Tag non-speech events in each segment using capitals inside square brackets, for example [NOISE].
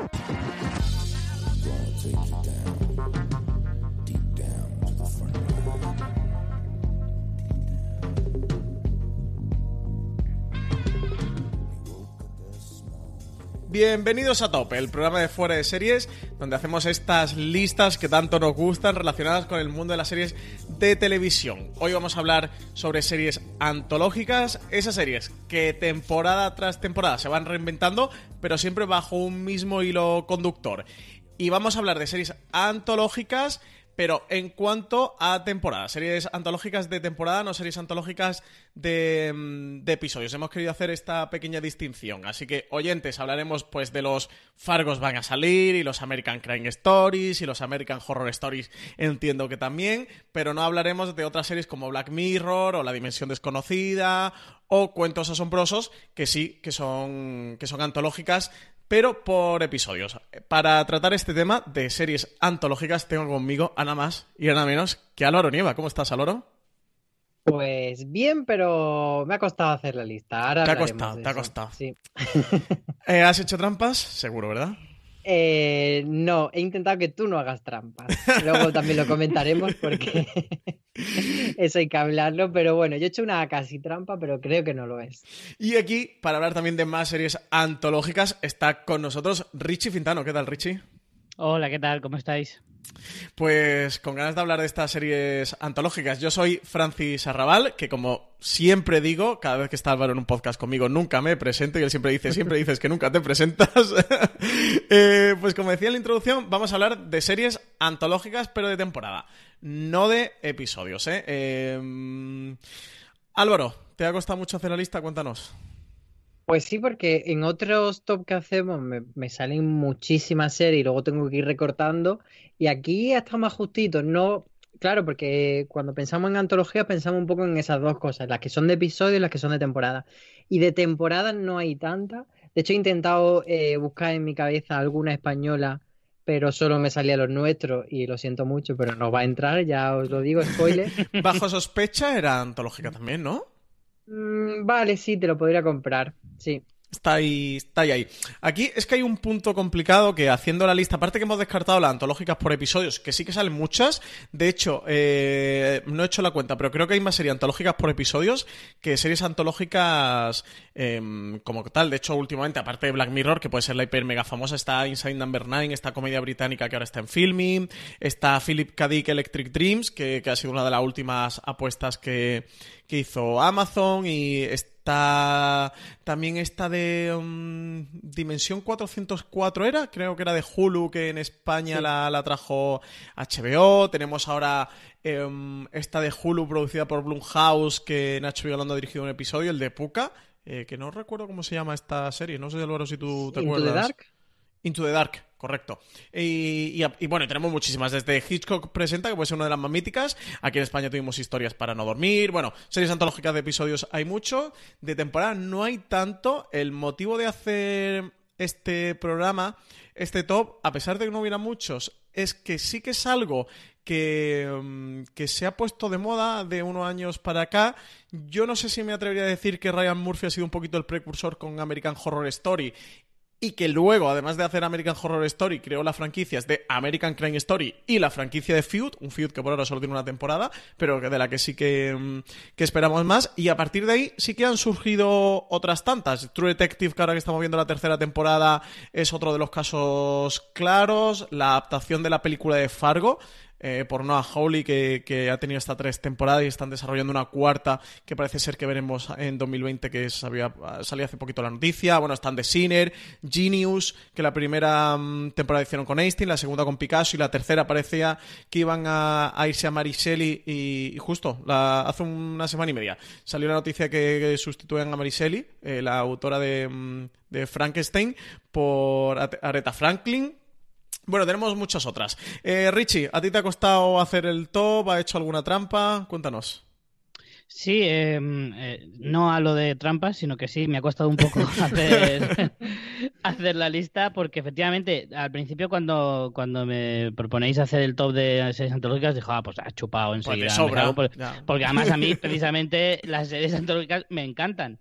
Yeah. Bienvenidos a Top, el programa de fuera de series, donde hacemos estas listas que tanto nos gustan relacionadas con el mundo de las series de televisión. Hoy vamos a hablar sobre series antológicas, esas series que temporada tras temporada se van reinventando, pero siempre bajo un mismo hilo conductor. Y vamos a hablar de series antológicas pero en cuanto a temporadas, series antológicas de temporada, no series antológicas de, mm, de, episodios. Hemos querido hacer esta pequeña distinción. Así que, oyentes, hablaremos pues de los Fargos van a salir, y los American Crime Stories, y los American Horror Stories, entiendo que también, pero no hablaremos de otras series como Black Mirror o La Dimensión Desconocida o Cuentos Asombrosos, que sí, que son, que son antológicas pero por episodios. Para tratar este tema de series antológicas tengo conmigo a nada más y a nada menos que Álvaro Nieva. ¿Cómo estás, Álvaro? Pues bien, pero me ha costado hacer la lista. Ahora te ha costado, te ha costado. Sí. [LAUGHS] Eh, ¿Has hecho trampas? Seguro, ¿verdad? Eh, no, he intentado que tú no hagas trampas. Luego también lo comentaremos porque [LAUGHS] eso hay que hablarlo. Pero bueno, yo he hecho una casi trampa, pero creo que no lo es. Y aquí, para hablar también de más series antológicas, está con nosotros Richie Fintano. ¿Qué tal, Richie? Hola, ¿qué tal? ¿Cómo estáis? Pues con ganas de hablar de estas series antológicas. Yo soy Francis Arrabal, que como siempre digo, cada vez que está Álvaro en un podcast conmigo, nunca me presento y él siempre dice, siempre dices que nunca te presentas. [LAUGHS] Eh, pues como decía en la introducción, vamos a hablar de series antológicas, pero de temporada, no de episodios. ¿eh? eh Álvaro, ¿te ha costado mucho hacer la lista? Cuéntanos. Pues sí, porque en otros top que hacemos me, salen muchísimas series y luego tengo que ir recortando. Y aquí está más justito, no. Claro, porque cuando pensamos en antología pensamos un poco en esas dos cosas, las que son de episodio y las que son de temporada. Y de temporada no hay tantas. De hecho, he intentado eh, buscar en mi cabeza alguna española, pero solo me salía los nuestros y lo siento mucho, pero no va a entrar, ya os lo digo, spoiler. [LAUGHS] Bajo sospecha era antológica también, ¿no? Mm, vale, sí, te lo podría comprar. Sí. Está ahí, está ahí, Aquí es que hay un punto complicado que haciendo la lista, aparte que hemos descartado las antológicas por episodios, que sí que salen muchas. De hecho, eh, no he hecho la cuenta, pero creo que hay más series antológicas por episodios que series antológicas em, como tal. De hecho, últimamente, aparte de Black Mirror, que puede ser la hiper mega famosa, está Inside Number 9, esta comedia británica que ahora está en filming, está Philip K. Dick Electric Dreams, que, ha sido una de las últimas apuestas que, que hizo Amazon, y Está también esta de um, Dimensión 404 era, creo que era de Hulu, que en España la, trajo HBO. Tenemos ahora em, esta de Hulu producida por Blumhouse, que HBO Hablando ha dirigido un episodio, el de Puka, eh, que no recuerdo cómo se llama esta serie. No sé, Álvaro, si tú te acuerdas. The Dark? Into the Dark, correcto. Y, y, bueno, tenemos muchísimas. Desde Hitchcock Presenta, que puede ser una de las más míticas. Aquí en España tuvimos historias para no dormir. Bueno, series antológicas de episodios hay mucho. De temporada no hay tanto. El motivo de hacer este programa, este top, a pesar de que no hubiera muchos, es que sí que es algo que, mm, que, se ha puesto de moda de unos años para acá. Yo no sé si me atrevería a decir que Ryan Murphy ha sido un poquito el precursor con American Horror Story y que luego, además de hacer American Horror Story, creó las franquicias de American Crime Story y la franquicia de Feud, un Feud que por ahora solo tiene una temporada, pero de la que sí que, mm, que esperamos más. Y a partir de ahí sí que han surgido otras tantas. True Detective, que ahora que estamos viendo la tercera temporada, es otro de los casos claros. La adaptación de la película de Fargo, eh, por Noah Hawley, que, ha tenido hasta tres temporadas y están desarrollando una cuarta que parece ser que veremos en 2020, que sabía, salió hace poquito la noticia. Bueno, están The Sinner, Genius, que la primera mm, temporada hicieron con Einstein, la segunda con Picasso y la tercera parecía que iban a, irse a Mariselli y, justo la, hace una semana y media salió la noticia que, sustituyen a Mariselli, eh, la autora de, mm, de Frankenstein, por Aretha Franklin, bueno, tenemos muchas otras. Eh, Richie, ¿a ti te ha costado hacer el top? ¿Ha hecho alguna trampa? Cuéntanos. Sí, em, eh, no a lo de trampas, sino que sí, me ha costado un poco [LAUGHS] hacer, [LAUGHS] hacer la lista, porque efectivamente, al principio cuando, cuando me proponéis hacer el top de series antológicas, dijo, ah, pues ha chupado pues enseguida. porque además a mí, [LAUGHS] precisamente, las series antológicas me encantan.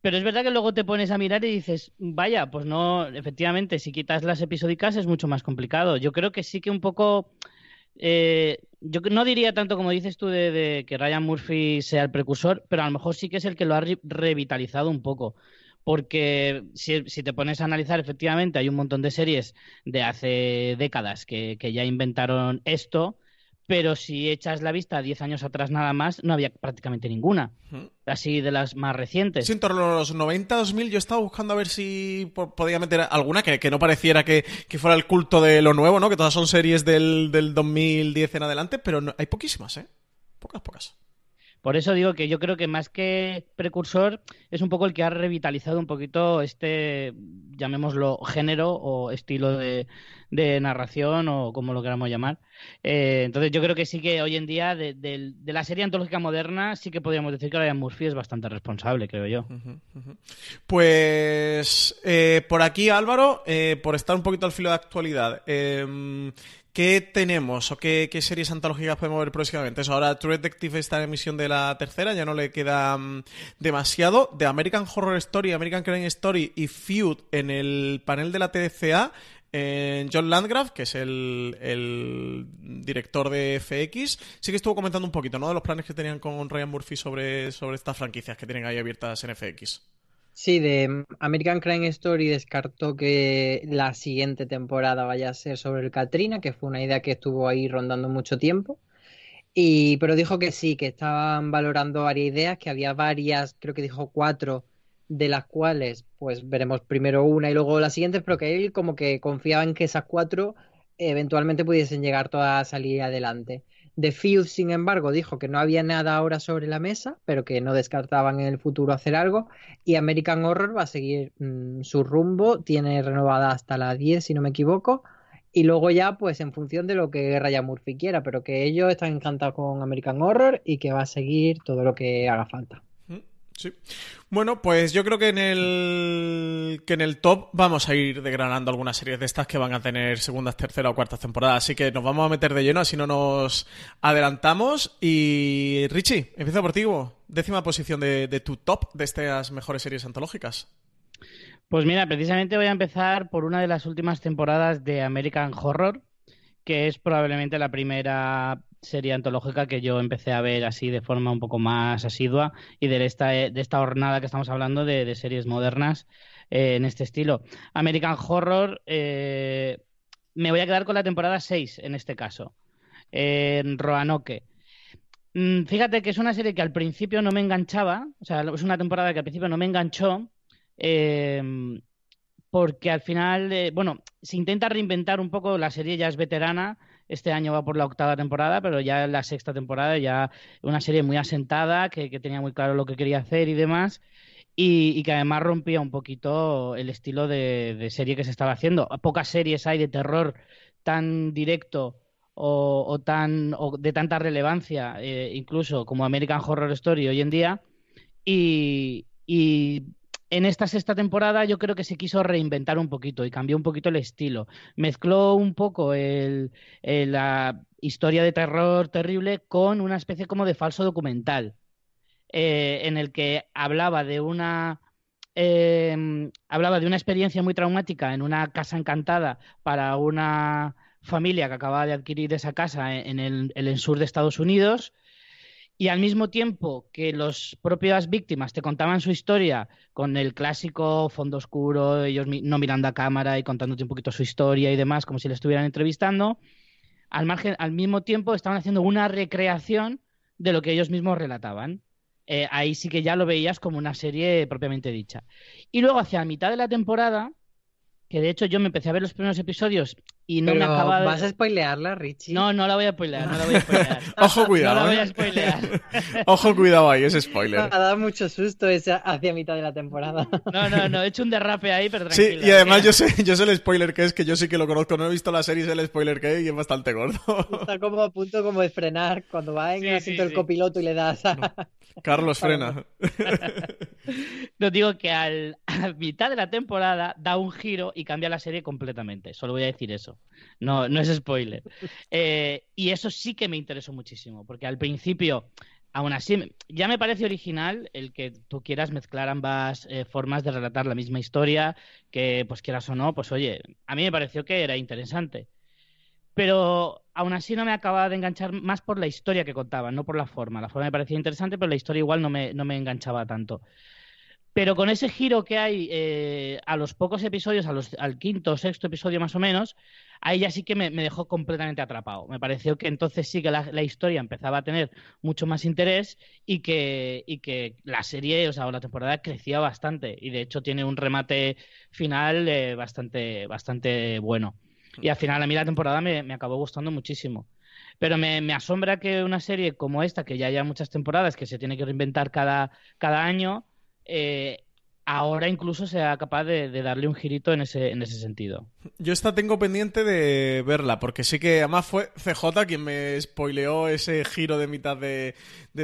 Pero es verdad que luego te pones a mirar y dices, vaya, pues no, efectivamente, si quitas las episódicas es mucho más complicado. Yo creo que sí que un poco, eh, yo no diría tanto como dices tú de, que Ryan Murphy sea el precursor, pero a lo mejor sí que es el que lo ha revitalizado un poco. Porque si, te pones a analizar, efectivamente, hay un montón de series de hace décadas que, que ya inventaron esto pero si echas la vista 10 años atrás nada más, no había prácticamente ninguna. Así de las más recientes. Sí, en torno a los 90, 2000, yo estaba buscando a ver si podía meter alguna que, no pareciera que, fuera el culto de lo nuevo, ¿no? Que todas son series del, del 2010 en adelante, pero hay poquísimas, ¿eh? Pocas, pocas. Por eso digo que yo creo que más que precursor es un poco el que ha revitalizado un poquito este, llamémoslo, género o estilo de, narración o como lo queramos llamar. Eh, entonces yo creo que sí que hoy en día de, la serie antológica moderna sí que podríamos decir que Ryan Murphy es bastante responsable, creo yo. Pues eh, por aquí Álvaro, eh, por estar un poquito al filo de actualidad, em, ¿Qué tenemos o qué, series antológicas podemos ver próximamente? Eso, ahora True Detective está en emisión de la tercera, ya no le queda mm, demasiado. De American Horror Story, American Crime Story y Feud en el panel de la TDCA, en John Landgraf, que es el, director de FX, sí que estuvo comentando un poquito, ¿no? De los planes que tenían con Ryan Murphy sobre, sobre estas franquicias que tienen ahí abiertas en FX. Sí, de American Crime Story descartó que la siguiente temporada vaya a ser sobre el Katrina, que fue una idea que estuvo ahí rondando mucho tiempo. Y, pero dijo que sí, que estaban valorando varias ideas, que había varias, creo que dijo cuatro, de las cuales pues veremos primero una y luego la siguiente, pero que él como que confiaba en que esas cuatro eventualmente pudiesen llegar todas a salir adelante. The Field, sin embargo, dijo que no había nada ahora sobre la mesa, pero que no descartaban en el futuro hacer algo. Y American Horror va a seguir mm, su rumbo, tiene renovada hasta la 10, si no me equivoco. Y luego ya, pues en función de lo que Ryan Murphy quiera, pero que ellos están encantados con American Horror y que va a seguir todo lo que haga falta. Sí. Bueno, pues yo creo que en el que en el top vamos a ir degranando algunas series de estas que van a tener segundas, terceras o cuartas temporadas. Así que nos vamos a meter de lleno, así no nos adelantamos. Y Richie, empieza por ti. Décima posición de, de tu top de estas mejores series antológicas. Pues mira, precisamente voy a empezar por una de las últimas temporadas de American Horror, que es probablemente la primera serie antológica que yo empecé a ver así de forma un poco más asidua y de esta, de esta jornada que estamos hablando de, series modernas eh, en este estilo. American Horror, eh, me voy a quedar con la temporada 6 en este caso, en Roanoke. Mm, fíjate que es una serie que al principio no me enganchaba, o sea, es una temporada que al principio no me enganchó, eh, porque al final, bueno, se intenta reinventar un poco, la serie ya es veterana, este año va por la octava temporada, pero ya en la sexta temporada ya una serie muy asentada, que, tenía muy claro lo que quería hacer y demás. y, que además rompía un poquito el estilo de, serie que se estaba haciendo. Pocas series hay de terror tan directo o, tan de tanta relevancia, eh, incluso como American Horror Story hoy en día. Y, en esta sexta temporada yo creo que se quiso reinventar un poquito y cambió un poquito el estilo. Mezcló un poco la historia de terror terrible con una especie como de falso documental. Eh, en el que hablaba de una em, hablaba de una experiencia muy traumática en una casa encantada para una familia que acababa de adquirir esa casa en el, sur de Estados Unidos y al mismo tiempo que las propias víctimas te contaban su historia con el clásico fondo oscuro, ellos no mirando a cámara y contándote un poquito su historia y demás, como si le estuvieran entrevistando, al, margen, al mismo tiempo estaban haciendo una recreación de lo que ellos mismos relataban. Eh, ahí sí que ya lo veías como una serie propiamente dicha. Y luego hacia la mitad de la temporada, que de hecho yo me empecé a ver los primeros episodios y no me acaba de... ¿Vas a spoilearla, Richie? No, no la voy a spoilear, no la voy a spoilear. [LAUGHS] Ojo, cuidado. No la voy a ¿eh? spoilear. [LAUGHS] Ojo, cuidado ahí, ese spoiler. Me ha dado mucho susto esa hacia mitad de la temporada. [LAUGHS] No, no, no, he hecho un derrape ahí, pero tranquilo. Sí, y además yo sé, yo sé el spoiler que es, que yo sí que lo conozco, no he visto la serie, sé el spoiler que es y es bastante gordo. Está como a punto como de frenar cuando va en el asiento el copiloto y le das a... Carlos frena. [LAUGHS] No digo que al, a mitad de la temporada da un giro y cambia la serie completamente. Solo voy a decir eso. No, no es spoiler. Eh, y eso sí que me interesó muchísimo, porque al principio, aún así, ya me parece original el que tú quieras mezclar ambas eh, formas de relatar la misma historia, que pues quieras o no, pues oye, a mí me pareció que era interesante pero aún así no me acababa de enganchar más por la historia que contaban, no por la forma. La forma me parecía interesante, pero la historia igual no me, no me enganchaba tanto. Pero con ese giro que hay eh, a los pocos episodios, a los, al quinto o sexto episodio más o menos, ahí ya sí que me, dejó completamente atrapado. Me pareció que entonces sí que la, historia empezaba a tener mucho más interés y que, y que la serie, o sea, la temporada crecía bastante. Y de hecho tiene un remate final eh, bastante, bastante bueno. Y al final a mí la temporada me, acabó gustando muchísimo. Pero me, asombra que una serie como esta, que ya haya muchas temporadas, que se tiene que reinventar cada, cada año, eh, ahora incluso sea capaz de, darle un girito en ese, en ese sentido. Yo esta tengo pendiente de verla, porque sí que además fue CJ quien me spoileó ese giro de mitad de,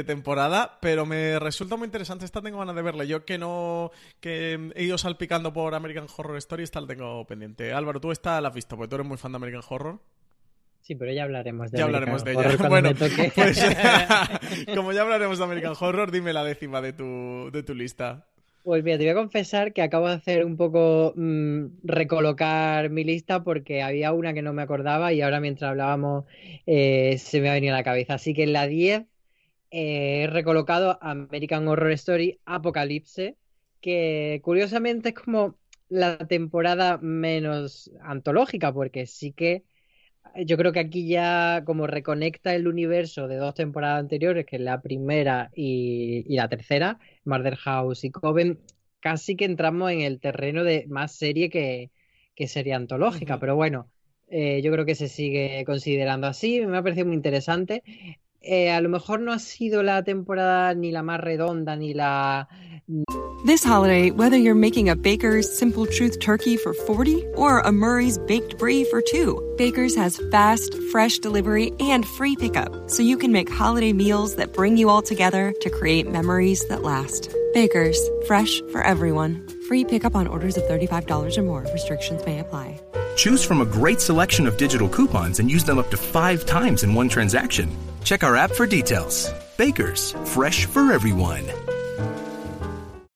temporada, pero me resulta muy interesante. Esta tengo ganas de verla. Yo que no que he ido salpicando por American Horror Story, esta la tengo pendiente. Álvaro, tú esta la has visto, porque tú eres muy fan de American Horror. Sí, pero ya hablaremos de Ya hablaremos de ella. [LAUGHS] Bueno, pues, [LAUGHS] [LAUGHS] como ya hablaremos de American Horror, dime la décima de tu, de tu lista. Pues mira, te voy a confesar que acabo de hacer un poco mm, recolocar mi lista porque había una que no me acordaba y ahora mientras hablábamos eh, se me ha venido a la cabeza. Así que en la 10 eh, he recolocado American Horror Story Apocalipse, que curiosamente es como la temporada menos antológica porque sí que yo creo que aquí ya como reconecta el universo de dos temporadas anteriores, que es la primera y, la tercera, Murder House y Coven, casi que entramos en el terreno de más serie que, serie antológica, pero bueno, eh, yo creo que se sigue considerando así, me ha parecido muy interesante. Eh, a lo mejor no ha sido la temporada ni la más redonda ni la This holiday, whether you're making a Baker's Simple Truth turkey for 40 or a Murray's Baked Brie for 2, Baker's has fast, fresh delivery and free pickup, so you can make holiday meals that bring you all together to create memories that last. Baker's, fresh for everyone. Free pickup on orders of $35 or more. Restrictions may apply. Choose from a great selection of digital coupons and use them up to five times in one transaction. Check our app for details. Baker's, fresh for everyone.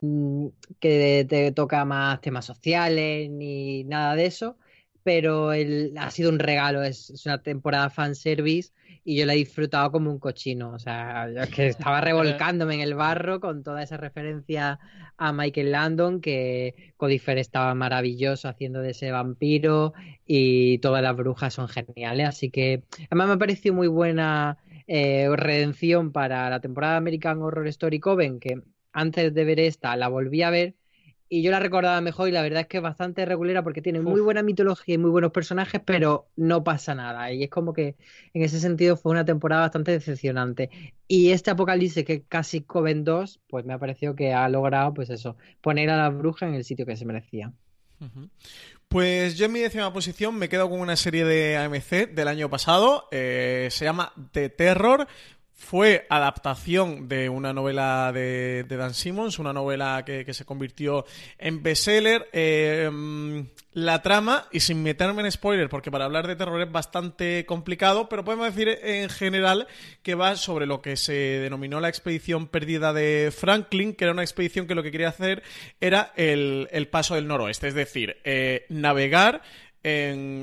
Mm, que te toca más temas sociales ni nada de eso, pero el, ha sido un regalo, es, una temporada fanservice y yo la he disfrutado como un cochino. O sea, que estaba revolcándome en el barro con toda esa referencia a Michael Landon, que Codifer estaba maravilloso haciendo de ese vampiro y todas las brujas son geniales. Así que además me ha parecido muy buena eh, redención para la temporada American Horror Story Coven, que antes de ver esta la volví a ver y yo la recordaba mejor y la verdad es que es bastante regulera porque tiene muy buena mitología y muy buenos personajes, pero no pasa nada. Y es como que en ese sentido fue una temporada bastante decepcionante. Y este Apocalipsis, que casi Coven 2, pues me ha parecido que ha logrado, pues eso, poner a la bruja en el sitio que se merecía. Pues yo en mi décima posición me quedo con una serie de AMC del año pasado, eh, se llama The Terror, fue adaptación de una novela de, Dan Simmons, una novela que, se convirtió en bestseller. Eh, la trama, y sin meterme en spoiler, porque para hablar de terror es bastante complicado, pero podemos decir en general que va sobre lo que se denominó la expedición perdida de Franklin, que era una expedición que lo que quería hacer era el, paso del noroeste, es decir, eh, navegar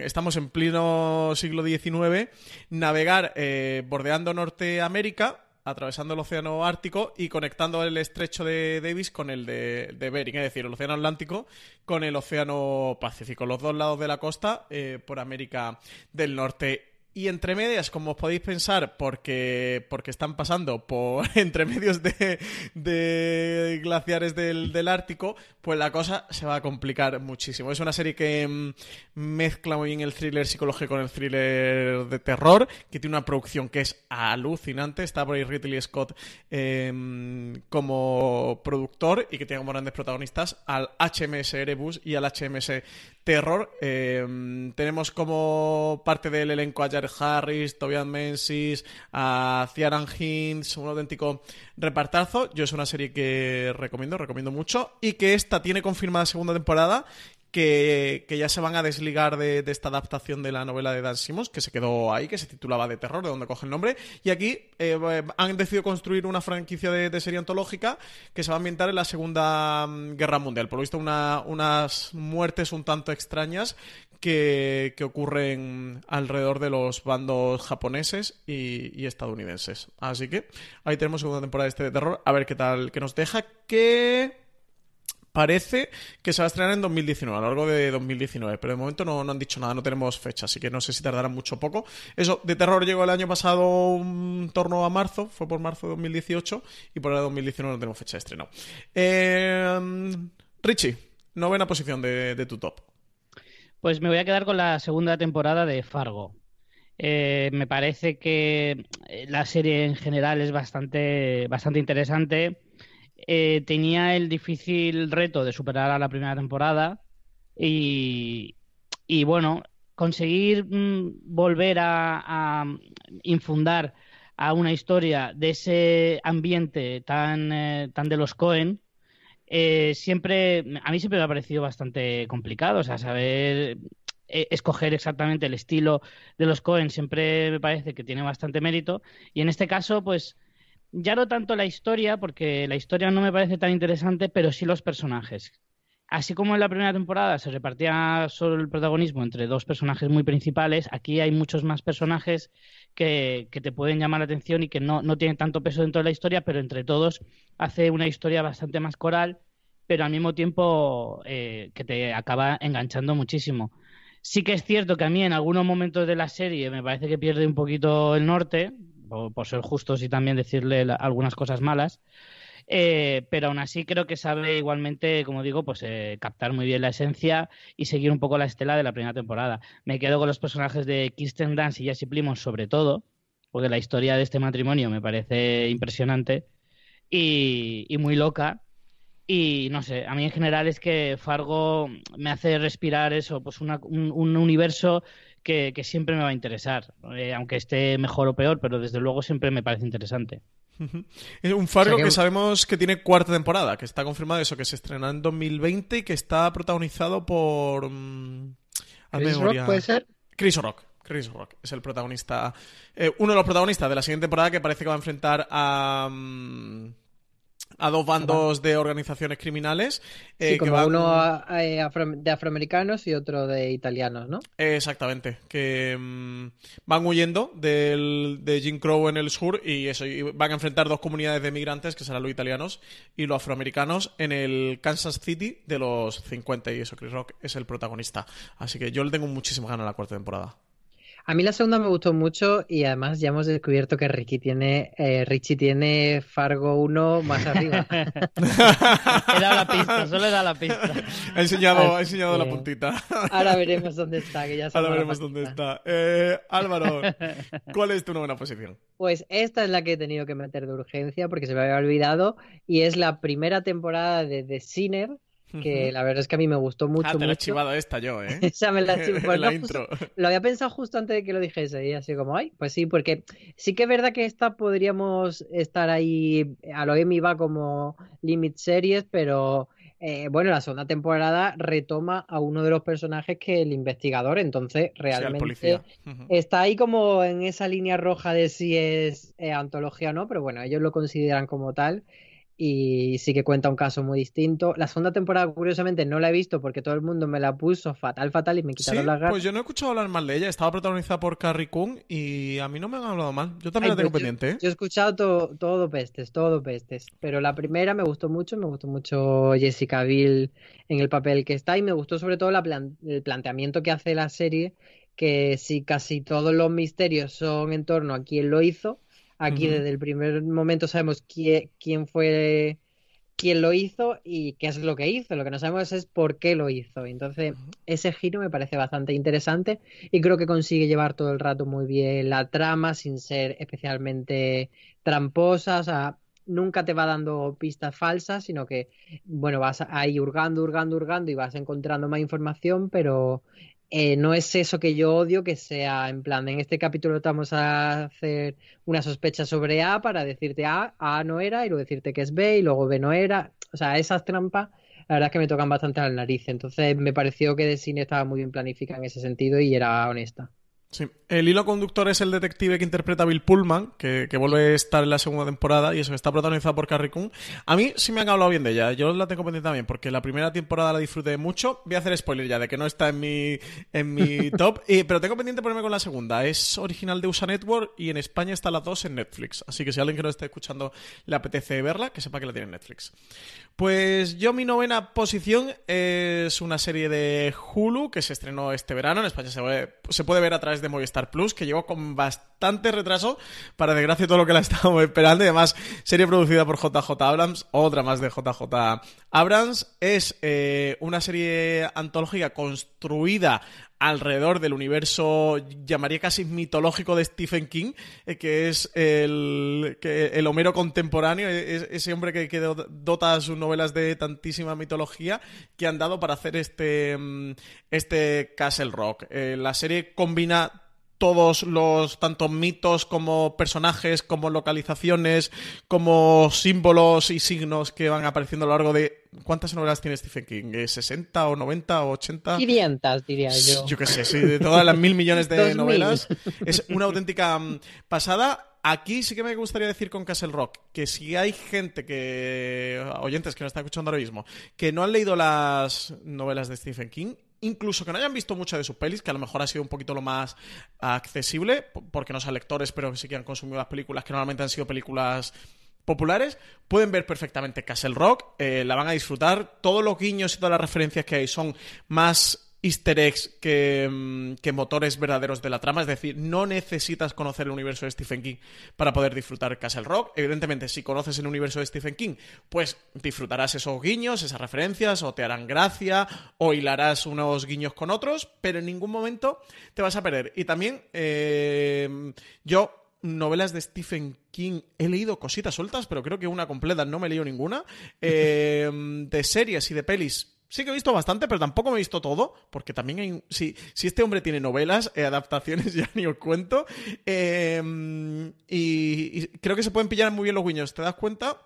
estamos en pleno siglo XIX, navegar eh, bordeando Norteamérica, atravesando el Océano Ártico y conectando el estrecho de Davis con el de, Bering, es decir, el Océano Atlántico con el Océano Pacífico, los dos lados de la costa eh, por América del Norte. Y entre medias, como os podéis pensar, porque, porque están pasando por [LAUGHS] entre medios de, glaciares del, Ártico, pues la cosa se va a complicar muchísimo. Es una serie que mm, mezcla muy bien el thriller psicológico con el thriller de terror, que tiene una producción que es alucinante. Está por ahí Ridley Scott em, como productor y que tiene como grandes protagonistas al HMS Erebus y al HMS Terror. Em, tenemos como parte del elenco a Jared Harris, Tobias Menzies, a Ciaran Hinds, un auténtico repartazo. Yo es una serie que recomiendo, recomiendo mucho y que esta tiene confirmada segunda temporada que, ya se van a desligar de, esta adaptación de la novela de Dan Simmons, que se quedó ahí, que se titulaba De Terror, de donde coge el nombre. Y aquí eh, han decidido construir una franquicia de, serie antológica que se va a ambientar en la Segunda mm, Guerra Mundial. Por lo visto, unas muertes un tanto extrañas que, ocurren alrededor de los bandos japoneses y, y, estadounidenses. Así que ahí tenemos segunda temporada de este de terror. A ver qué tal que nos deja. Que parece que se va a estrenar en 2019, a lo largo de 2019, pero de momento no, han dicho nada, no tenemos fecha, así que no sé si tardará mucho o poco. Eso, de terror llegó el año pasado en torno a marzo, fue por marzo de 2018, y por ahora de 2019 no tenemos fecha de estreno. Eh, Richie, novena posición de, tu top. Pues me voy a quedar con la segunda temporada de Fargo. Eh, me parece que la serie en general es bastante, bastante interesante eh, tenía el difícil reto de superar a la primera temporada y, bueno, conseguir mm, volver a, infundar a una historia de ese ambiente tan, eh, tan de los Cohen, eh, siempre, a mí siempre me ha parecido bastante complicado, o sea, saber escoger exactamente el estilo de los Cohen siempre me parece que tiene bastante mérito. Y en este caso, pues ya no tanto la historia, porque la historia no me parece tan interesante, pero sí los personajes. Así como en la primera temporada se repartía solo el protagonismo entre dos personajes muy principales, aquí hay muchos más personajes que, te pueden llamar la atención y que no, tienen tanto peso dentro de la historia, pero entre todos hace una historia bastante más coral, pero al mismo tiempo eh, que te acaba enganchando muchísimo. Sí que es cierto que a mí en algunos momentos de la serie me parece que pierde un poquito el norte, por, ser justos y también decirle algunas cosas malas. Eh, pero aún así creo que sabe igualmente, como digo, pues eh, captar muy bien la esencia y seguir un poco la estela de la primera temporada. Me quedo con los personajes de Kirsten Dance y Jesse Plimons sobre todo, porque la historia de este matrimonio me parece impresionante y, muy loca. Y no sé, a mí en general es que Fargo me hace respirar eso, pues un, un universo que, siempre me va a interesar, eh, aunque esté mejor o peor, pero desde luego siempre me parece interesante. [LAUGHS] Es un Fargo que... sabemos que tiene cuarta temporada, que está confirmado eso, que se estrena en 2020 y que está protagonizado por... Mm, ¿Chris Rock puede ser? Chris Rock. Chris Rock es el protagonista, eh, uno de los protagonistas de la siguiente temporada que parece que va a enfrentar a... Mm, a dos bandos de organizaciones criminales. Sí, eh, que van- uno a- eh, afro- de afroamericanos y otro de italianos, ¿no? Exactamente, que mm, van huyendo del, de Jim Crow en el sur y eso, y van a enfrentar dos comunidades de migrantes, que serán los italianos y los afroamericanos, en el Kansas City de los 50 y eso, Chris Rock es el protagonista. Así que yo le tengo muchísimas ganas a la cuarta temporada. A mí la segunda me gustó mucho y además ya hemos descubierto que Ricky tiene, eh, Richie tiene Fargo 1 más arriba. [LAUGHS] He dado la pista, solo he dado la pista. Ha enseñado, ha Así enseñado la puntita. Ahora veremos dónde está, que ya se Ahora veremos dónde está. Eh, Álvaro, ¿cuál es tu novena posición? Pues esta es la que he tenido que meter de urgencia porque se me había olvidado y es la primera temporada de The Sinner, que la verdad es que a mí me gustó mucho, ah, te la he chivado esta yo, ¿eh? [LAUGHS] Esa me la [LAUGHS] pues la no, justo-. Lo había pensado justo antes de que lo dijese y así como, ay, pues sí, porque sí que es verdad que esta podríamos estar ahí, a lo Emmy va como Limit Series, pero eh, bueno, la segunda temporada retoma a uno de los personajes que el investigador, entonces Sí, realmente está ahí como en esa línea roja de si es eh, antología o no, pero bueno, ellos lo consideran como tal. Y sí que cuenta un caso muy distinto. La segunda temporada, curiosamente, no la he visto porque todo el mundo me la puso fatal, fatal y me Sí, quitaron las ganas. pues yo no he escuchado hablar mal de ella. Estaba protagonizada por Carrie Coon y a mí no me han hablado mal. Yo también Ay, la tengo pues pendiente, ¿eh? Yo he escuchado todo, todo pestes, todo pestes. Pero la primera me gustó mucho, me gustó mucho Jessica Biel en el papel que está y me gustó sobre todo la plan- el planteamiento que hace la serie, que si casi todos los misterios son en torno a quién lo hizo, aquí desde el primer momento sabemos quién, quién fue quién lo hizo y qué es lo que hizo. Lo que no sabemos es por qué lo hizo. Entonces, ese giro me parece bastante interesante y creo que consigue llevar todo el rato muy bien la trama sin ser especialmente tramposa. O sea, nunca te va dando pistas falsas, sino que, bueno, vas ahí hurgando, hurgando, hurgando y vas encontrando más información, pero eh, no es eso que yo odio, que sea en plan, en este capítulo vamos a hacer una sospecha sobre A para decirte A, A no era, y luego decirte que es B, y luego B no era. O sea, esas trampas, la verdad es que me tocan bastante al nariz. Entonces me pareció que de cine estaba muy bien planificada en ese sentido y era honesta. Sí. El hilo conductor es el detective que interpreta Bill Pullman, que, que vuelve a estar en la segunda temporada y eso que está protagonizado por Carrie Coon. A mí sí me han hablado bien de ella, yo la tengo pendiente también, porque la primera temporada la disfruté mucho. Voy a hacer spoiler ya de que no está en mi, en mi [LAUGHS] top, pero tengo pendiente ponerme con la segunda. Es original de USA Network y en España está las dos en Netflix. Así que si alguien que no esté escuchando le apetece verla, que sepa que la tiene en Netflix. Pues yo mi novena posición es una serie de Hulu que se estrenó este verano. En España se, ve- se puede ver a través de Movistar Plus, que llegó con bastante retraso, para desgracia de todo lo que la [LAUGHS] estábamos esperando. Y además, serie producida por JJ Abrams, otra más de JJ Abrams. Es eh, una serie antológica construida alrededor del universo, llamaría casi mitológico de Stephen King, eh, que es el, que el Homero contemporáneo, e- es- ese hombre que, que do- dota sus novelas de tantísima mitología que han dado para hacer este, mm, este Castle Rock. Eh, la serie combina todos los tanto mitos como personajes, como localizaciones, como símbolos y signos que van apareciendo a lo largo de ¿cuántas novelas tiene Stephen King? ¿Eh, ¿60 o 90 o 80? 500, diría yo. Yo qué sé, sí, de todas las mil millones de [LAUGHS] novelas. Es una auténtica mm, pasada. Aquí sí que me gustaría decir con Castle Rock que si hay gente que, oyentes que nos están escuchando ahora mismo, que no han leído las novelas de Stephen King, incluso que no hayan visto muchas de sus pelis, que a lo mejor ha sido un poquito lo más accesible, porque no son lectores, pero que sí que han consumido las películas, que normalmente han sido películas populares, pueden ver perfectamente Castle Rock, eh, la van a disfrutar. Todos los guiños y todas las referencias que hay son más easter eggs que, mm, que motores verdaderos de la trama, es decir, no necesitas conocer el universo de Stephen King para poder disfrutar Castle Rock. Evidentemente, si conoces el universo de Stephen King, pues disfrutarás esos guiños, esas referencias, o te harán gracia, o hilarás unos guiños con otros, pero en ningún momento te vas a perder. Y también, eh, yo novelas de Stephen King he leído cositas sueltas, pero creo que una completa no me he leído ninguna. [LAUGHS] Eh, de series y de pelis. Sí que he visto bastante, pero tampoco me he visto todo, porque también hay... Si, si este hombre tiene novelas, eh, adaptaciones, [LAUGHS] ya ni os cuento. Eh, y, y creo que se pueden pillar muy bien los guiños. ¿Te das cuenta?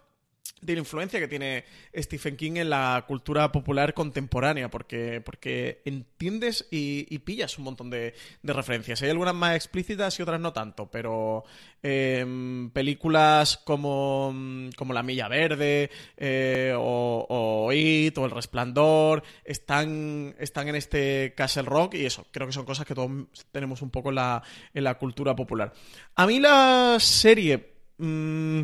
De la influencia que tiene Stephen King en la cultura popular contemporánea, porque, porque entiendes y, pillas un montón de, referencias. Hay algunas más explícitas y otras no tanto, pero em, películas como, como La Milla Verde eh, o, o, It o El Resplandor están, están en este Castle Rock y eso, creo que son cosas que todos tenemos un poco en la, en la cultura popular. A mí la serie... Mm,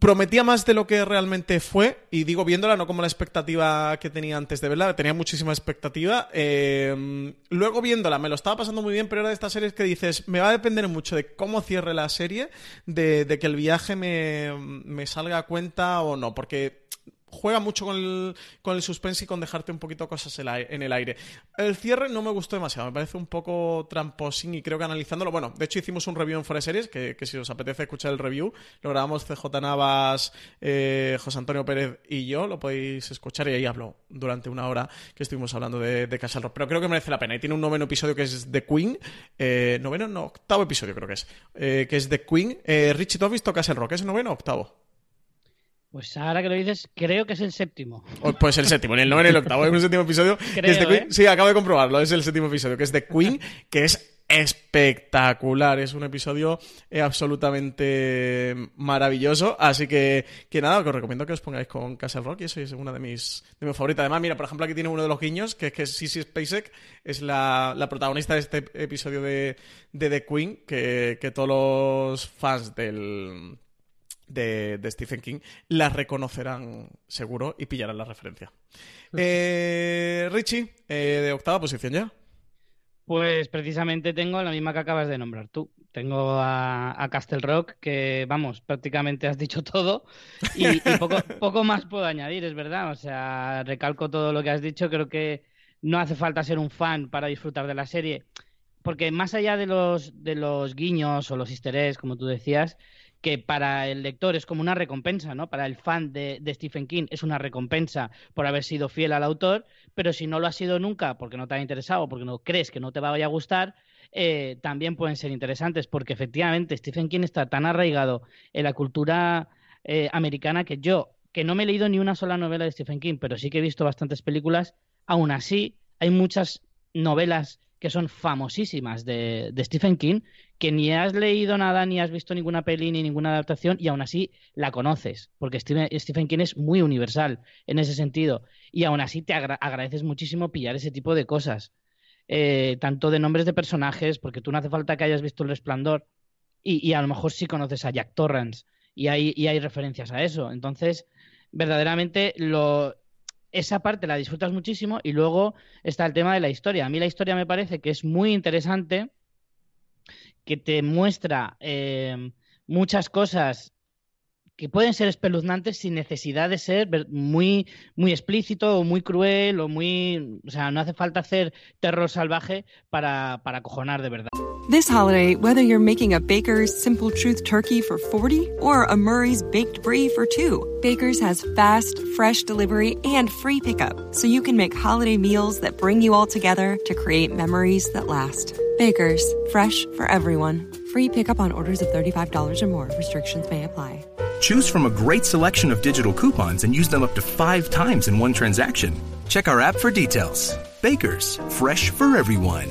prometía más de lo que realmente fue, y digo viéndola no como la expectativa que tenía antes de verla, tenía muchísima expectativa. Eh, luego viéndola me lo estaba pasando muy bien, pero era de estas series que dices, me va a depender mucho de cómo cierre la serie, de, de que el viaje me, me salga a cuenta o no, porque juega mucho con el, con el suspense y con dejarte un poquito cosas en el aire. El cierre no me gustó demasiado, me parece un poco tramposín y creo que analizándolo, bueno, de hecho hicimos un review en Fuera Series, que, si os apetece escuchar el review, lo grabamos CJ Navas, eh, José Antonio Pérez y yo, lo podéis escuchar y ahí hablo durante una hora que estuvimos hablando de, de Castle Rock, pero creo que merece la pena y tiene un noveno episodio que es The Queen, eh, noveno, no, octavo episodio creo que es, eh, que es The Queen, Richie, ¿tú has Castle Rock? ¿Es noveno o octavo? Pues ahora que lo dices, creo que es el séptimo. Pues el séptimo, en el noveno y el octavo. Es un séptimo episodio. que es de Queen. ¿eh? Sí, acabo de comprobarlo. Es el séptimo episodio, que es de Queen, [LAUGHS] que es espectacular. Es un episodio eh, absolutamente maravilloso. Así que, que nada, os recomiendo que os pongáis con Castle Rock y eso es una de mis, de mis favoritas. Además, mira, por ejemplo, aquí tiene uno de los guiños, que es que Sissy Spacek es la, la protagonista de este episodio de, de The Queen, que, que todos los fans del de, Stephen King, las reconocerán seguro y pillarán la referencia. Eh, Richie, eh, de octava posición ya. Pues precisamente tengo la misma que acabas de nombrar tú. Tengo a, Castle Rock, que vamos, prácticamente has dicho todo y, poco, [LAUGHS] poco, más puedo añadir, es verdad. O sea, recalco todo lo que has dicho. Creo que no hace falta ser un fan para disfrutar de la serie, porque más allá de los, de los guiños o los easter eggs, como tú decías, que para el lector es como una recompensa, ¿no? Para el fan de, Stephen King es una recompensa por haber sido fiel al autor, pero si no lo has sido nunca porque no te ha interesado, porque no crees que no te vaya a gustar, eh, también pueden ser interesantes, porque efectivamente Stephen King está tan arraigado en la cultura eh, americana que yo, que no me he leído ni una sola novela de Stephen King, pero sí que he visto bastantes películas, aún así hay muchas novelas que son famosísimas de, Stephen King, que ni has leído nada, ni has visto ninguna peli, ni ninguna adaptación, y aún así la conoces, porque Stephen, King es muy universal en ese sentido, y aún así te agradeces muchísimo pillar ese tipo de cosas, eh, tanto de nombres de personajes, porque tú no hace falta que hayas visto El Resplandor, y, a lo mejor sí conoces a Jack Torrance, y hay, y hay referencias a eso, entonces verdaderamente lo, esa parte la disfrutas muchísimo y luego está el tema de la historia. A mí la historia me parece que es muy interesante, que te muestra eh, muchas cosas que pueden ser espeluznantes sin necesidad de ser muy, muy explícito o muy cruel o muy... O sea, no hace falta hacer terror salvaje para, para de verdad. This holiday, whether you're making a Baker's Simple Truth turkey for 40 or a Murray's Baked Brie for 2, Baker's has fast, fresh delivery and free pickup, so you can make holiday meals that bring you all together to create memories that last. Baker's, fresh for everyone. Free pickup on orders of $35 or more. Restrictions may apply. Choose from a great selection of digital coupons and use them up to five times in one transaction. Check our app for details. Bakers, fresh for everyone.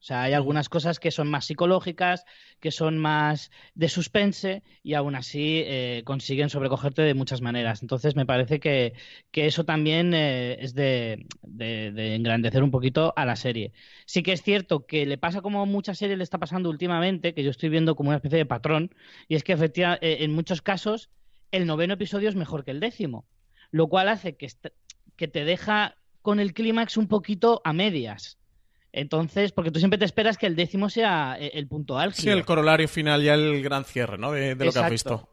O sea, hay algunas cosas que son más psicológicas, que son más de suspense y aún así eh, consiguen sobrecogerte de muchas maneras. Entonces me parece que, eso también eh, es de, engrandecer un poquito a la serie. Sí que es cierto que le pasa como muchas series le está pasando últimamente, que yo estoy viendo como una especie de patrón, y es que efectivamente eh, en muchos casos el noveno episodio es mejor que el décimo, lo cual hace que, que te deja con el clímax un poquito a medias. Entonces, porque tú siempre te esperas que el décimo sea eh, el punto álgido. Sí, el corolario final, ya el gran cierre, ¿no? De, lo que has visto.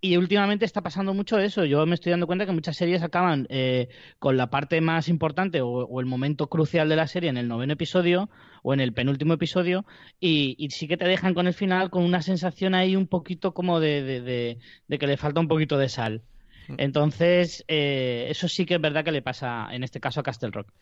y últimamente está pasando mucho eso. Yo me estoy dando cuenta que muchas series acaban eh, con la parte más importante o, el momento crucial de la serie en el noveno episodio o en el penúltimo episodio y, sí que te dejan con el final con una sensación ahí un poquito como de que le falta un poquito de sal. Entonces, eh, eso sí que es verdad que le pasa, en este caso, a Castle Rock.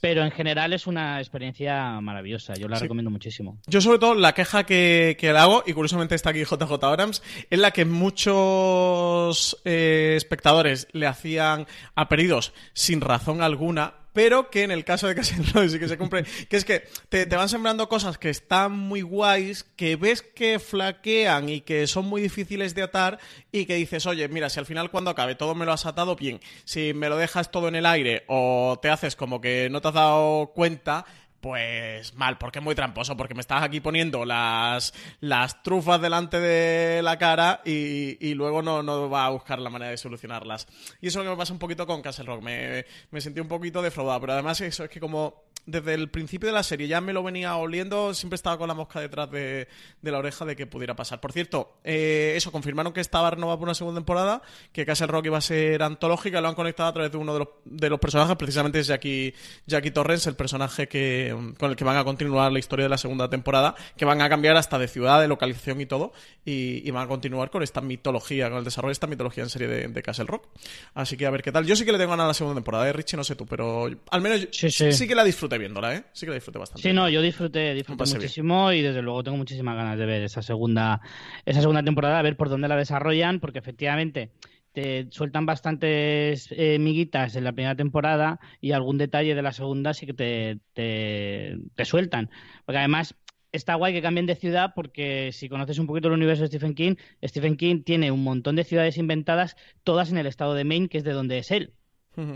Pero en general es una experiencia maravillosa. Yo la recomiendo muchísimo. Yo, sobre todo, la queja que, que le hago, y curiosamente está aquí JJ Abrams, es la que muchos eh, espectadores le hacían a pedidos sin razón alguna pero que en el caso de Castle Rock [LAUGHS] sí que se cumple, que es que te, van sembrando cosas que están muy guays, que ves que flaquean y que son muy difíciles de atar y que dices, oye, mira, si al final cuando acabe todo me lo has atado bien, si me lo dejas todo en el aire o te haces como que no te has dado cuenta, pues mal, porque es muy tramposo, porque me estás aquí poniendo las, las trufas delante de la cara y, luego no, no, va a buscar la manera de solucionarlas. Y eso es lo que me pasa un poquito con Castle Rock, me, me sentí un poquito defraudado, pero además eso es que como desde el principio de la serie ya me lo venía oliendo, siempre estaba con la mosca detrás de, la oreja de que pudiera pasar. Por cierto, eh, eso, confirmaron que estaba renovada por una segunda temporada, que Castle Rock iba a ser antológica, lo han conectado a través de uno de los, de los personajes, precisamente es Jackie, Jackie Torrens, el personaje que, con el que van a continuar la historia de la segunda temporada, que van a cambiar hasta de ciudad, de localización y todo, y, van a continuar con esta mitología, con el desarrollo de esta mitología en serie de, Castle Rock. Así que a ver qué tal. Yo sí que le tengo ganas a la segunda temporada, ¿eh? Richie, no sé tú, pero al menos sí, sí que la disfruté viéndola, ¿eh? Sí que la disfruté bastante. Sí, no, yo disfruté, disfruté muchísimo y desde luego tengo muchísimas ganas de ver esa segunda, esa segunda temporada, a ver por dónde la desarrollan, porque efectivamente te sueltan bastantes eh, miguitas en la primera temporada y algún detalle de la segunda sí que te, te, te sueltan. Porque además está guay que cambien de ciudad porque si conoces un poquito el universo de Stephen King, Stephen King tiene un montón de ciudades inventadas, todas en el estado de Maine, que es de donde es él.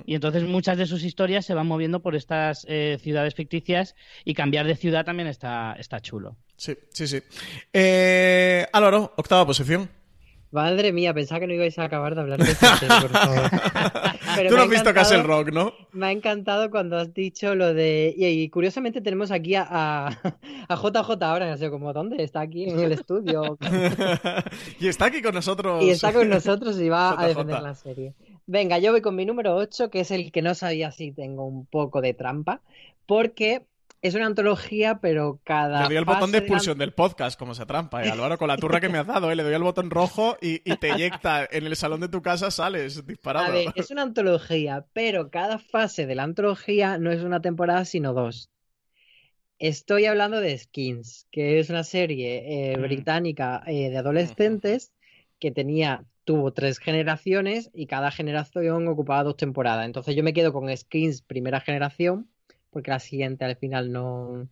Y entonces muchas de sus historias se van moviendo por estas eh, ciudades ficticias y cambiar de ciudad también está, está chulo. Sí, sí, sí. Eh, Álvaro, octava posición. Madre mía, pensaba que no ibais a acabar de hablar de esta por [LAUGHS] favor. Tú no has visto Castle Rock, ¿no? Me ha encantado cuando has dicho lo de... Y, curiosamente tenemos aquí a, a, JJ ahora, no sé como, ¿dónde? Está aquí en el estudio. [LAUGHS] y está aquí con nosotros. Y está con nosotros y va [LAUGHS] a defender la serie. Venga, yo voy con mi número 8, que es el que no sabía si tengo un poco de trampa, porque es una antología, pero cada. Le doy el botón de expulsión del podcast, como se trampa, ¿eh? Álvaro, con la turra que me has dado, ¿eh? le doy el botón rojo y, te eyecta. En el salón de tu casa sales disparado. A ver, es una antología, pero cada fase de la antología no es una temporada, sino dos. Estoy hablando de Skins, que es una serie eh, mm. británica eh, de adolescentes [LAUGHS] que tenía tuvo tres generaciones y cada generación ocupaba dos temporadas. Entonces yo me quedo con Skins primera generación, porque la siguiente al final no,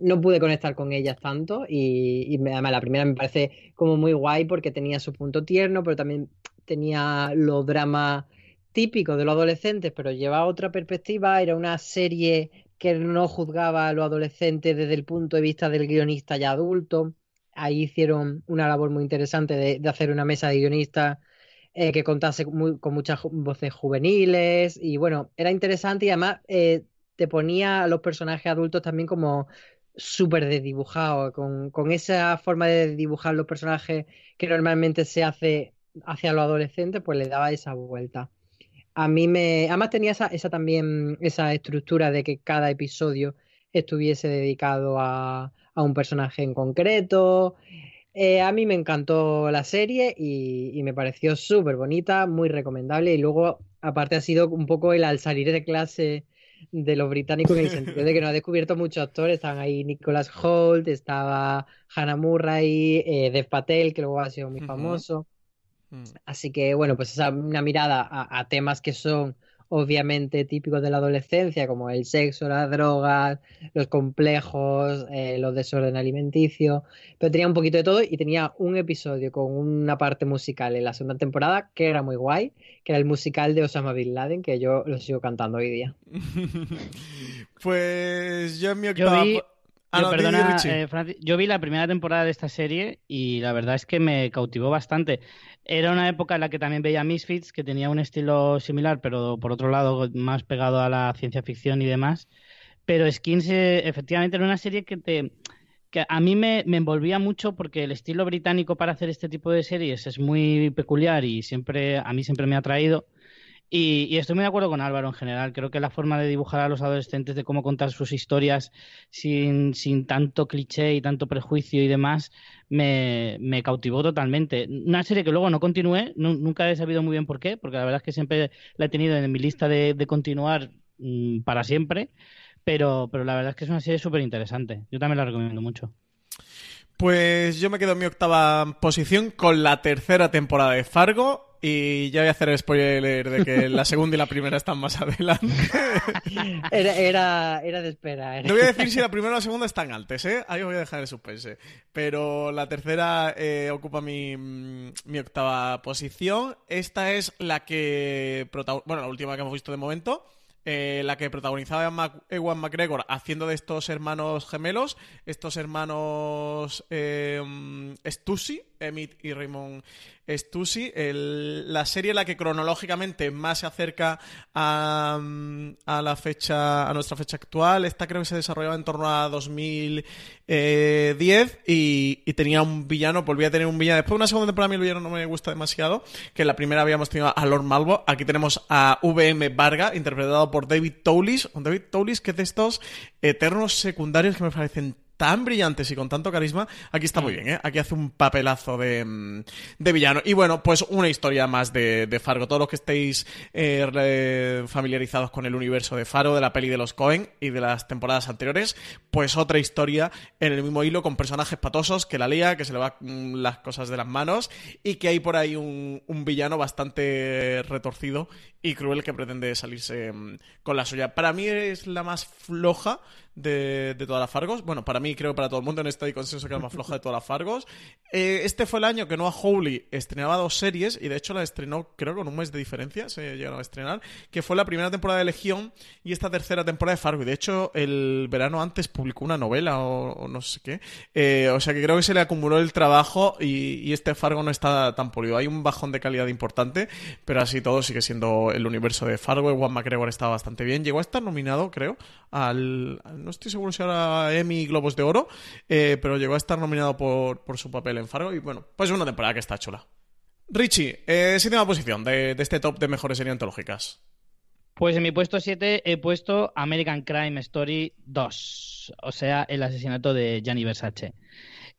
no pude conectar con ellas tanto y, además la primera me parece como muy guay porque tenía su punto tierno, pero también tenía los dramas típicos de los adolescentes, pero llevaba otra perspectiva, era una serie que no juzgaba a los adolescentes desde el punto de vista del guionista ya adulto ahí hicieron una labor muy interesante de, hacer una mesa de guionistas eh, que contase con muchas voces juveniles y bueno, era interesante y además eh, te ponía a los personajes adultos también como súper desdibujados, con, con esa forma de dibujar los personajes que normalmente se hace hacia los adolescentes, pues le daba esa vuelta. A mí me. Además tenía esa, esa también, esa estructura de que cada episodio estuviese dedicado a, a un personaje en concreto. Eh, a mí me encantó la serie y, me pareció súper bonita, muy recomendable. Y luego, aparte, ha sido un poco el al salir de clase de los británicos en el sentido de que no ha descubierto muchos actores. Estaban ahí Nicholas Holt, estaba Hannah Murray, eh, Dev Patel, que luego ha sido muy famoso. Mm. Así que, bueno, pues esa una mirada a temas que son obviamente típicos de la adolescencia, como el sexo, las drogas, los complejos, eh, los desorden alimenticio, pero tenía un poquito de todo y tenía un episodio con una parte musical en la segunda temporada que era muy guay, que era el musical de Osama Bin Laden, que yo lo sigo cantando hoy día. [LAUGHS] pues yo en mi octava... yo, perdona, eh, yo vi la primera temporada de esta serie y la verdad es que me cautivó bastante. Era una época en la que también veía Misfits, que tenía un estilo similar, pero por otro lado más pegado a la ciencia ficción y demás. Pero Skins, eh, efectivamente, era una serie que te, que a mí me, me, envolvía mucho porque el estilo británico para hacer este tipo de series es muy peculiar y siempre a mí siempre me ha atraído. Y, estoy muy de acuerdo con Álvaro en general. Creo que la forma de dibujar a los adolescentes, de cómo contar sus historias sin, sin tanto cliché y tanto prejuicio y demás, me, cautivó totalmente. Una serie que luego no continué, nunca he sabido muy bien por qué, porque la verdad es que siempre la he tenido en mi lista de, de continuar mmm, para siempre, pero, pero la verdad es que es una serie súper interesante. Yo también la recomiendo mucho. Pues yo me quedo en mi octava posición con la tercera temporada de Fargo. Y ya voy a hacer el spoiler de que la segunda y la primera están más [LAUGHS] adelante. Era, era, de espera. No voy a decir si la primera o la segunda están altas, ¿eh? Ahí os voy a dejar el suspense. Pero la tercera eh, ocupa mi, mi, octava posición. Esta es la que... Bueno, la última que hemos visto de momento. Eh, la que protagonizaba Ewan McGregor haciendo de estos hermanos gemelos, estos hermanos eh, Stussy, Emmett y Raymond Stussy, la serie la que cronológicamente más se acerca a, a, la fecha, a nuestra fecha actual. Esta creo que se desarrollaba en torno a 2010 y, y tenía un villano, volvía a tener un villano. Después de una segunda temporada el villano no me gusta demasiado, que en la primera habíamos tenido a Lord Malvo. Aquí tenemos a VM Varga, interpretado por David Towlis. David Towlis, que es de estos eternos secundarios que me parecen tan brillantes y con tanto carisma, aquí está muy mm. bien, ¿eh? Aquí hace un papelazo de, mm, de villano. Y bueno, pues una historia más de, de Fargo. Todos los que estéis eh, familiarizados con el universo de Faro, de la peli de los Cohen y de las temporadas anteriores, pues otra historia en el mismo hilo con personajes patosos que la lía, que se le va mm, las cosas de las manos y que hay por ahí un, un villano bastante retorcido y cruel que pretende salirse con la suya. Para mí es la más floja de, todas las Fargos. Bueno, para mí, creo que para todo el mundo en este hay consenso que es la más floja de todas las Fargos. Eh, este fue el año que Noah Hawley estrenaba dos series y de hecho la estrenó, creo, con un mes de diferencia, se llegaron a estrenar, que fue la primera temporada de Legión y esta tercera temporada de Fargo. Y de hecho, el verano antes publicó una novela o, no sé qué. Eh, o sea que creo que se le acumuló el trabajo y, este Fargo no está tan pulido. Hay un bajón de calidad importante, pero así todo sigue siendo el universo de Fargo. Juan McGregor está bastante bien. Llegó a estar nominado, creo, al no estoy seguro si ahora Emmy Globos de Oro, eh, pero llegó a estar nominado por, su papel en Fargo y bueno, pues es una temporada que está chula. Richie, eh, séptima posición de, este top de mejores series antológicas. Pues en mi puesto 7 he puesto American Crime Story 2, o sea, el asesinato de Gianni Versace.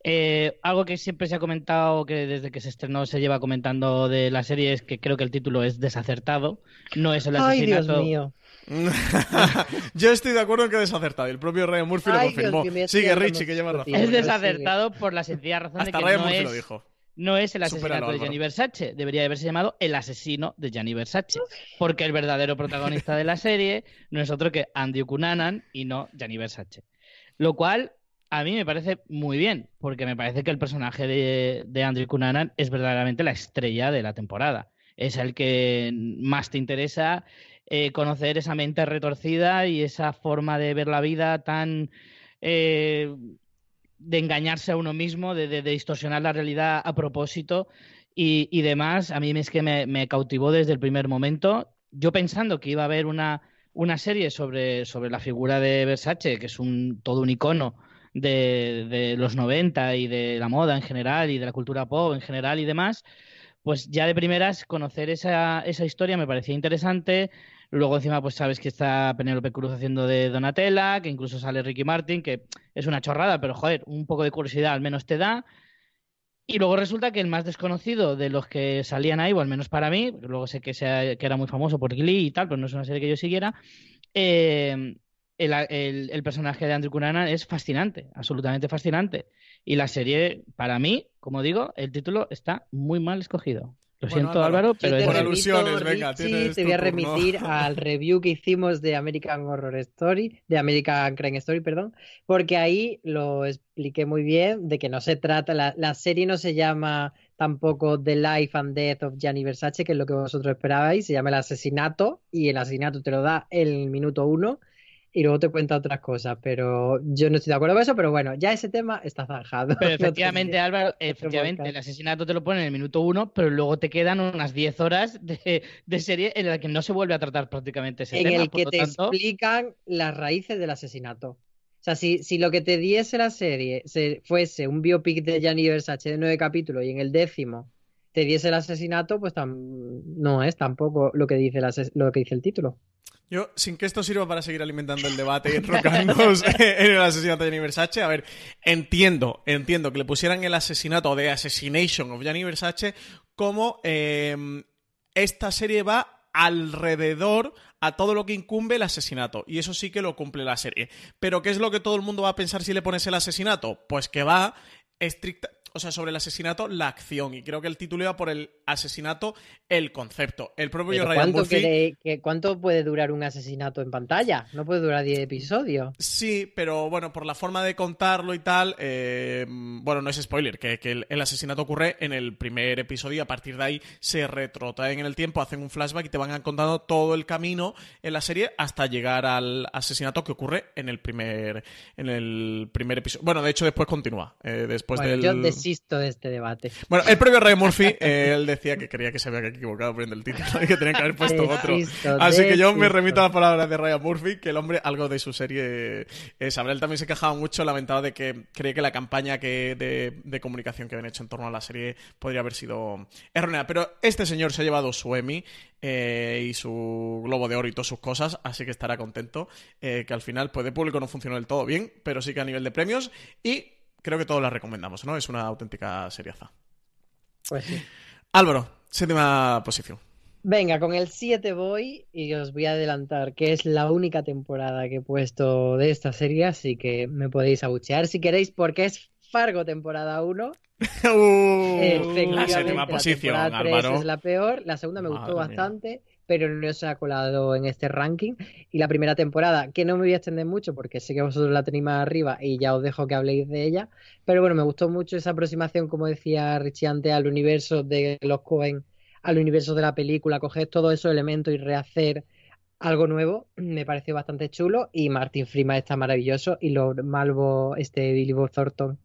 Eh, algo que siempre se ha comentado, que desde que se estrenó se lleva comentando de la serie, es que creo que el título es desacertado. No es el asesinato. Ay, Dios mío. [LAUGHS] Yo estoy de acuerdo en que es desacertado. El propio Ryan Murphy lo confirmó. Sigue Richie, que lleva razón. Es desacertado por la sencilla razón de que no es, no es el asesinato de Gianni Versace. Debería haberse llamado El asesino de Gianni Versace. Porque el verdadero protagonista de la serie no es otro que Andy Cunanan y no Gianni Versace. Lo cual a mí me parece muy bien, porque me parece que el personaje de, de Andrew Cunanan es verdaderamente la estrella de la temporada. Es el que más te interesa eh, conocer esa mente retorcida y esa forma de ver la vida tan eh, de engañarse a uno mismo, de, distorsionar la realidad a propósito y, demás. A mí es que me, cautivó desde el primer momento. Yo pensando que iba a haber una, una serie sobre, sobre la figura de Versace, que es un, todo un icono de, de, los 90 y de la moda en general y de la cultura pop en general y demás, pues ya de primeras conocer esa, esa historia me parecía interesante. Luego encima pues sabes que está Penélope Cruz haciendo de Donatella, que incluso sale Ricky Martin, que es una chorrada, pero joder, un poco de curiosidad al menos te da. Y luego resulta que el más desconocido de los que salían ahí, o al menos para mí, luego sé que, era muy famoso por Glee y tal, pero no es una serie que yo siguiera, eh, el, el, personaje de Andrew Cunanan es fascinante, absolutamente fascinante. Y la serie, para mí, como digo, el título está muy mal escogido. Lo siento, Álvaro, pero por alusiones, venga, tienes te voy a remitir [LAUGHS] al review que hicimos de American Horror Story, de American Crime Story, perdón, porque ahí lo expliqué muy bien de que no se trata, la, la serie no se llama tampoco The Life and Death of Gianni Versace, que es lo que vosotros esperabais, se llama El asesinato y el asesinato te lo da el minuto uno y luego te cuenta otras cosas, pero yo no estoy de acuerdo con eso, pero bueno, ya ese tema está zanjado. [LAUGHS] Pero efectivamente, Álvaro, efectivamente, el asesinato te lo pone en el minuto uno, pero luego te quedan unas 10 horas de, serie en la que no se vuelve a tratar prácticamente ese en tema. En el que te explican las raíces del asesinato. O sea, si, si lo que te diese la serie se, fuese un biopic de Gianni Versace de nueve capítulos y en el décimo te diese el asesinato, pues no es tampoco lo que dice lo que dice el título. Yo, sin que esto sirva para seguir alimentando el debate y [LAUGHS] enrocarnos en el asesinato de Gianni Versace, a ver, entiendo, entiendo que le pusieran el asesinato de Assassination of Gianni Versace como em, esta serie va alrededor a todo lo que incumbe el asesinato. Y eso sí que lo cumple la serie. Pero ¿qué es lo que todo el mundo va a pensar si le pones el asesinato? Pues que va estricta o sea, sobre el asesinato, la acción. Y creo que el título iba por el asesinato, el concepto. El propio Ryan Murphy... ¿Cuánto puede durar un asesinato en pantalla? No puede durar 10 episodios. Sí, pero bueno, por la forma de contarlo y tal, eh, bueno, no es spoiler, que, el, asesinato ocurre en el primer episodio y a partir de ahí se retrotraen en el tiempo, hacen un flashback y te van contando todo el camino en la serie hasta llegar al asesinato que ocurre en el primer, en el primer episodio. Bueno, de hecho después continúa. Eh, después del insisto de este debate. Bueno, el propio Ray Murphy, eh, él decía que creía que se había equivocado poniendo el título y que tenía que haber puesto otro. Así que yo me remito a las palabras de Ryan Murphy, que el hombre algo de su serie es Él también se quejaba mucho, lamentaba de que creía que la campaña que de, comunicación que habían hecho en torno a la serie podría haber sido errónea. Pero este señor se ha llevado su Emmy eh, y su Globo de Oro y todas sus cosas, así que estará contento. Eh, que al final, pues de público no funcionó del todo bien, pero sí que a nivel de premios. Y creo que todos la recomendamos, ¿no? Es una auténtica seriaza. Pues sí. Álvaro, séptima posición. Venga, con el 7 voy y os voy a adelantar que es la única temporada que he puesto de esta serie, así que me podéis abuchear si queréis, porque es Fargo temporada 1. [LAUGHS] Uh, la séptima posición, la 3 es la peor, la segunda me gustó bastante pero no se ha colado en este ranking. Y la primera temporada, que no me voy a extender mucho porque sé que vosotros la tenéis más arriba y ya os dejo que habléis de ella, pero bueno, me gustó mucho esa aproximación, como decía Richie antes, al universo de los Cohen, al universo de la película, coger todos esos elementos y rehacer algo nuevo, me pareció bastante chulo. Y Martin Freeman está maravilloso y lo Malvo, este Billy Bob Thornton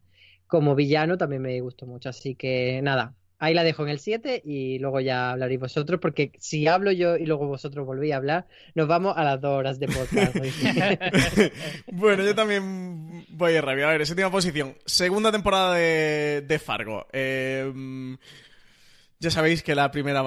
como villano también me gustó mucho, así que nada, ahí la dejo en el 7 y luego ya hablaréis vosotros, porque si hablo yo y luego vosotros volvéis a hablar, nos vamos a las dos horas de podcast. [LAUGHS] bueno, yo también voy a rabia. A ver, séptima posición. Segunda temporada de, de Fargo. Eh, ya sabéis que la primera...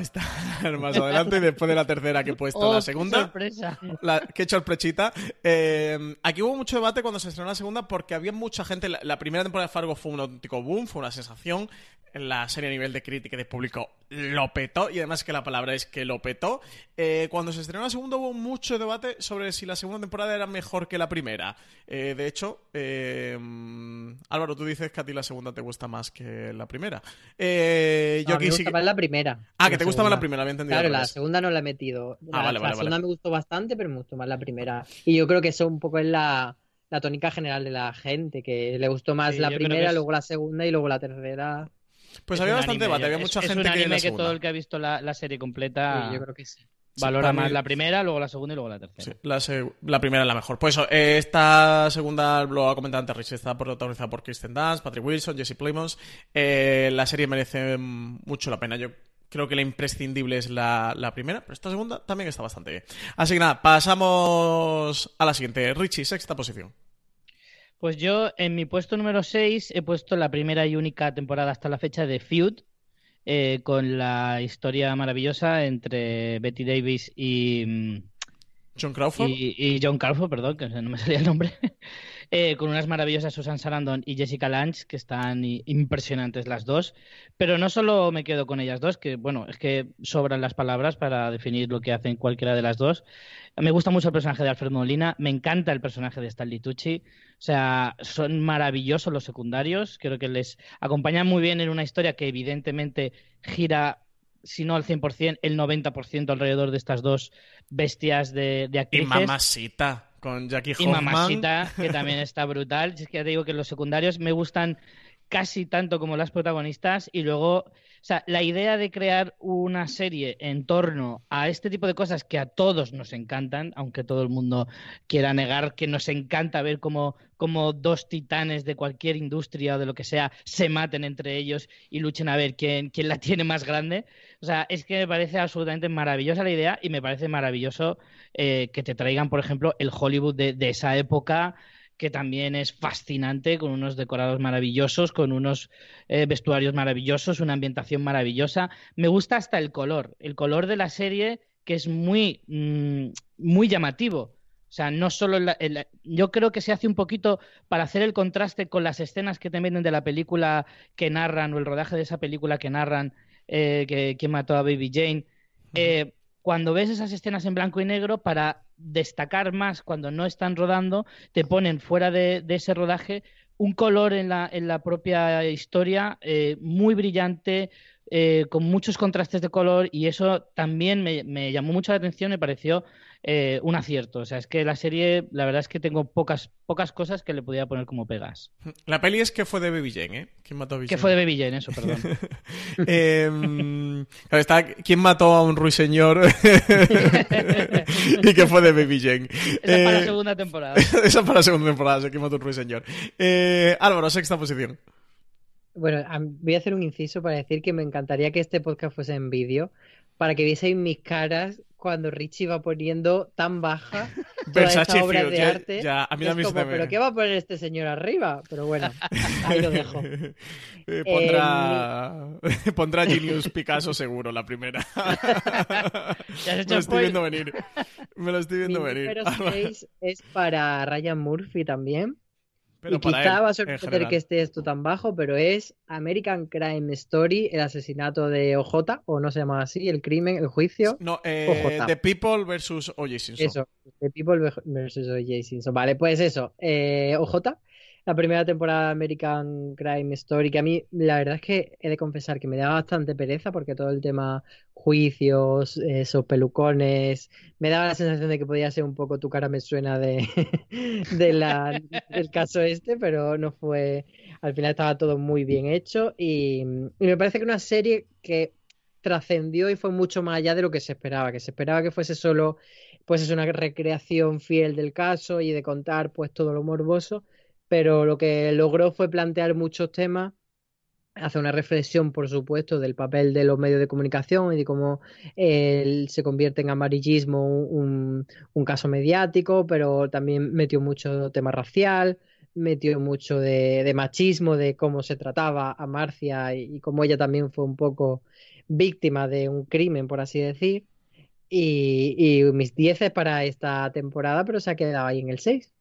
Está, [LAUGHS] más adelante, después de la tercera que he puesto la oh, segunda. sorpresa! La, qué sorpresita. Eh, aquí hubo mucho debate cuando se estrenó la segunda porque había mucha gente. La, primera temporada de Fargo fue un auténtico boom, fue una sensación. La serie a nivel de crítica y de público lo petó, y además que la palabra es que lo petó. Eh, cuando se estrenó la segunda hubo mucho debate sobre si la segunda temporada era mejor que la primera. Eh, de hecho, Álvaro, tú dices que a ti la segunda te gusta más que la primera. yo aquí me gusta más la primera. Ah, que te gusta más la primera, había entendido. Claro, la segunda no la he metido. Ah, la, segunda me gustó bastante, pero me gustó más la primera. Y yo creo que eso un poco es la, tónica general de la gente, que le gustó más la primera, luego la segunda y luego la tercera. Pues había bastante debate, había mucha gente es un anime que, todo el que ha visto la, serie completa. yo creo que sí. Valora más la primera, luego la segunda y luego la tercera. la, primera es la mejor. Pues eso, esta segunda, lo ha comentado antes Rich, está protagonizada por Kristen Dunst, Patrick Wilson, Jesse Plemons. Eh, la serie merece mucho la pena. Yo Creo que la imprescindible es la, primera, pero esta segunda también está bastante bien. Así que nada, pasamos a la siguiente. Richie, sexta posición. Pues yo en mi puesto número 6 he puesto la primera y única temporada hasta la fecha de Feud, eh, con la historia maravillosa entre Betty Davis y, John Crawford. Y, John Crawford, perdón, que no me [LAUGHS] salía el nombre. [LAUGHS] Eh, con unas maravillosas Susan Sarandon y Jessica Lange, que están impresionantes las dos. Pero no solo me quedo con ellas dos, que bueno, es que sobran las palabras para definir lo que hacen cualquiera de las dos. Me gusta mucho el personaje de Alfred Molina, me encanta el personaje de Stanley Tucci. O sea, son maravillosos los secundarios. Creo que les acompañan muy bien en una historia que evidentemente gira si no al 100%, el 90% alrededor de estas dos bestias de, de actrices. Y Mamacita, con Jackie Hoffman. Y Mamacita, que también está brutal. Es que ya te digo que los secundarios me gustan casi tanto como las protagonistas y luego, o sea, la idea de crear una serie en torno a este tipo de cosas que a todos nos encantan, aunque todo el mundo quiera negar que nos encanta ver cómo, dos titanes de cualquier industria o de lo que sea se maten entre ellos y luchen a ver quién, quién la tiene más grande. O sea, es que me parece absolutamente maravillosa la idea y me parece maravilloso eh, que te traigan, por ejemplo, el Hollywood de, de esa época que también es fascinante, con unos decorados maravillosos, con unos eh, vestuarios maravillosos, una ambientación maravillosa. Me gusta hasta el color, el color de la serie que es muy, mm, muy llamativo. O sea, no solo yo creo que se hace un poquito para hacer el contraste con las escenas que te vienen de la película que narran o el rodaje de esa película que narran eh, que, mató a Baby Jane. Eh, cuando ves esas escenas en blanco y negro, para destacar más cuando no están rodando, te ponen fuera de, ese rodaje un color en la, en la propia historia eh, muy brillante, eh, con muchos contrastes de color y eso también me, me llamó mucho la atención, me pareció eh, un acierto. O sea, es que la serie, la verdad es que tengo pocas, pocas cosas que le podía poner como pegas. La peli es que fue de Baby Jane, ¿eh? ¿Quién mató a Baby Que fue de Baby Jane, eso, perdón. [LAUGHS] eh, está, ¿Quién mató a un ruiseñor? [LAUGHS] y que fue de Baby Jane. Esa es para la eh, segunda temporada. [LAUGHS] esa es para la segunda temporada, ¿quién mató a un ruiseñor? Eh, Álvaro, sexta posición. Bueno, voy a hacer un inciso para decir que me encantaría que este podcast fuese en vídeo, para que vieseis mis caras cuando Richie va poniendo tan baja [LAUGHS] toda esta obra de arte. Ya, a mí es como, ¿pero qué va a poner este señor arriba? Pero bueno, [LAUGHS] ahí lo dejo. Eh, pondrá, eh, [LAUGHS] pondrá Genius Picasso seguro, la primera. ¿Ya Me lo estoy viendo venir. Me lo estoy viendo venir. Pero 6 es para Ryan Murphy también y quizá va a sorprender que esté esto tan bajo, pero es American Crime Story, el asesinato de OJ, o no se llama así, el crimen, el juicio. No, eh, The People versus O.J. Simpson. Eso, The People versus O.J. Simpson. Vale, pues eso, eh, OJ la primera temporada de American Crime Story, que a mí la verdad es que he de confesar que me da bastante pereza porque todo el tema juicios, esos pelucones, me daba la sensación de que podía ser un poco tu cara me suena [LAUGHS] de, la, del caso este, pero no fue, al final estaba todo muy bien hecho y, y me parece que una serie que trascendió y fue mucho más allá de lo que se esperaba, que se esperaba que fuese solo pues es una recreación fiel del caso y de contar pues todo lo morboso pero lo que logró fue plantear muchos temas, hacer una reflexión, por supuesto, del papel de los medios de comunicación y de cómo se convierte en amarillismo un, caso mediático, pero también metió mucho tema racial, metió mucho de, machismo, de cómo se trataba a Marcia y, cómo ella también fue un poco víctima de un crimen, por así decir. Y, y mis 10 para esta temporada, pero se ha quedado ahí en el 6.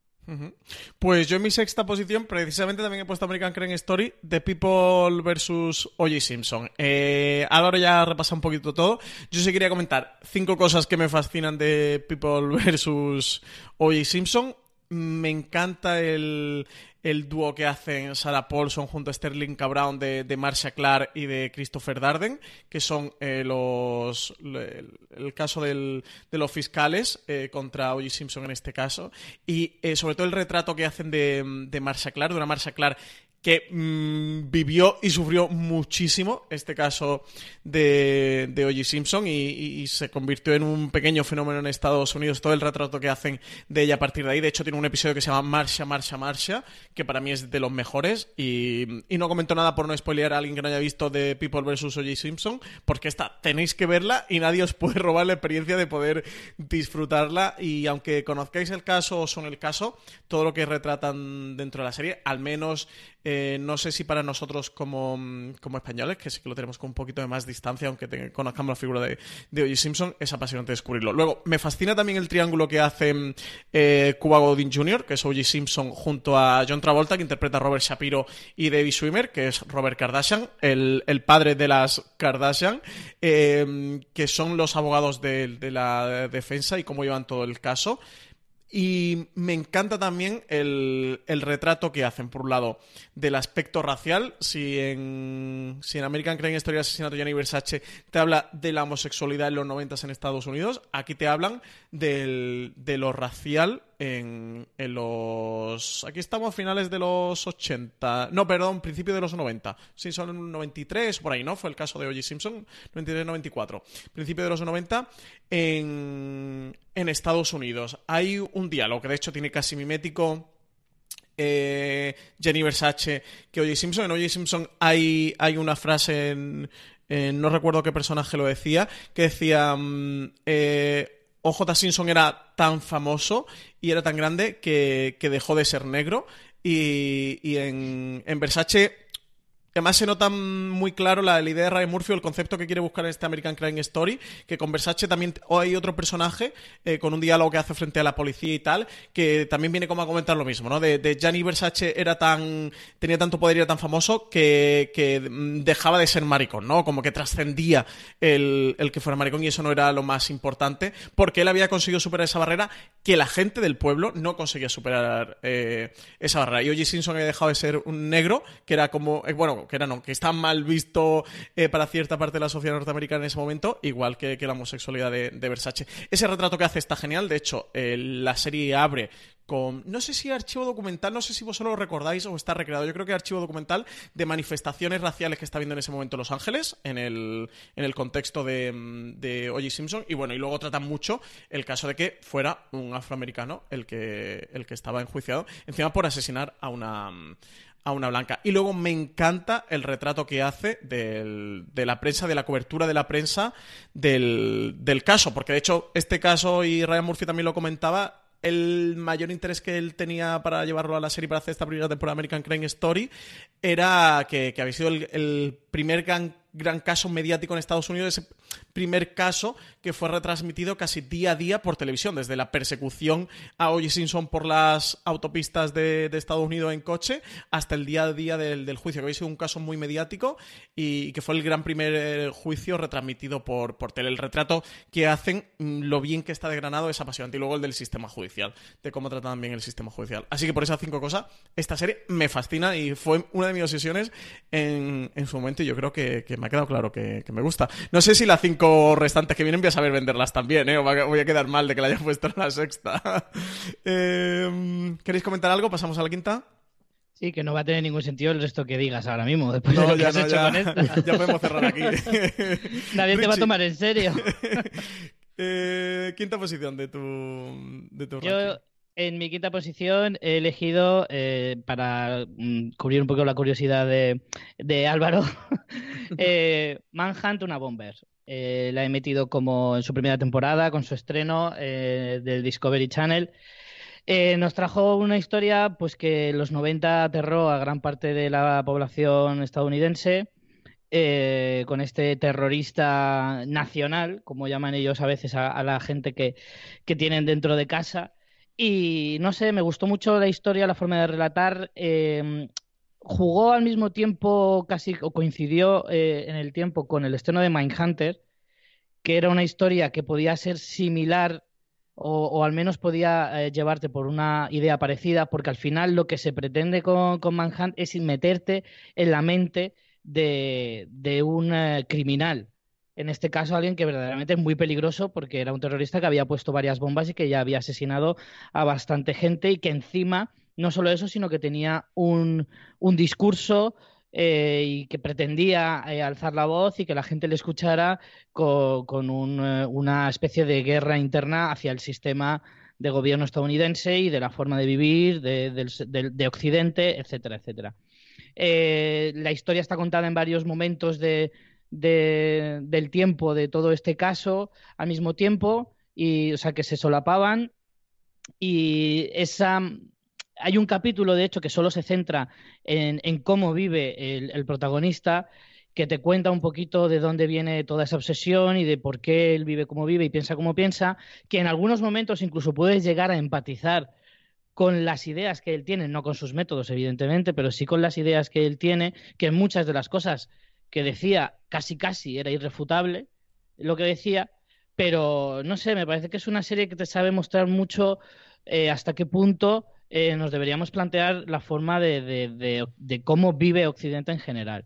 Pues yo en mi sexta posición precisamente también he puesto American Crime Story The People vs. O.J. Simpson. Eh, ahora ya repasa un poquito todo. Yo sí quería comentar cinco cosas que me fascinan de People [LAUGHS] vs. O.J. Simpson. Me encanta el, el dúo que hacen Sarah Paulson junto a Sterling K. Brown de, de Marcia Clark y de Christopher Darden, que son eh, los el, caso del, de los fiscales eh, contra O.J. Simpson en este caso, y eh, sobre todo el retrato que hacen de, de Marcia Clark, de una Marcia Clark que mm, vivió y sufrió muchísimo este caso de, de O.J. Simpson y, se convirtió en un pequeño fenómeno en Estados Unidos. Todo el retrato que hacen de ella a partir de ahí. De hecho, tiene un episodio que se llama Marcha, Marcha, Marcha, que para mí es de los mejores. Y, no comento nada por no spoilear a alguien que no haya visto de People vs. O.J. Simpson, porque esta tenéis que verla y nadie os puede robar la experiencia de poder disfrutarla. Y aunque conozcáis el caso o son el caso, todo lo que retratan dentro de la serie, al menos eh, no sé si para nosotros como, como, españoles, que sí que lo tenemos con un poquito de más distancia, aunque conozcamos la figura de, de. Simpson, es apasionante descubrirlo. Luego, me fascina también el triángulo que hace eh, Cuba Gooding Jr., que es O.J. Simpson, junto a John Travolta, que interpreta a Robert Shapiro, y David Swimmer, que es Robert Kardashian, el, padre de las Kardashian, eh, que son los abogados de, de la defensa y cómo llevan todo el caso. Y me encanta también el, retrato que hacen, por un lado, del aspecto racial. Si en, si en American Crime Story Asesinato Gianni Versace te habla de la homosexualidad en los 90 en Estados Unidos, aquí te hablan del, de lo racial en, en, los... Aquí estamos a finales de los 80... No, perdón, principio de los 90. Sí, son 93, por ahí, ¿no? Fue el caso de O.J. Simpson, 93-94. Principio de los 90 en, en Estados Unidos. Hay un diálogo que de hecho tiene casi mimético... Eh, Jenny Versace que O.J. Simpson. En O.J. Simpson hay, hay una frase en, no recuerdo qué personaje lo decía, que decía, mm, eh, OJ Simpson era tan famoso y era tan grande que, dejó de ser negro. Y, y en, en Versace Además se nota muy claro la, idea de Ryan Murphy o el concepto que quiere buscar en este American Crime Story, que con Versace también hay otro personaje eh, con un diálogo que hace frente a la policía y tal, que también viene como a comentar lo mismo, ¿no? De, de Gianni Versace era tan tenía tanto poder y era tan famoso que, dejaba de ser maricón, ¿no? Como que trascendía el, que fuera maricón y eso no era lo más importante, porque él había conseguido superar esa barrera que la gente del pueblo no conseguía superar eh, esa barrera. Y O.J. Simpson había dejado de ser un negro, que era como, eh, bueno, que era no, que está mal visto eh, para cierta parte de la sociedad norteamericana en ese momento, igual que, la homosexualidad de, Versace. Ese retrato que hace está genial, de hecho, eh, la serie abre con, no sé si archivo documental, no sé si vosotros lo recordáis o está recreado, yo creo que archivo documental de manifestaciones raciales que está viendo en ese momento Los Ángeles, en el, en el contexto de, de. Simpson, y bueno, y luego tratan mucho el caso de que fuera un afroamericano el que, el que estaba enjuiciado, encima por asesinar a una, a una blanca. Y luego me encanta el retrato que hace de la prensa, de la cobertura de la prensa del, caso, porque de hecho este caso, y Ryan Murphy también lo comentaba, el mayor interés que él tenía para llevarlo a la serie para hacer esta primera temporada de American Crime Story era que, había sido el, el primer gran gran caso mediático en Estados Unidos, primer caso que fue retransmitido casi día a día por televisión, desde la persecución a O.J. Simpson por las autopistas de, Estados Unidos en coche hasta el día a día del, juicio, que había sido un caso muy mediático y, que fue el gran primer eh, juicio retransmitido por, por tele. El retrato que hacen, mm, lo bien que está desgranado es apasionante. Y luego el del sistema judicial, de cómo tratan bien el sistema judicial. Así que por esas cinco cosas, esta serie me fascina y fue una de mis obsesiones en, su momento y yo creo que, que me ha quedado claro que, me gusta. No sé si las cinco restantes que vienen voy a saber venderlas también, ¿eh? voy a quedar mal de que la haya [LAUGHS] puesto en la sexta. [LAUGHS] Em, ¿Queréis comentar algo? ¿Pasamos a la quinta? Sí, que no va a tener ningún sentido el resto que digas ahora mismo, después de lo que has hecho con esta. [LAUGHS] ya podemos cerrar aquí. Nadie te va a tomar en serio. Eh, quinta posición de tu, de tu Yo, en mi quinta posición he elegido, eh, para mm, cubrir un poco la curiosidad de, Álvaro, eh, Manhunt, una bomber. Eh, la he metido como en su primera temporada, con su estreno del Discovery Channel. nos trajo una historia pues que en los 90 aterró a gran parte de la población estadounidense. con este terrorista nacional, como llaman ellos a veces a, la gente que, que, tienen dentro de casa, y no sé, me gustó mucho la historia, la forma de relatar. Jugó al mismo tiempo, casi o coincidió eh, en el tiempo con el estreno de Mindhunter, que era una historia que podía ser similar o, al menos podía eh, llevarte por una idea parecida, porque al final lo que se pretende con, con Manhunt es meterte en la mente de, de un eh, criminal. En este caso alguien que verdaderamente es muy peligroso porque era un terrorista que había puesto varias bombas y que ya había asesinado a bastante gente y que encima, no solo eso, sino que tenía un, discurso eh, y que pretendía eh, alzar la voz y que la gente le escuchara con, eh, una especie de guerra interna hacia el sistema de gobierno estadounidense y de la forma de vivir de, de Occidente, etcétera, etcétera. la historia está contada en varios momentos de, del tiempo de todo este caso al mismo tiempo, y, o sea, que se solapaban y esa, hay un capítulo, de hecho, que solo se centra en, cómo vive el, protagonista, que te cuenta un poquito de dónde viene toda esa obsesión y de por qué él vive como vive y piensa como piensa, que en algunos momentos incluso puedes llegar a empatizar con las ideas que él tiene, no con sus métodos, evidentemente, pero sí con las ideas que él tiene, que muchas de las cosas que decía casi casi era irrefutable lo que decía, pero no sé, me parece que es una serie que te sabe mostrar mucho eh, hasta qué punto eh, nos deberíamos plantear la forma de, cómo vive Occidente en general.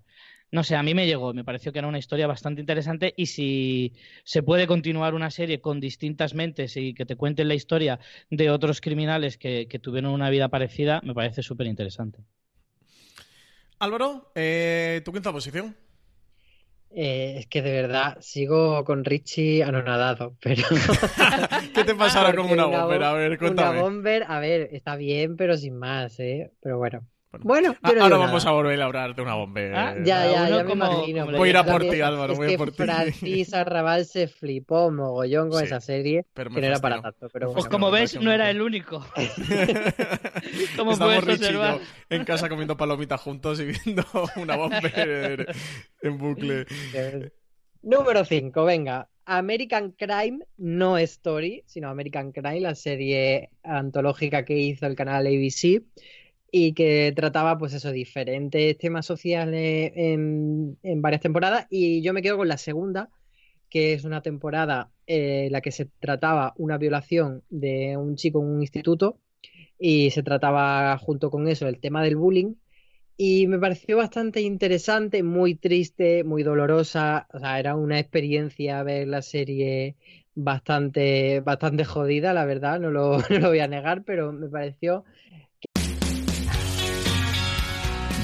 No sé, a mí me llegó, me pareció que era una historia bastante interesante y si se puede continuar una serie con distintas mentes y que te cuenten la historia de otros criminales que, tuvieron una vida parecida, me parece súper interesante. Álvaro, eh, ¿tu quinta posición? Eh, es que de verdad sigo con Richie anonadado, pero. [LAUGHS] ¿Qué te pasa ahora con [LAUGHS] una bomber? A ver, cuéntame. Una bomber, a ver, está bien, pero sin más, ¿eh? Pero bueno. Bueno, ah, ahora vamos a volver a hablar de una bomber. Ah, ya, ya, ya me imagino. Voy a ir a por ti, Álvaro, voy a por ti. Francis Arrabal se flipó mogollón con esa serie, pero que no era para tanto. Pero pues como ves, no era el único. [LAUGHS] como puedes observar. en casa comiendo palomitas juntos y viendo [LAUGHS] una bomber [LAUGHS] en bucle. Número 5, venga. American Crime, no Story, sino American Crime, la serie antológica que hizo el canal ABC y que trataba, pues eso, diferentes temas sociales en, varias temporadas. Y yo me quedo con la segunda, que es una temporada en eh, la que se trataba una violación de un chico en un instituto y se trataba junto con eso el tema del bullying. Y me pareció bastante interesante, muy triste, muy dolorosa. O sea, era una experiencia ver la serie bastante, bastante jodida, la verdad, no lo, [LAUGHS] no lo voy a negar, pero me pareció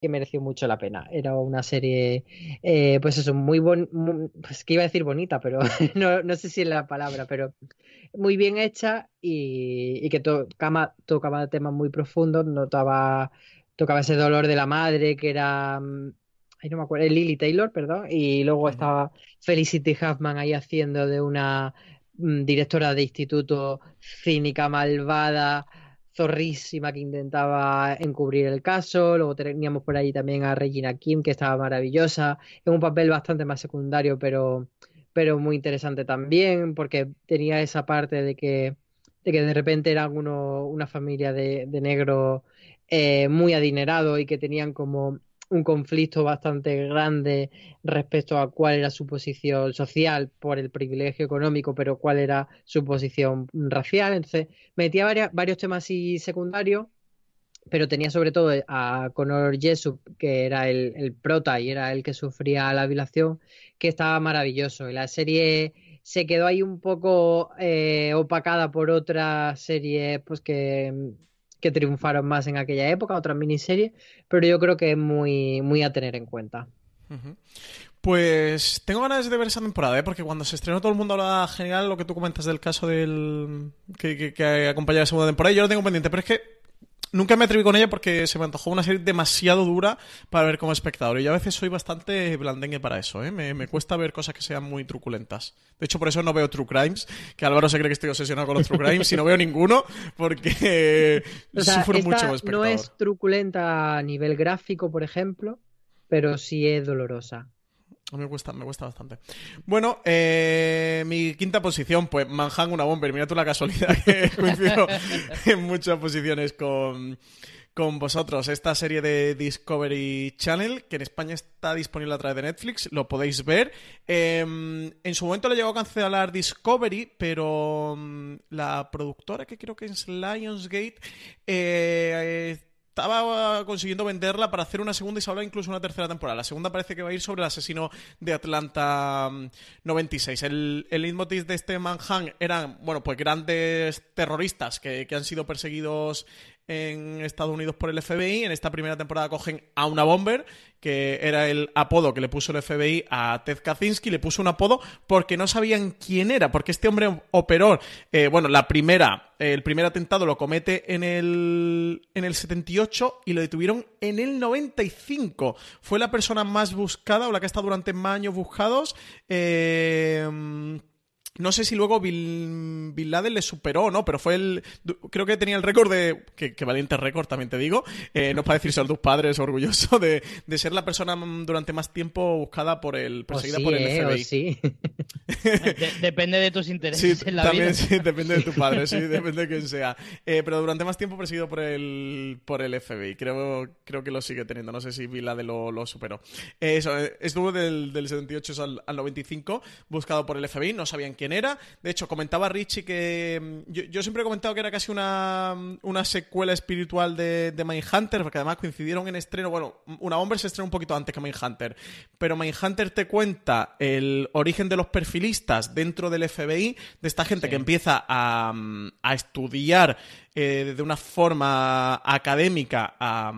Que mereció mucho la pena. Era una serie, eh, pues eso, muy bonita, pues que iba a decir bonita, pero [LAUGHS] no, no, sé si es la palabra, pero muy bien hecha y, que tocaba, tocaba temas muy profundos, notaba, tocaba ese dolor de la madre que era, mm, ay no me acuerdo, Lily Taylor, perdón, y luego estaba Felicity Huffman ahí haciendo de una mm, directora de instituto cínica, malvada, zorrísima que intentaba encubrir el caso. Luego teníamos por ahí también a Regina Kim, que estaba maravillosa, en un papel bastante más secundario, pero, pero muy interesante también, porque tenía esa parte de que de, que de repente eran uno, una familia de, de negros eh, muy adinerados y que tenían como un conflicto bastante grande respecto a cuál era su posición social por el privilegio económico, pero cuál era su posición racial. Entonces, metía varios temas así secundarios, pero tenía sobre todo a Conor Jessup, que era el, prota y era el que sufría la violación, que estaba maravilloso. Y la serie se quedó ahí un poco eh, opacada por otra serie pues que que triunfaron más en aquella época, otras miniseries, pero yo creo que es muy, muy a tener en cuenta. Pues tengo ganas de ver esa temporada, ¿eh? porque cuando se estrenó todo el mundo hablaba genial lo que tú comentas del caso del que, que, acompaña la segunda temporada yo lo tengo pendiente, pero es que nunca me atreví con ella porque se me antojó una serie demasiado dura para ver como espectador. Y yo a veces soy bastante blandengue para eso, ¿eh? Me, me, cuesta ver cosas que sean muy truculentas. De hecho, por eso no veo True Crimes, que Álvaro se cree que estoy obsesionado con los True Crimes y no veo ninguno porque [LAUGHS] o sea, sufro mucho como espectador. No es truculenta a nivel gráfico, por ejemplo, pero sí es dolorosa. Me cuesta, me cuesta bastante. Bueno, eh, mi quinta posición, pues Manhattan, una bomber. Mira tú la casualidad que [LAUGHS] coincido en muchas posiciones con, con vosotros. Esta serie de Discovery Channel, que en España está disponible a través de Netflix, lo podéis ver. Eh, en su momento le llegó a cancelar Discovery, pero um, la productora, que creo que es Lionsgate, eh, estaba consiguiendo venderla para hacer una segunda y se habla incluso una tercera temporada. La segunda parece que va a ir sobre el asesino de Atlanta 96. Mm, el, el leitmotiv de este Manhunt eran, bueno, pues grandes terroristas que, que han sido perseguidos en Estados Unidos por el FBI. En esta primera temporada cogen a una bomber, que era el apodo que le puso el FBI a Ted Kaczynski. Le puso un apodo porque no sabían quién era, porque este hombre operó, eh, bueno, la primera, el primer atentado lo comete en el, en el 78 y lo detuvieron en el 95. Fue la persona más buscada o la que estado durante más años buscados. Eh, no sé si luego Bin, Laden le superó o no, pero fue el. Creo que tenía el récord de. Que, valiente récord, también te digo. Eh, no es para decirse a tus padres [LAUGHS] orgulloso de, de, ser la persona durante más tiempo buscada por el. perseguida sí, por el eh, FBI. sí. [LAUGHS] de, depende de tus intereses sí, en la también, vida. Sí, depende de tu padre, sí, [LAUGHS] depende de quién sea. Eh, pero durante más tiempo perseguido por el, por el FBI. Creo, creo que lo sigue teniendo. No sé si Bin Laden lo, lo superó. Eh, eso, estuvo del, del 78 al, al 95 buscado por el FBI. No sabían quién era. De hecho, comentaba Richie que. mm, Yo, yo siempre he comentado que era casi una, una secuela espiritual de, de Mindhunter, porque además coincidieron en estreno. Bueno, una Bomber se estrenó un poquito antes que Mindhunter. Pero Mindhunter te cuenta el origen de los perfilistas dentro del FBI, de esta gente que empieza a, mm, a estudiar eh, de una forma académica a,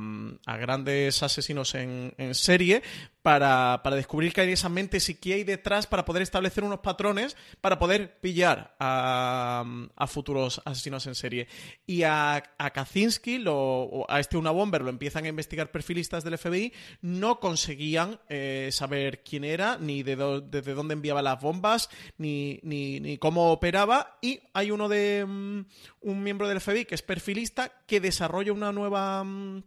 a grandes asesinos en, en serie para, para, descubrir qué hay en esa mente y qué hay detrás para poder establecer unos patrones para poder pillar a, a futuros asesinos en serie. Y a, a Kaczynski, lo, a este Una Bomber, lo empiezan a investigar perfilistas del FBI, no conseguían eh, saber quién era, ni de desde dónde enviaba las bombas, ni, ni, ni cómo operaba. Y hay uno de um, un miembro del FBI que es perfilista que desarrolla una nueva. Um,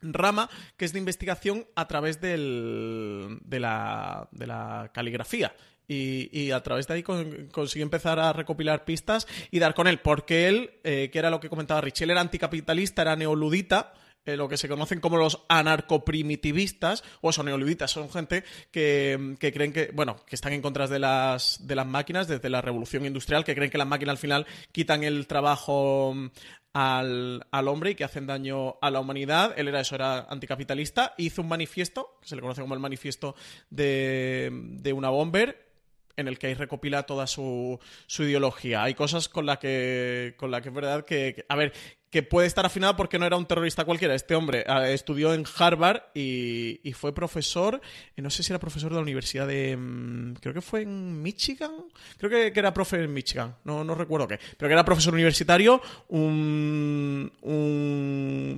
rama que es de investigación a través del, de, la, caligrafía. Y, a través de ahí con, consiguió empezar a recopilar pistas y dar con él, porque él, eh, que era lo que comentaba Richie, él era anticapitalista, era neoludita, eh, lo que se conocen como los anarcoprimitivistas, o son neoluditas, son gente que, que, creen que, bueno, que están en contra de las, de las máquinas desde la revolución industrial, que creen que las máquinas al final quitan el trabajo al, al, hombre y que hacen daño a la humanidad. Él era eso, era anticapitalista. Hizo un manifiesto, que se le conoce como el manifiesto de, de una bomber, en el que ahí recopila toda su, su ideología. Hay cosas con las que, con la que es verdad que, que, a ver, que puede estar afinada porque no era un terrorista cualquiera. Este hombre uh, estudió en Harvard y, fue profesor, eh, no sé si era profesor de la Universidad de... Um, creo que fue en Michigan. Creo que, era profe en Michigan, no, no recuerdo qué. Pero que era profesor universitario, un,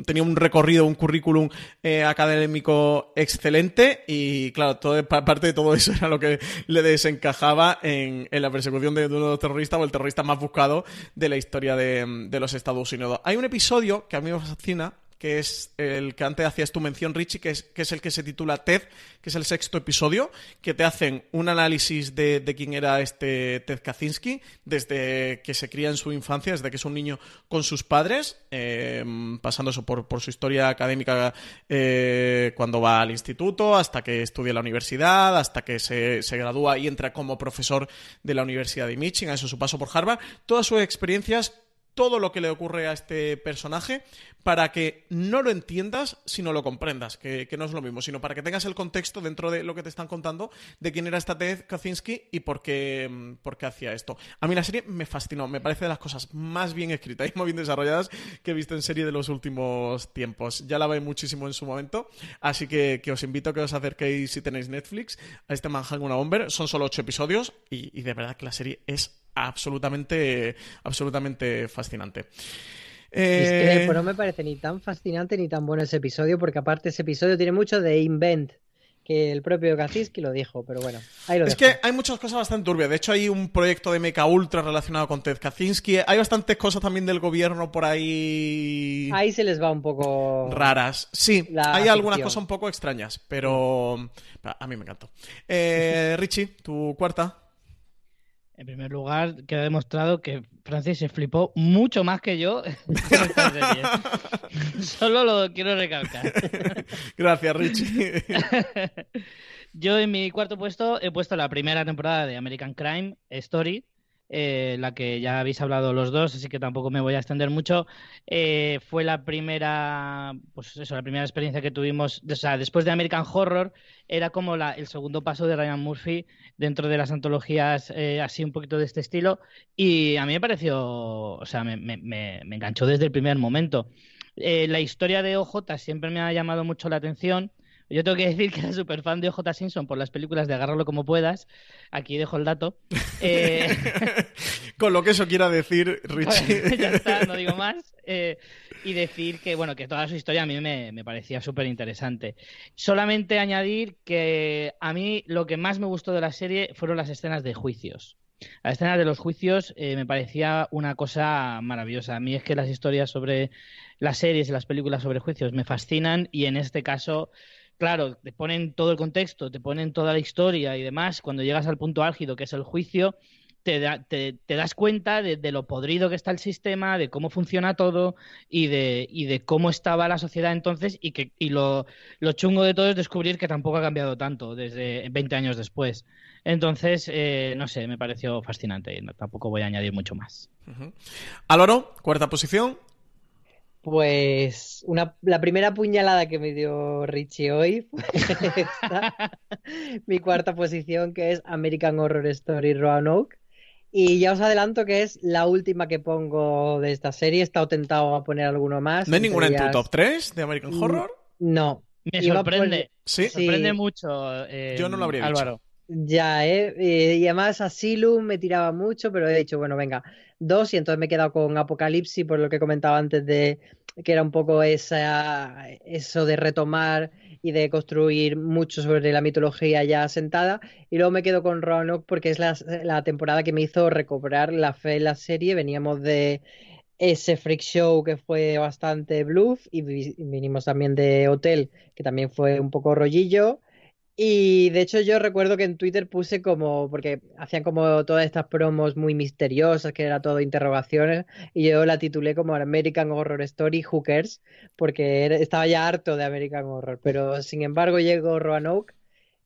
tenía un recorrido, un currículum eh, académico excelente y claro, todo, parte de todo eso era lo que le desencajaba en, en la persecución de, de uno de los terroristas o el terrorista más buscado de la historia de, de los Estados Unidos. Hay episodio que a mí me fascina, que es el que antes hacías tu mención, Richie, que es, que es el que se titula TED, que es el sexto episodio, que te hacen un análisis de, de quién era este Ted Kaczynski, desde que se cría en su infancia, desde que es un niño con sus padres, eh, pasando eso por, por, su historia académica eh, cuando va al instituto, hasta que estudia en la universidad, hasta que se, se gradúa y entra como profesor de la Universidad de Michigan, eso su paso por Harvard, todas sus experiencias todo lo que le ocurre a este personaje para que no lo entiendas, sino lo comprendas, que, no es lo mismo, sino para que tengas el contexto dentro de lo que te están contando de quién era esta Ted Kaczynski y por qué, por qué hacía esto. A mí la serie me fascinó, me parece de las cosas más bien escritas y [LAUGHS] más bien desarrolladas que he visto en serie de los últimos tiempos. Ya la veis muchísimo en su momento, así que, que, os invito a que os acerquéis si tenéis Netflix a este Manhattan una Bomber. Son solo ocho episodios y de verdad que la serie es absolutamente, absolutamente fascinante. Es que Eh, pues, no me parece ni tan fascinante ni tan bueno ese episodio, porque aparte ese episodio tiene mucho de invent, que el propio Kaczynski lo dijo, pero bueno, ahí lo Es dejo. que hay muchas cosas bastante turbias. De hecho, hay un proyecto de Mecha Ultra relacionado con Ted Kaczynski. Hay bastantes cosas también del gobierno por ahí Ahí se les va un poco... raras. Sí, La hay algunas cosas un poco extrañas, pero a mí me encantó. Eh, [LAUGHS] Richie, tu cuarta. En primer lugar, queda demostrado que Francis se flipó mucho más que yo. [LAUGHS] [LAUGHS] Solo lo quiero recalcar. [LAUGHS] Gracias, Richie. Yo en mi cuarto puesto he puesto la primera temporada de American Crime Story, eh, la que ya habéis hablado los dos, así que tampoco me voy a extender mucho. Eh, fue la primera, pues eso, la primera experiencia que tuvimos, o sea, después de American Horror, era como la- el segundo paso de Ryan Murphy dentro de las antologías eh, así un poquito de este estilo, y a mí me pareció, o sea, me, me- me- me enganchó desde el primer momento. La historia de OJ siempre me ha llamado mucho la atención. Yo tengo que decir que era súper fan de OJ Simpson por las películas de Agárralo como puedas. Aquí dejo el dato. [LAUGHS] Eh, [LAUGHS] Con lo que eso quiera decir, Richie. [LAUGHS] ya está, no digo más. Eh, y decir que, bueno, que toda su historia a mí me, me parecía súper interesante. Solamente añadir que a mí lo que más me gustó de la serie fueron las escenas de juicios. Las escenas de los juicios eh, me parecía una cosa maravillosa. A mí es que las historias sobre las series y las películas sobre juicios me fascinan y en este caso, claro, te ponen todo el contexto, te ponen toda la historia y demás. Cuando llegas al punto álgido que es el juicio, te, da- te- te das cuenta de, lo podrido que está el sistema, de cómo funciona todo y de, y de cómo estaba la sociedad entonces y, que, y lo, lo chungo de todo es descubrir que tampoco ha cambiado tanto desde 20 años después. Entonces, eh, no sé, me pareció fascinante y tampoco voy a añadir mucho más. Álvaro, cuarta posición. Pues una, la primera puñalada que me dio Richie hoy [LAUGHS] fue esta, mi cuarta posición, que es American Horror Story Roanoke. Y ya os adelanto que es la última que pongo de esta serie. He estado tentado a poner alguno más. ¿No hay ninguna en tu top 3 de American Mm, Horror? No. Me Iba sorprende, Sí. me Sí. sorprende mucho. eh, Yo no lo habría dicho. Ya, ¿eh? Eh, Y además Asylum me tiraba mucho, pero he dicho, bueno, venga, dos, y entonces me he quedado con Apocalipsis, por lo que comentaba antes de que era un poco esa, eso de retomar y de construir mucho sobre la mitología ya asentada. Y luego me quedo con Roanoke porque es la, la temporada que me hizo recobrar la fe en la serie. Veníamos de ese freak show que fue bastante bluff y vi- vinimos también de Hotel, que también fue un poco rollillo. Y de hecho yo recuerdo que en Twitter puse como, porque hacían como todas estas promos muy misteriosas, que era todo interrogaciones, y yo la titulé como American Horror Story Hookers, porque estaba ya harto de American Horror, pero sin embargo llegó Roanoke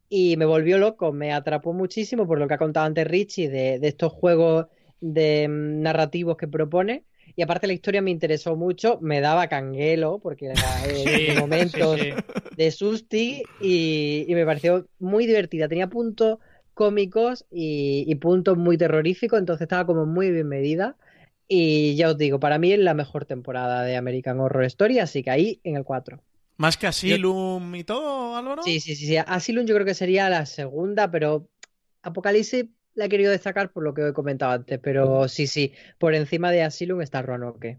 y me volvió loco, me atrapó muchísimo por lo que ha contado antes Richie de, de estos juegos de mm, narrativos que propone. Y aparte la historia me interesó mucho, me daba canguelo, porque era [LAUGHS] eh, Sí, momentos sí, sí. de Susti y, y me pareció muy divertida. Tenía puntos cómicos y, y puntos muy terroríficos, entonces estaba como muy bien medida. Y ya os digo, para mí es la mejor temporada de American Horror Story, así que ahí en el 4. Más que Asylum y todo, Álvaro. Sí, sí, sí, sí. Asylum yo creo que sería la segunda, pero Apocalipsis la he querido destacar por lo que he comentado antes, pero sí, sí, por encima de Asylum está Roanoke.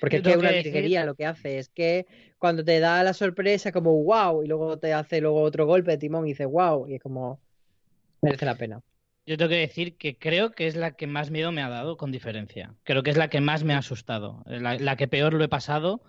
Porque es que es una virguería lo que hace, es que cuando te da la sorpresa como wow, y luego te hace luego otro golpe de timón y dices wow, y es como merece la pena. Yo tengo que decir que creo que es la que más miedo me ha dado, con diferencia. Creo que es la que más me ha asustado, la, la que peor lo he pasado,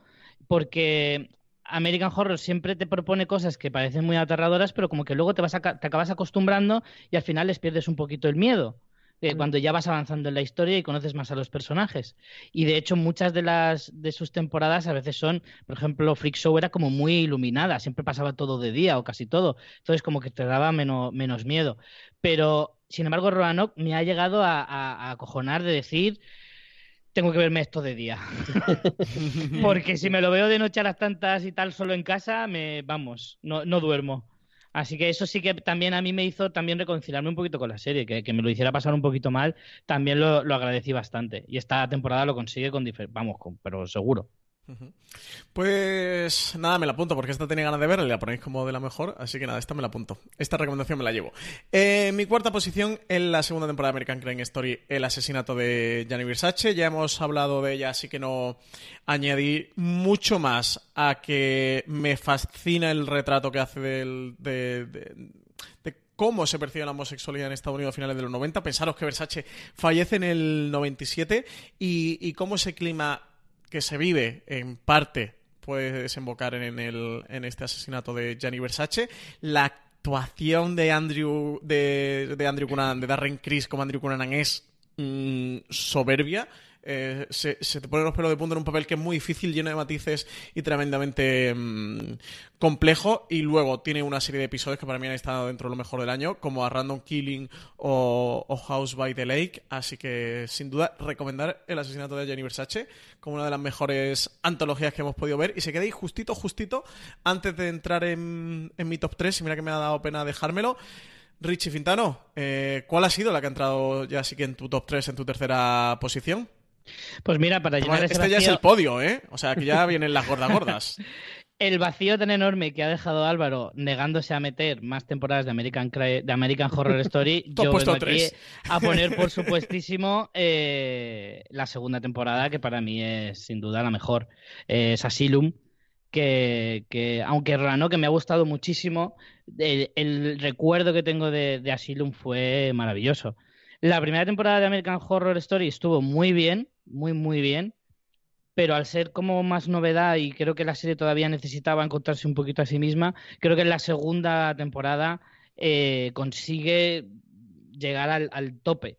porque American Horror siempre te propone cosas que parecen muy aterradoras, pero como que luego te, vas a te acabas acostumbrando y al final les pierdes un poquito el miedo. eh, cuando ya vas avanzando en la historia y conoces más a los personajes. Y de hecho, muchas de las de sus temporadas a veces son, por ejemplo, Freak Show era como muy iluminada, siempre pasaba todo de día o casi todo. Entonces, como que te daba menos, menos miedo. Pero, sin embargo, Roanoke me ha llegado a, a- a acojonar de decir, tengo que verme esto de día. [LAUGHS] Porque si me lo veo de noche a las tantas y tal solo en casa, me vamos, no, no duermo. Así que eso sí que también a mí me hizo también reconciliarme un poquito con la serie, que, que me lo hiciera pasar un poquito mal, también lo, lo agradecí bastante. Y esta temporada lo consigue con vamos, con, pero seguro. Pues nada, me la apunto porque esta tenía ganas de verla y la ponéis como de la mejor, así que nada, esta me la apunto. Esta recomendación me la llevo. Eh, mi cuarta posición en la segunda temporada de American Crime Story, el asesinato de Gianni Versace. Ya hemos hablado de ella, así que no añadí mucho más a que me fascina el retrato que hace del, de, de cómo se percibe la homosexualidad en Estados Unidos a finales de los 90. Pensaros que Versace fallece en el 97 y, y cómo ese clima que se vive en parte puede desembocar en, el, en este asesinato de Gianni Versace. La actuación de Andrew, de, de Andrew Cunanan, de Darren Criss como Andrew Cunanan es mm, soberbia. Eh, se, te ponen los pelos de punta en un papel que es muy difícil, lleno de matices y tremendamente mm, complejo. Y luego tiene una serie de episodios que para mí han estado dentro de lo mejor del año, como a Random Killing o, House by the Lake. Así que, sin duda, recomendar El asesinato de Jenny Versace como una de las mejores antologías que hemos podido ver. Y se queda ahí justito, justito, antes de entrar en, mi top 3. Y mira que me ha dado pena dejármelo. Richie Fintano, eh, ¿cuál ha sido la que ha entrado ya sí que en tu top 3, en tu tercera posición? Pues mira, para llenar ese Este ya es el podio, ¿eh? O sea, que ya vienen las gordas gordas. [LAUGHS] el vacío tan enorme que ha dejado Álvaro negándose a meter más temporadas de American, de American Horror [LAUGHS] Story, yo vengo aquí a poner por [LAUGHS] supuestísimo eh, la segunda temporada, que para mí es sin duda la mejor. es Asylum, que, que aunque Rano, que me ha gustado muchísimo, el, recuerdo que tengo de, de Asylum fue maravilloso. La primera temporada de American Horror Story estuvo muy bien, muy, muy bien, pero al ser como más novedad y creo que la serie todavía necesitaba encontrarse un poquito a sí misma, creo que en la segunda temporada eh, consigue llegar al, al tope.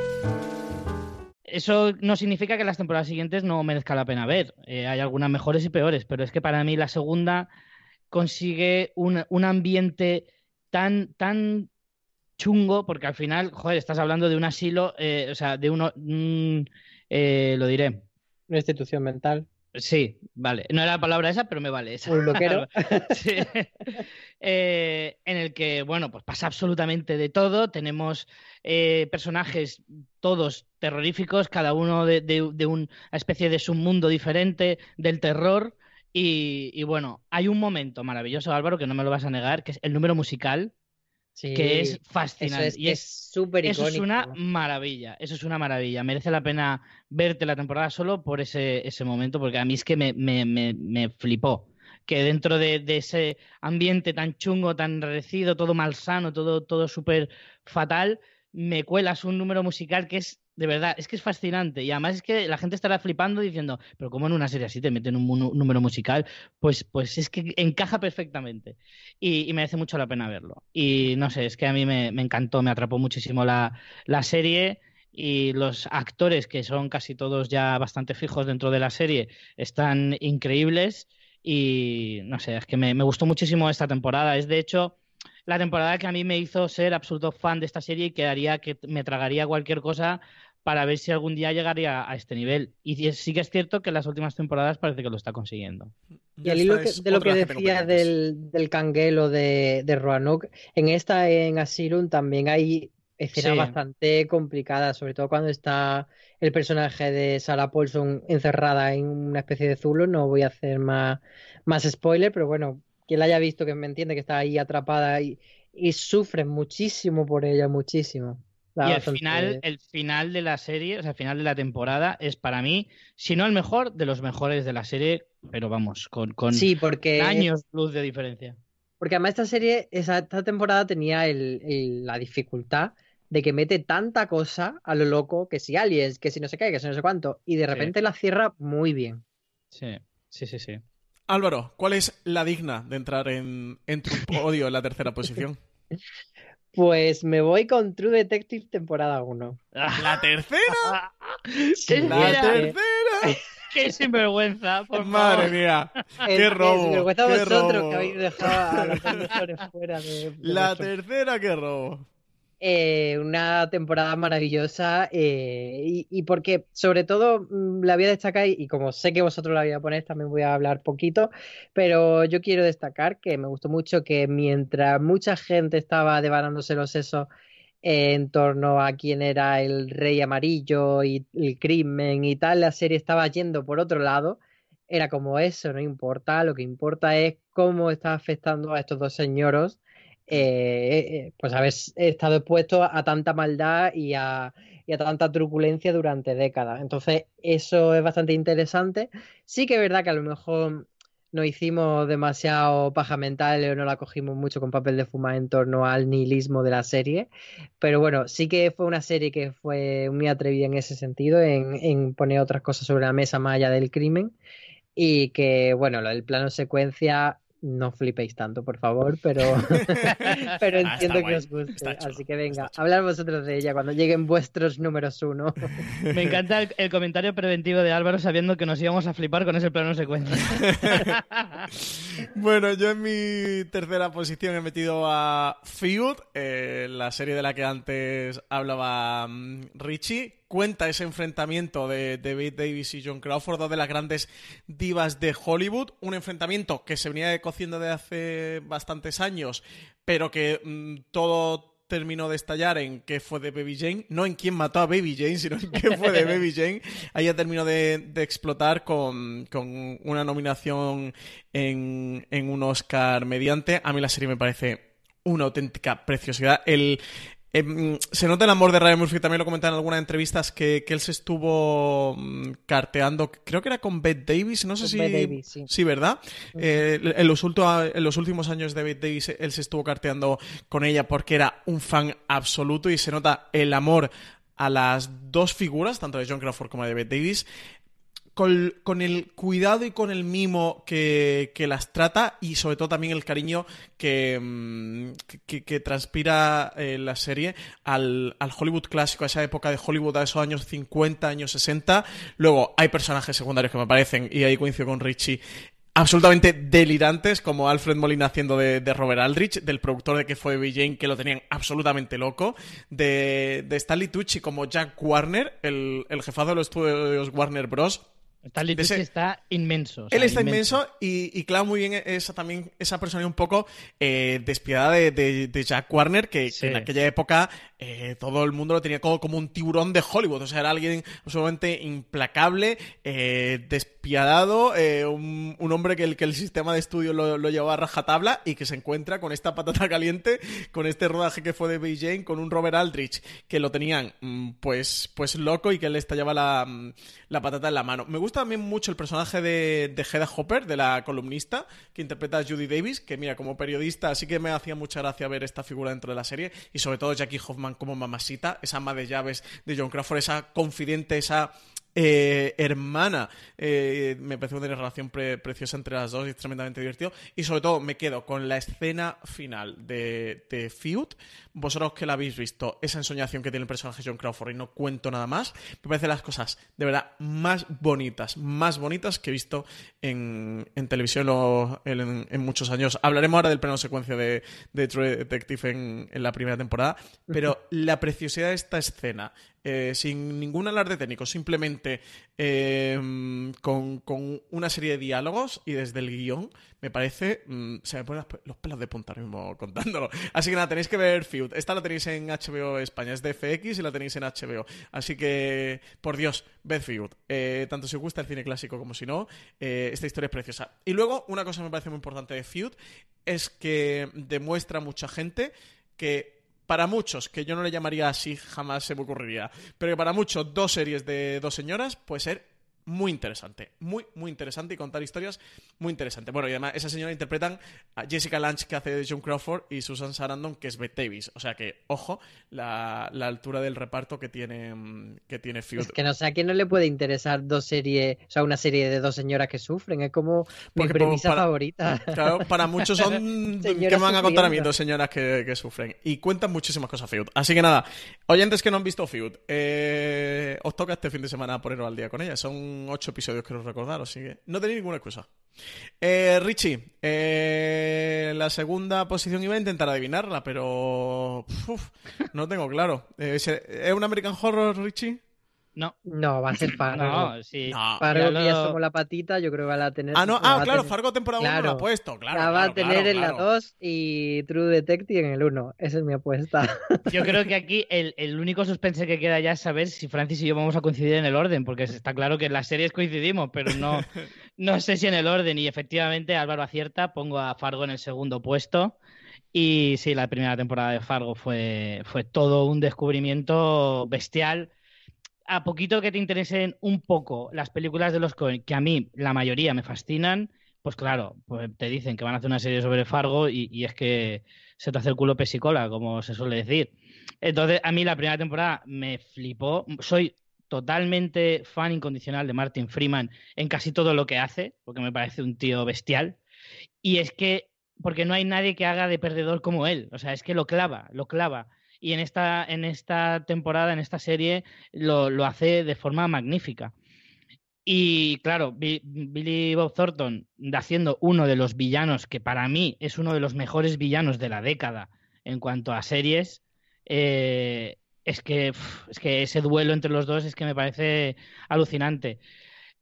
Eso no significa que las temporadas siguientes no merezca la pena ver. Eh, hay algunas mejores y peores, pero es que para mí la segunda consigue un, un ambiente tan, tan chungo, porque al final, joder, estás hablando de un asilo, eh, o sea, de uno, mm, eh, lo diré. Una institución mental. Sí, vale. No era la palabra esa, pero me vale esa. Un bloquero. [LAUGHS] sí. Eh, en el que, bueno, pues pasa absolutamente de todo. Tenemos eh, personajes todos terroríficos, cada uno de, una especie de submundo diferente del terror. Y, bueno, hay un momento maravilloso, Álvaro, que no me lo vas a negar, que es el número musical, que es fascinante. y es súper Eso es una maravilla, eso es una maravilla. Merece la pena verte la temporada solo por ese, ese momento, porque a mí es que me, me, me, flipó. Que dentro de, de, ese ambiente tan chungo, tan enrarecido, todo malsano, todo, todo súper fatal, me cuelas un número musical que es de verdad, es que es fascinante. Y además es que la gente estará flipando diciendo, pero ¿cómo en una serie así te meten un, número musical? Pues, pues es que encaja perfectamente. Y, merece mucho la pena verlo. Y no sé, es que a mí me, encantó, me atrapó muchísimo la, serie. Y los actores, que son casi todos ya bastante fijos dentro de la serie, están increíbles. Y no sé, es que me gustó muchísimo esta temporada. Es de hecho la temporada que a mí me hizo ser absoluto fan de esta serie y que haría que me tragaría cualquier cosa para ver si algún día llegaría a este nivel. Y sí que es cierto que en las últimas temporadas parece que lo está consiguiendo. Y al hilo de lo que decía del, del canguelo de, de Roanoke, en esta, en Asylum, también hay escenas bastante complicadas, sobre todo cuando está el personaje de Sarah Paulson encerrada en una especie de zulo. No voy a hacer más, más spoiler, pero bueno, quien la haya visto, que me entiende que está ahí atrapada y, sufre muchísimo por ella, muchísimo. Y el final, el final de la serie, o sea, el final de la temporada es para mí, si no el mejor, de los mejores de la serie, pero vamos, con, con sí, porque... años luz de diferencia. Porque además esta serie, esta temporada tenía la dificultad de que mete tanta cosa a lo loco, que si aliens, que si no sé qué, que si no sé cuánto, y de repente la cierra muy bien. Sí, sí, sí, sí. Álvaro, ¿cuál es la digna de entrar en, en tu podio en la tercera posición? [LAUGHS] Pues me voy con True Detective temporada 1. [LAUGHS] ¿La tercera? [LAUGHS] ¿La tercera? qué sinvergüenza, por Madre favor. mía, qué el robo. sinvergüenza qué vosotros robo. que habéis dejado a los fuera de, de La vuestro- tercera, qué robo. Eh, una temporada maravillosa eh, y, porque sobre todo mm, la voy a destacar y, como sé que vosotros la vais a poner también voy a hablar poquito pero yo quiero destacar que me gustó mucho que mientras mucha gente estaba devanándose los sesos en torno a quién era el rey amarillo y el crimen y tal la serie estaba yendo por otro lado era como eso no importa lo que importa es cómo está afectando a estos dos señoros eh, pues haber estado expuesto a tanta maldad y a, y a tanta truculencia durante décadas. Entonces, eso es bastante interesante. Sí que es verdad que a lo mejor nos hicimos demasiado paja mental o no la cogimos mucho con papel de fumar en torno al nihilismo de la serie, pero bueno, sí que fue una serie que fue muy atrevida en ese sentido, en, en poner otras cosas sobre la mesa más allá del crimen y que, bueno, del plano secuencia no flipéis tanto, por favor, pero, [LAUGHS] [LAUGHS] pero Ah, entiendo que os guste. chulo, Así que venga, hablar vosotros de ella cuando lleguen vuestros números uno. [LAUGHS] Me encanta el, el comentario preventivo de Álvaro sabiendo que nos íbamos a flipar con ese plano secuencia. Bueno, yo en mi tercera posición he metido a Feud, eh, la serie de la que antes hablaba mm, Richie. Cuenta ese enfrentamiento de David Davis y John Crawford, dos de las grandes divas de Hollywood. Un enfrentamiento que se venía cociendo de hace bastantes años, pero que mm, todo terminó de estallar en qué fue de Baby Jane, no en quién mató a Baby Jane, sino en qué fue de Baby Jane. [LAUGHS] Ahí ya terminó de, de explotar con, con una nominación en, en un Oscar mediante. A mí la serie me parece una auténtica preciosidad. El, em, se nota el amor de Ryan Murphy, también lo comentan en algunas entrevistas, que, que él se estuvo mm, carteando, creo que era con Bette Davis, no sé Con si... Bette Davis, sí. Sí, ¿verdad? Eh, en, los en los últimos años de David Davis, él se estuvo carteando con ella porque era un fan absoluto y se nota el amor a las dos figuras, tanto de John Crawford como de David Davis, con, el cuidado y con el mimo que, que las trata y sobre todo también el cariño que, mm, que, transpira eh, la serie al, al Hollywood clásico, a esa época de Hollywood, a esos años 50, años 60. Luego hay personajes secundarios que me parecen, y ahí coincido con Richie, absolutamente delirantes, como Alfred Molina haciendo de, de Robert Aldrich, del productor de que fue Baby Jane, que lo tenían absolutamente loco, de, de Stanley Tucci como Jack Warner, el, el jefazo de los estudios Warner Bros., Stanley ese- está inmenso. o sea, él está inmenso, y, y claro, muy bien esa también, esa persona un poco eh, despiadada de, de- de Jack Warner, que, que en aquella época eh, todo el mundo lo tenía como, un tiburón de Hollywood. O sea, era alguien absolutamente implacable, eh, despiadado, eh, un, hombre que el, que el sistema de estudio lo, llevaba a rajatabla y que se encuentra con esta patata caliente, con este rodaje que fue de Jane, con un Robert Aldrich que lo tenían mm, pues, pues loco y que le estallaba la, mm, la patata en la mano. Me gusta también mucho el personaje de, de Hedda Hopper, de la columnista, que interpreta a Judy Davis, que mira, como periodista sí que me hacía mucha gracia ver esta figura dentro de la serie, y sobre todo Jackie Hoffman como mamacita, esa ama de llaves de John Crawford, esa confidente, esa eh, hermana. Eh, me parece una relación pre- preciosa entre las dos y es tremendamente divertido. Y sobre todo me quedo con la escena final de, de Feud. Vosotros que la habéis visto, esa ensoñación que tiene el personaje John Crawford y no cuento nada más, me parece las cosas de verdad más bonitas, más bonitas que he visto en, en televisión o en, en muchos años. Hablaremos ahora del plano secuencia de, de True Detective en, en la primera temporada, pero la preciosidad de esta escena, eh, sin ningún alarde técnico, simplemente eh, con, con una serie de diálogos y desde el guion, me parece, mm, se me ponen los pelos de punta mismo [LAUGHS] contándolo. Así que nada, tenéis que ver Feud. Esta la tenéis en HBO España, es de FX y la tenéis en HBO. Así que, por Dios, ved Feud. Eh, tanto si os gusta el cine clásico como si no, esta historia es preciosa. Y luego, una cosa que me parece muy importante de Feud es que demuestra a mucha gente que para muchos, que yo no le llamaría así, jamás se me ocurriría, pero que para muchos dos series de dos señoras puede ser muy interesante, muy, muy interesante y contar historias muy interesantes. Bueno, y además esa señora interpretan a Jessica Lange, que hace de John Crawford, y Susan Sarandon, que es Bette Davis. O sea que, ojo, la, la altura del reparto que tiene, mm, que tiene Feud. Es que no sé a quién no le puede interesar dos series, o sea, una serie de dos señoras que sufren. Es como mi Porque, premisa para- favorita. Claro, para muchos son... [LAUGHS] ¿Qué me van a contar a mí? Dos señoras que, que sufren. Y cuentan muchísimas cosas Feud. Así que nada, oyentes que no han visto Feud, eh, os toca este fin de semana poneros al día con ellas. Son ocho episodios, quiero recordar, así que no tenéis ninguna excusa. Eh, Richie, eh, la segunda posición iba a intentar adivinarla, pero no tengo claro. Eh, ¿Es ¿Es un American Horror, Richie? No. No, va a ser [LAUGHS] Fargo. No, sí. No. Fargo, Ya que ya somos la patita, yo creo que va a tener. Ah, no, ah, claro, tener- Fargo temporada 1 lo ha Claro. puesto, claro. la va a claro, tener claro, en la claro. 2 y True Detective en el 1. Esa es mi apuesta. Yo creo que aquí el, el único suspense que queda ya es saber si Francis y yo vamos a coincidir en el orden, porque está claro que en las series coincidimos, pero no, [LAUGHS] no sé si en el orden. Y efectivamente, Álvaro acierta, pongo a Fargo en el segundo puesto. Y sí, la primera temporada de Fargo fue, fue todo un descubrimiento bestial. A poquito que te interesen un poco las películas de los Coen, que a mí la mayoría me fascinan, pues claro, pues te dicen que van a hacer una serie sobre Fargo y, y es que se te hace el culo pesicola, como se suele decir. Entonces, a mí la primera temporada me flipó. Soy totalmente fan incondicional de Martin Freeman en casi todo lo que hace, porque me parece un tío bestial. Y es que, porque no hay nadie que haga de perdedor como él. O sea, es que lo clava, lo clava. Y en esta, en esta temporada, en esta serie, lo, lo hace de forma magnífica. Y claro, Bi- Billy Bob Thornton haciendo uno de los villanos que para mí es uno de los mejores villanos de la década en cuanto a series, eh, es que es que ese duelo entre los dos es que me parece alucinante.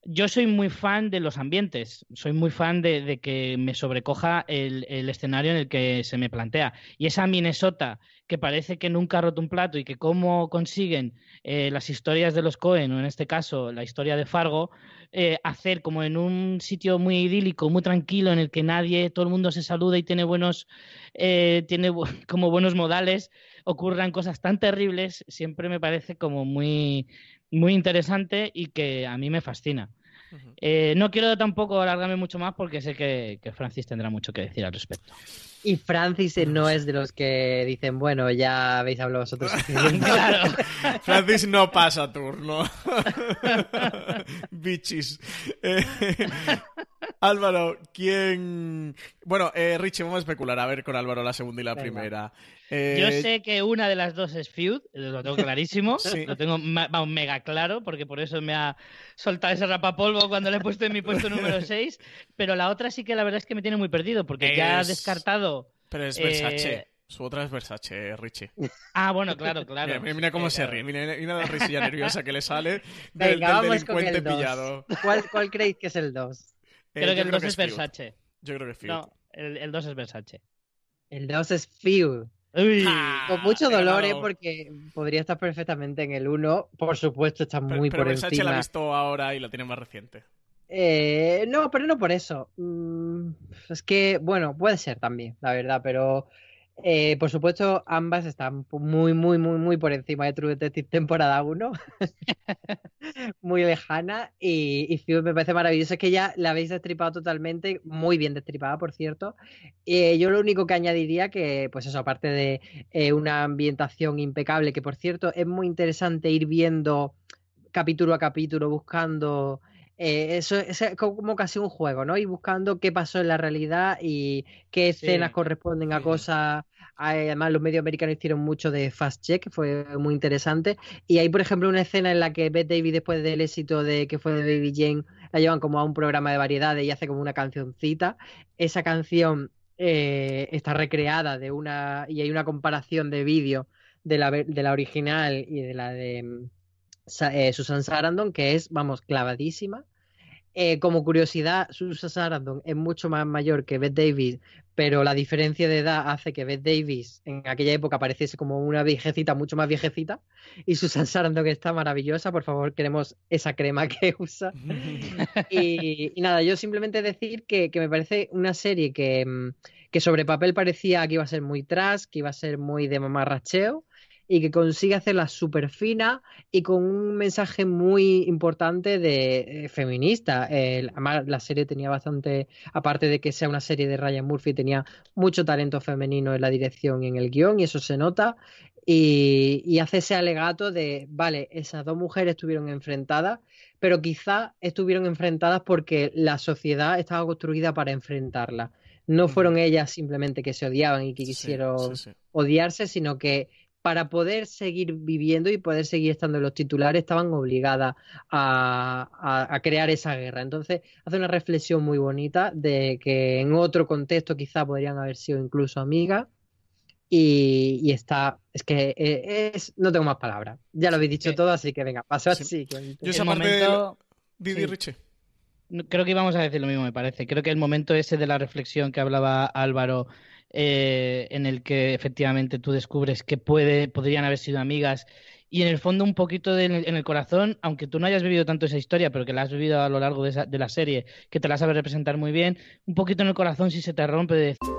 Yo soy muy fan de los ambientes, soy muy fan de, de que me sobrecoja el, el escenario en el que se me plantea. Y esa Minnesota que parece que nunca ha roto un plato y que cómo consiguen eh, las historias de los Cohen, o en este caso la historia de Fargo, eh, hacer como en un sitio muy idílico, muy tranquilo, en el que nadie, todo el mundo se saluda y tiene buenos, eh, tiene [LAUGHS] como buenos modales, ocurran cosas tan terribles, siempre me parece como muy, muy interesante y que a mí me fascina. Eh, no quiero tampoco alargarme mucho más porque sé que, que Francis tendrá mucho que decir al respecto. Y Francis eh, no es de los que dicen, bueno, ya habéis hablado vosotros. [LAUGHS] [LAUGHS] Claro. Francis no pasa turno. [LAUGHS] Bichis. Eh, Álvaro, ¿quién...? Bueno, eh, Richie, vamos a especular. A ver con Álvaro la segunda y la Venga. primera. Eh, Yo sé que una de las dos es Feud, lo tengo clarísimo, Sí. lo tengo vamos, mega claro, porque por eso me ha soltado ese rapapolvo cuando le he puesto en mi puesto número [LAUGHS] 6, pero la otra sí que la verdad es que me tiene muy perdido, porque ya ha Es- descartado... Pero es eh, Versace. Su otra es Versace, Richie. Ah, bueno, claro, [LAUGHS] claro. Mira, mira cómo Eh, se claro. ríe. Mira, mira la risilla nerviosa que le sale [LAUGHS] del, Venga, del delincuente el 2. pillado. ¿Cuál, ¿Cuál creéis que es el 2? Eh, Creo yo que el 2 es. Versace. Yo creo que es Field. No, el, el 2 es Versace. El 2 es. Uy. Ah, Con mucho dolor, ¿eh? porque podría estar perfectamente en el 1. Por supuesto, está Pero, muy pero por Versace la ha encima. visto ahora y la tiene más reciente. Eh, no, pero no por eso. Mm, es que, bueno, puede ser también, la verdad, pero eh, por supuesto ambas están muy, muy, muy, muy por encima de True Detective temporada 1. [LAUGHS] muy lejana y, y me parece maravilloso. Es que ya la habéis destripado totalmente, muy bien destripada, por cierto. Eh, yo lo único que añadiría que, pues eso, aparte de eh, una ambientación impecable, que por cierto es muy interesante ir viendo capítulo a capítulo, buscando eh, eso es como casi un juego, ¿no? Y buscando qué pasó en la realidad y qué Sí. escenas corresponden a cosas. Además, los medios americanos hicieron mucho de Fast Check, fue muy interesante. Y hay, por ejemplo, una escena en la que Beth Davis, después del éxito de que fue de Baby Jane, la llevan como a un programa de variedades y hace como una cancioncita. Esa canción eh, está recreada de una. y hay una comparación de vídeo de la, de la original y de la de mm, eh, Susan Sarandon, que es, vamos, clavadísima. Eh, como curiosidad, Susan Sarandon es mucho más mayor que Bette Davis, pero la diferencia de edad hace que Bette Davis en aquella época pareciese como una viejecita mucho más viejecita y Susan Sarandon está maravillosa, por favor, queremos esa crema que usa. [LAUGHS] Y, y nada, yo simplemente decir que, que me parece una serie que, mm, que sobre papel parecía que iba a ser muy trash, que iba a ser muy de mamarracheo y que consigue hacerla súper fina y con un mensaje muy importante de eh, feminista. Además, la serie tenía bastante, aparte de que sea una serie de Ryan Murphy, tenía mucho talento femenino en la dirección y en el guion y eso se nota. Y, y hace ese alegato de, vale, esas dos mujeres estuvieron enfrentadas, pero quizá estuvieron enfrentadas porque la sociedad estaba construida para enfrentarlas. No fueron ellas simplemente que se odiaban y que Sí, quisieron sí, sí. odiarse, sino que para poder seguir viviendo y poder seguir estando en los titulares, estaban obligadas a, crear esa guerra. Entonces, hace una reflexión muy bonita de que en otro contexto quizá podrían haber sido incluso amigas. Y, está, es que eh, es, no tengo más palabras. Ya lo habéis dicho todo, así que venga, paso así. Yo esa momento... Didi Richie. Creo que íbamos a decir lo mismo, me parece. Creo que el momento ese de la reflexión que hablaba Álvaro eh, en el que efectivamente tú descubres que puede, podrían haber sido amigas y en el fondo un poquito en el corazón, aunque tú no hayas vivido tanto esa historia, pero que la has vivido a lo largo de, de la serie, que te la sabes representar muy bien, un poquito en el corazón si se te rompe de...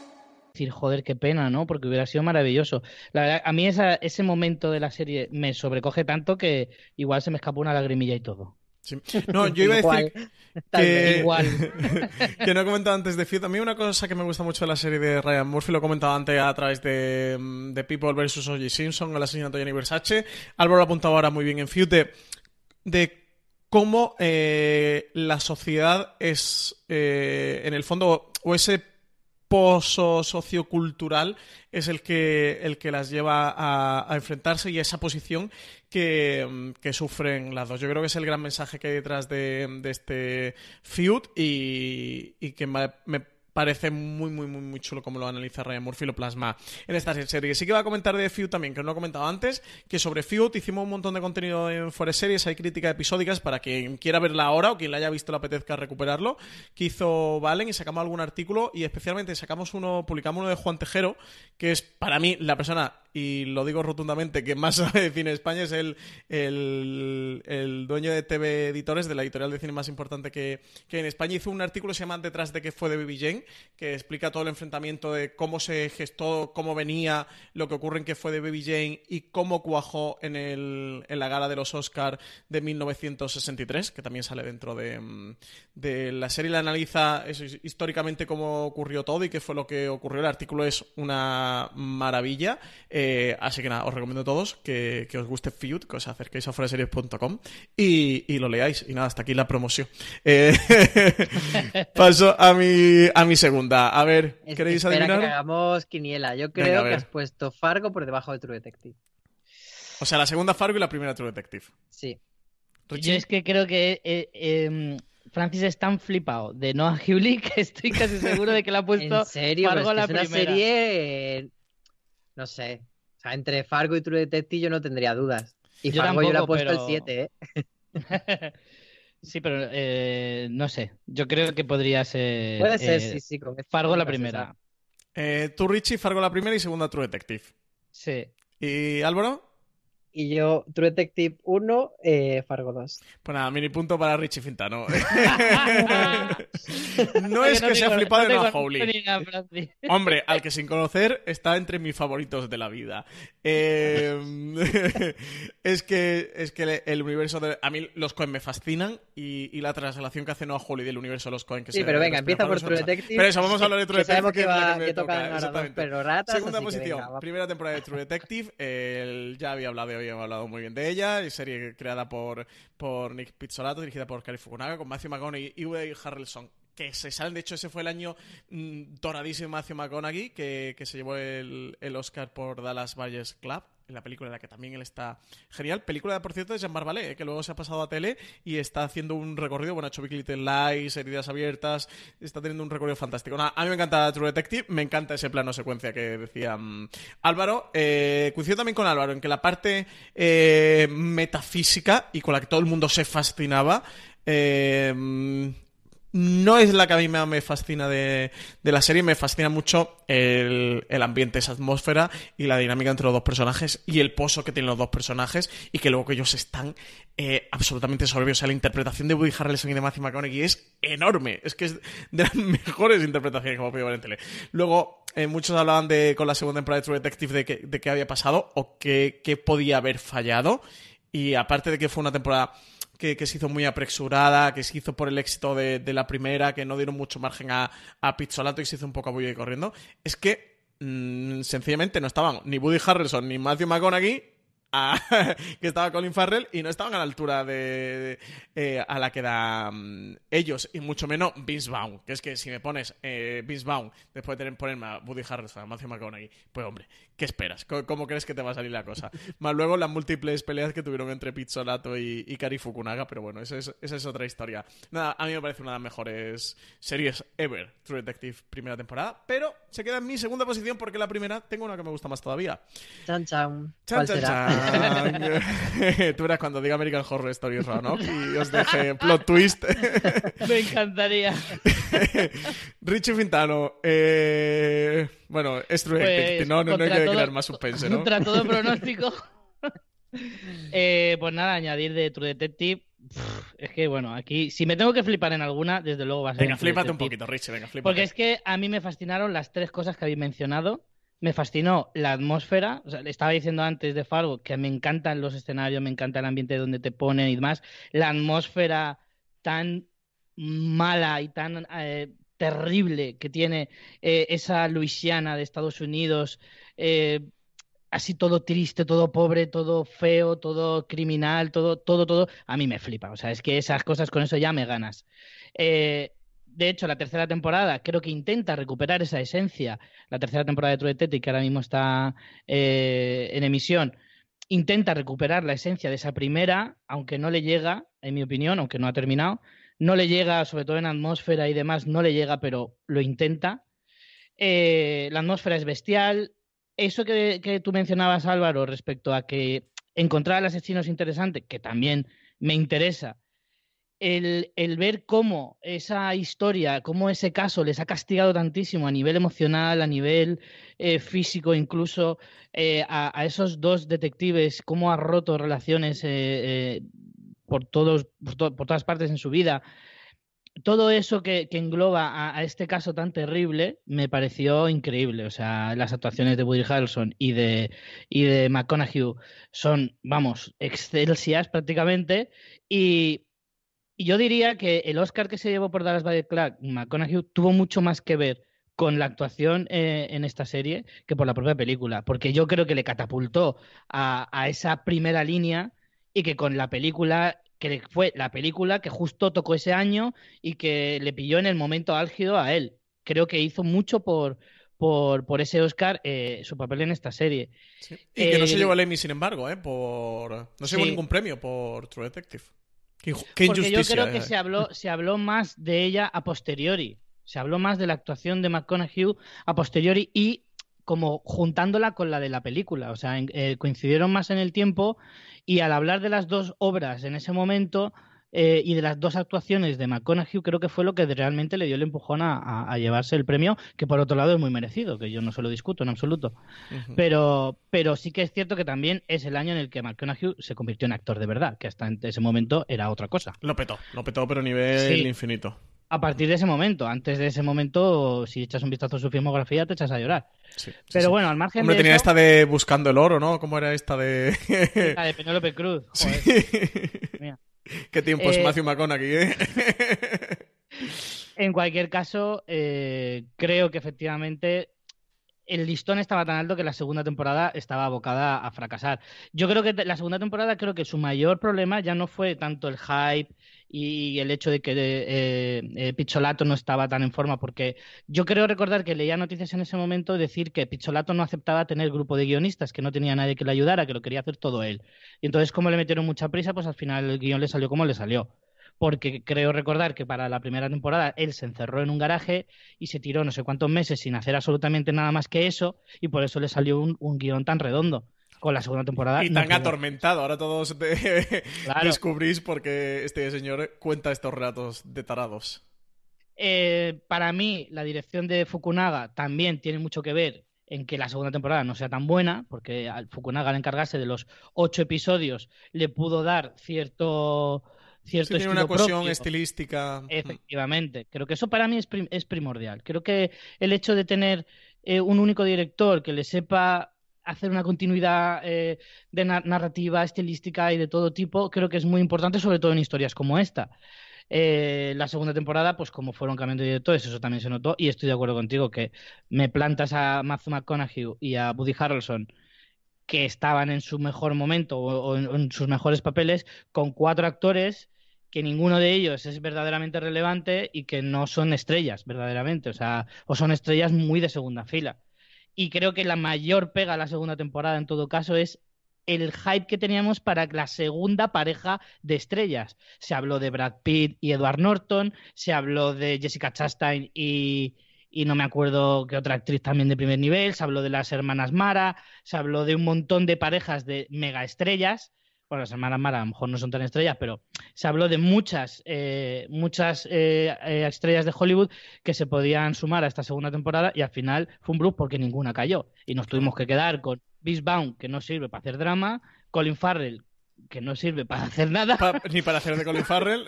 decir, joder, qué pena, ¿no? Porque hubiera sido maravilloso. La verdad, a mí ese momento de la serie me sobrecoge tanto que igual se me escapó una lagrimilla y todo. No, yo [LAUGHS] iba a decir que, igual. [LAUGHS] que no he comentado antes de Feud. A mí una cosa que me gusta mucho de la serie de Ryan Murphy, lo he comentado antes a través de, mm, People vs. O.J. Simpson, el asesinato de Gianni Versace. Álvaro lo ha apuntado ahora muy bien en Feud, de, cómo eh, la sociedad es, eh, en el fondo, o ese pozo sociocultural es el que, el que las lleva a, enfrentarse y a esa posición que, sufren las dos. Yo creo que es el gran mensaje que hay detrás de, este feud y, que me, me parece muy, muy, muy, muy chulo como lo analiza Ryan Murphy lo en esta serie. Sí que va a comentar de Feud también, que no he comentado antes, que sobre Feud hicimos un montón de contenido en Forest Series, hay críticas episódicas para quien quiera verla ahora o quien la haya visto le apetezca recuperarlo, que hizo Valen y sacamos algún artículo y especialmente sacamos uno, publicamos uno de Juan Tejero, que es para mí la persona y lo digo rotundamente, que más sabe de cine España es el, el, dueño de TV Editores, de la editorial de cine más importante que, que en España. Hizo un artículo que se llama Detrás de qué fue de Baby Jane, que explica todo el enfrentamiento de cómo se gestó, cómo venía, lo que ocurre en qué fue de Baby Jane y cómo cuajó en, el, en la gala de los Oscars de 1963, que también sale dentro de, de la serie. La analiza históricamente cómo ocurrió todo y qué fue lo que ocurrió. El artículo es una maravilla. Así que nada, os recomiendo a todos que, os guste Feud, que os acerquéis a foraseries.com y, y, lo leáis. Y nada, hasta aquí la promoción. Eh, [LAUGHS] paso a mi, a mi segunda. A ver, ¿queréis espera adivinar? que hagamos quiniela. Yo creo que has puesto Fargo por debajo de True Detective. O sea, la segunda Fargo y la primera True Detective. Sí. Yo es que creo que eh, em, Francis es tan flipado de Noah Hewley que estoy casi seguro de que la ha [LAUGHS] puesto ¿En serio? Fargo la es una serie... No sé, o sea, entre Fargo y True Detective yo no tendría dudas. Y Fargo yo le he puesto el 7, ¿eh? [LAUGHS] sí, pero eh, no sé. Yo creo que podría ser. Puede ser, eh, sí, sí. Fargo la primera. Eh, tú, Richie, Fargo la primera y segunda True Detective. Sí. ¿Y Álvaro? Y yo, True Detective 1, eh, Fargo 2. Pues nada, mini punto para Richie Fintano. [LAUGHS] no es que sea flipado de no Howley. Hombre, al que sin conocer está entre mis favoritos de la vida. Em, [LAUGHS] es que, es que el universo de. A mí los Coen me fascinan y, la traslación que hace Noah Hawley del universo de los Coen. Que sí, pero venga, empieza por True Detective. Pero eso, vamos a hablar de True Detective. Sabemos que, va, que, toca, pero ratas. Segunda posición, primera temporada de True Detective. El, ya había hablado de hoy, hemos hablado muy bien de ella. Es serie creada por, por Nick Pizzolato, dirigida por Cary Fukunaga, con Matthew McConaughey y Woody Harrelson que se salen. De hecho, ese fue el año mm, doradísimo Matthew McConaughey, que, que se llevó el, el Oscar por Dallas Buyers Club en la película en la que también él está genial. Película, por cierto, de Jean Barbalet, que luego se ha pasado a tele y está haciendo un recorrido. Bueno, ha hecho Big Little Lies, Heridas Abiertas, está teniendo un recorrido fantástico. a mí me encanta True Detective, me encanta ese plano secuencia que decía mm, Álvaro. Eh, coincido también con Álvaro en que la parte eh, metafísica y con la que todo el mundo se fascinaba. Eh, no es la que a mí me fascina de, la serie, me fascina mucho el, ambiente, esa atmósfera y la dinámica entre los dos personajes y el pozo que tienen los dos personajes y que luego que ellos están eh, absolutamente soberbios. O sea, la interpretación de Woody Harrelson y de Matthew McConaughey es enorme, es que es de las [LAUGHS] mejores interpretaciones que hemos podido ver en tele. Luego, eh, muchos hablaban de con la segunda temporada de True Detective de, que, de qué había pasado o qué, qué podía haber fallado y aparte de que fue una temporada que, se hizo muy apresurada, que se hizo por el éxito de, la primera, que no dieron mucho margen a, a Pizzolato y se hizo un poco a y corriendo, es que mm, sencillamente no estaban ni Woody Harrelson ni Matthew McConaughey [LAUGHS] que estaba Colin Farrell y no estaban a la altura de, eh, a la que dan ellos y mucho menos Vince Vaughn que es que si me pones eh, Vince Vaughn después de ponerme a Woody Harrelson a Matthew McConaughey pues hombre ¿qué esperas? ¿Cómo, crees que te va a salir la cosa? más luego las múltiples peleas que tuvieron entre Pizzolato y, y Kari Fukunaga pero bueno esa es, esa es otra historia nada a mí me parece una de las mejores series ever True Detective primera temporada pero se queda en mi segunda posición porque la primera tengo una que me gusta más todavía chan chan chan, chan, chan. [LAUGHS] Tú verás cuando diga American Horror Story Roanoke y os deje plot twist. [LAUGHS] Me encantaría. [LAUGHS] Richie Fintano. Eh... Bueno, es pues, no, no, hay que crear más suspense, ¿no? Contra todo pronóstico. [LAUGHS] eh, pues nada, añadir de True Detective. es que bueno, aquí si me tengo que flipar en alguna, desde luego va a ser. Venga, flipate un poquito, Richie, venga, flipate. Porque es que a mí me fascinaron las tres cosas que habéis mencionado me fascinó la atmósfera. O sea, le estaba diciendo antes de Fargo que me encantan los escenarios, me encanta el ambiente donde te ponen y demás. La atmósfera tan mala y tan eh, terrible que tiene eh, esa Luisiana de Estados Unidos. Eh, así todo triste, todo pobre, todo feo, todo criminal, todo, todo, todo, a mí me flipa. O sea, es que esas cosas con eso ya me ganas. Eh, de hecho, la tercera temporada creo que intenta recuperar esa esencia. La tercera temporada de True Detective, que ahora mismo está en emisión, intenta recuperar la esencia de esa primera, aunque no le llega, en mi opinión, aunque no ha terminado. No le llega, sobre todo en atmósfera y demás, no le llega, pero lo intenta. Eh, la atmósfera es bestial. Eso que, que tú mencionabas, Álvaro, respecto a que encontrar al asesino es interesante, que también me interesa, el, ver cómo esa historia, cómo ese caso les ha castigado tantísimo a nivel emocional, a nivel eh, físico, incluso eh, a, esos dos detectives, cómo ha roto relaciones eh, por, todos, por, todas partes en su vida. Todo eso que, engloba a, este caso tan terrible me pareció increíble. O sea, las actuaciones de Woody Harrelson y de, y de McConaughey son, vamos, excelsias prácticamente. Y, y yo diría que el Oscar que se llevó por Dallas Buyers Club, McConaughey, tuvo mucho más que ver con la actuación eh, en esta serie que por la propia película, porque yo creo que le catapultó a, esa primera línea y que con la película, que fue la película que justo tocó ese año y que le pilló en el momento álgido a él. Creo que hizo mucho por, por, ese Oscar eh, su papel en esta serie. Y que no se llevó el Emmy, sin embargo, ¿eh? por... no se llevó ningún premio por True Detective. Porque yo creo que eh. se habló, se habló más de ella a posteriori. Se habló más de la actuación de McConaughey a posteriori y como juntándola con la de la película. O sea, eh, coincidieron más en el tiempo y al hablar de las dos obras en ese momento eh, y de las dos actuaciones de McConaughey creo que fue lo que realmente le dio el empujón a, llevarse el premio, que por otro lado es muy merecido, que yo no se lo discuto en absoluto. pero, pero sí que es cierto que también es el año en el que McConaughey se convirtió en actor de verdad, que hasta ese momento era otra cosa. Lo petó, lo petó, pero a nivel infinito. A partir de ese momento, antes de ese momento, si echas un vistazo a su filmografía, te echas a llorar. pero bueno, al margen Hombre, tenía esta de Buscando el Oro, ¿no? ¿Cómo era esta de...? [LAUGHS] la de Penélope Cruz. [LAUGHS] Qué tiempo es eh, Matthew McConaughey, ¿eh? [LAUGHS] en cualquier caso, eh, creo que efectivamente el listón estaba tan alto que la segunda temporada estaba abocada a fracasar. Yo creo que la segunda temporada, creo que su mayor problema ya no fue tanto el hype y el hecho de que eh, eh, Picholato no estaba tan en forma, porque yo creo recordar que leía noticias en ese momento decir que Picholato no aceptaba tener grupo de guionistas, que no tenía nadie que le ayudara, que lo quería hacer todo él. Y entonces, como le metieron mucha prisa, pues al final el guion le salió como le salió porque creo recordar que para la primera temporada él se encerró en un garaje y se tiró no sé cuántos meses sin hacer absolutamente nada más que eso y por eso le salió un, guion tan redondo. Con la segunda temporada. Y tan atormentado. Ahora todos [LAUGHS] descubrís porque este señor cuenta estos relatos de tarados. Eh, para mí, la dirección de Fukunaga también tiene mucho que ver en que la segunda temporada no sea tan buena, porque al Fukunaga al encargarse de los ocho episodios le pudo dar cierto cierto tiene una cuestión estilística. Efectivamente, creo que eso para mí es, primordial. Creo que el hecho de tener eh, un único director que le sepa hacer una continuidad eh, de narrativa, estilística y de todo tipo, creo que es muy importante, sobre todo en historias como esta. Eh, la segunda temporada, pues como fueron cambiando de directores, eso también se notó, y estoy de acuerdo contigo que me plantas a Matthew McConaughey y a Woody Harrelson que estaban en su mejor momento o, en, sus mejores papeles con cuatro actores que ninguno de ellos es verdaderamente relevante y que no son estrellas verdaderamente, o sea, o son estrellas muy de segunda fila. Y creo que la mayor pega a la segunda temporada en todo caso es el hype que teníamos para la segunda pareja de estrellas. Se habló de Brad Pitt y Edward Norton, se habló de Jessica Chastain y, y no me acuerdo qué otra actriz también de primer nivel, se habló de las hermanas Mara, se habló de un montón de parejas de mega estrellas. Bueno, las hermanas Mara a lo mejor no son tan estrellas, pero se habló de muchas, eh, muchas eh, eh, estrellas de Hollywood que se podían sumar a esta segunda temporada y al final fue un blues porque ninguna cayó. Y nos tuvimos que quedar con Beastbound, que no sirve para hacer drama, Colin Farrell, que no sirve para hacer nada. ni para hacer de Colin Farrell.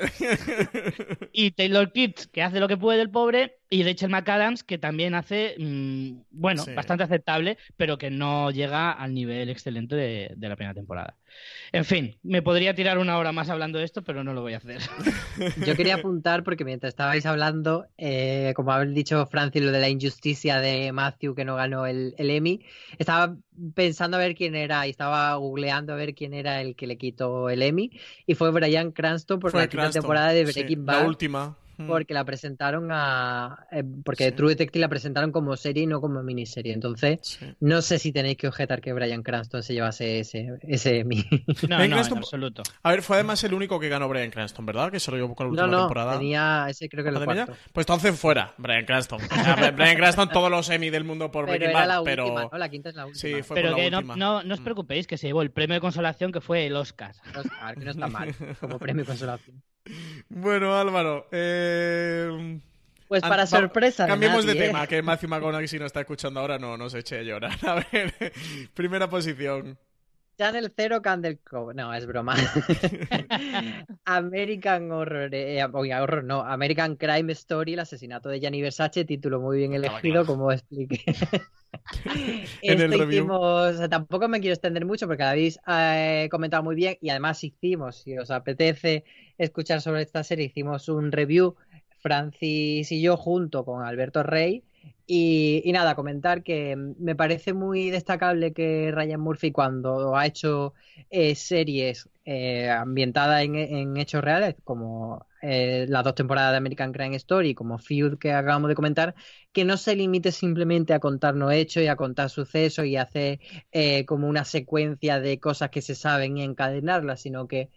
[LAUGHS] y Taylor Kitsch, que hace lo que puede el pobre, y Rachel McAdams, que también hace, mm, bueno, bastante aceptable, pero que no llega al nivel excelente de, la primera temporada. En fin, me podría tirar una hora más hablando de esto, pero no lo voy a hacer. [LAUGHS] Yo quería apuntar, porque mientras estabais hablando, eh, como habéis dicho Francis, lo de la injusticia de Matthew que no ganó el, el Emmy, estaba pensando a ver quién era y estaba googleando a ver quién era el que le quitó el Emmy y fue Brian Cranston por la quinta temporada de Breaking Bad. La última. Porque la presentaron a. Eh, porque True Detective la presentaron como serie y no como miniserie. Entonces, no sé si tenéis que objetar que Brian Cranston se llevase ese, ese [LAUGHS] No, no, en absoluto. A ver, fue además el único que ganó Brian Cranston, ¿verdad? Que se lo llevó con la última no, no, temporada. Tenía ese, creo que el cuarto. Pues entonces fuera, Brian Cranston. Brian Cranston, todos los Emmy del mundo por pero Breaking Bad, la pero. La quinta es la última. Sí, fue pero que no, no, no, os mm. preocupéis, que se llevó el premio de consolación que fue el Oscar. Oscar, que no está mal, [LAUGHS] como premio de consolación. Bueno, Álvaro. Eh... Pues para sorpresa. Cambiemos de, tema, que Matthew McConaughey si no está escuchando ahora no nos eche a llorar. [LAUGHS] A ver, primera posición. Channel Zero Candle Cove. No, es broma. [LAUGHS] American Horror. Eh, horror no. American Crime Story, el asesinato de Gianni Versace. Título muy bien elegido, como expliqué. [LAUGHS] en el review. tampoco me quiero extender mucho porque habéis eh, comentado muy bien y además hicimos, si os apetece escuchar sobre esta serie, hicimos un review, Francis y yo junto con Alberto Rey. Y, nada, comentar que me parece muy destacable que Ryan Murphy cuando ha hecho eh, series eh, ambientadas en, hechos reales, como eh, las dos temporadas de American Crime Story, como Feud que acabamos de comentar, que no se limite simplemente a contarnos hechos y a contar sucesos y hacer como una secuencia de cosas que se saben y encadenarlas, sino que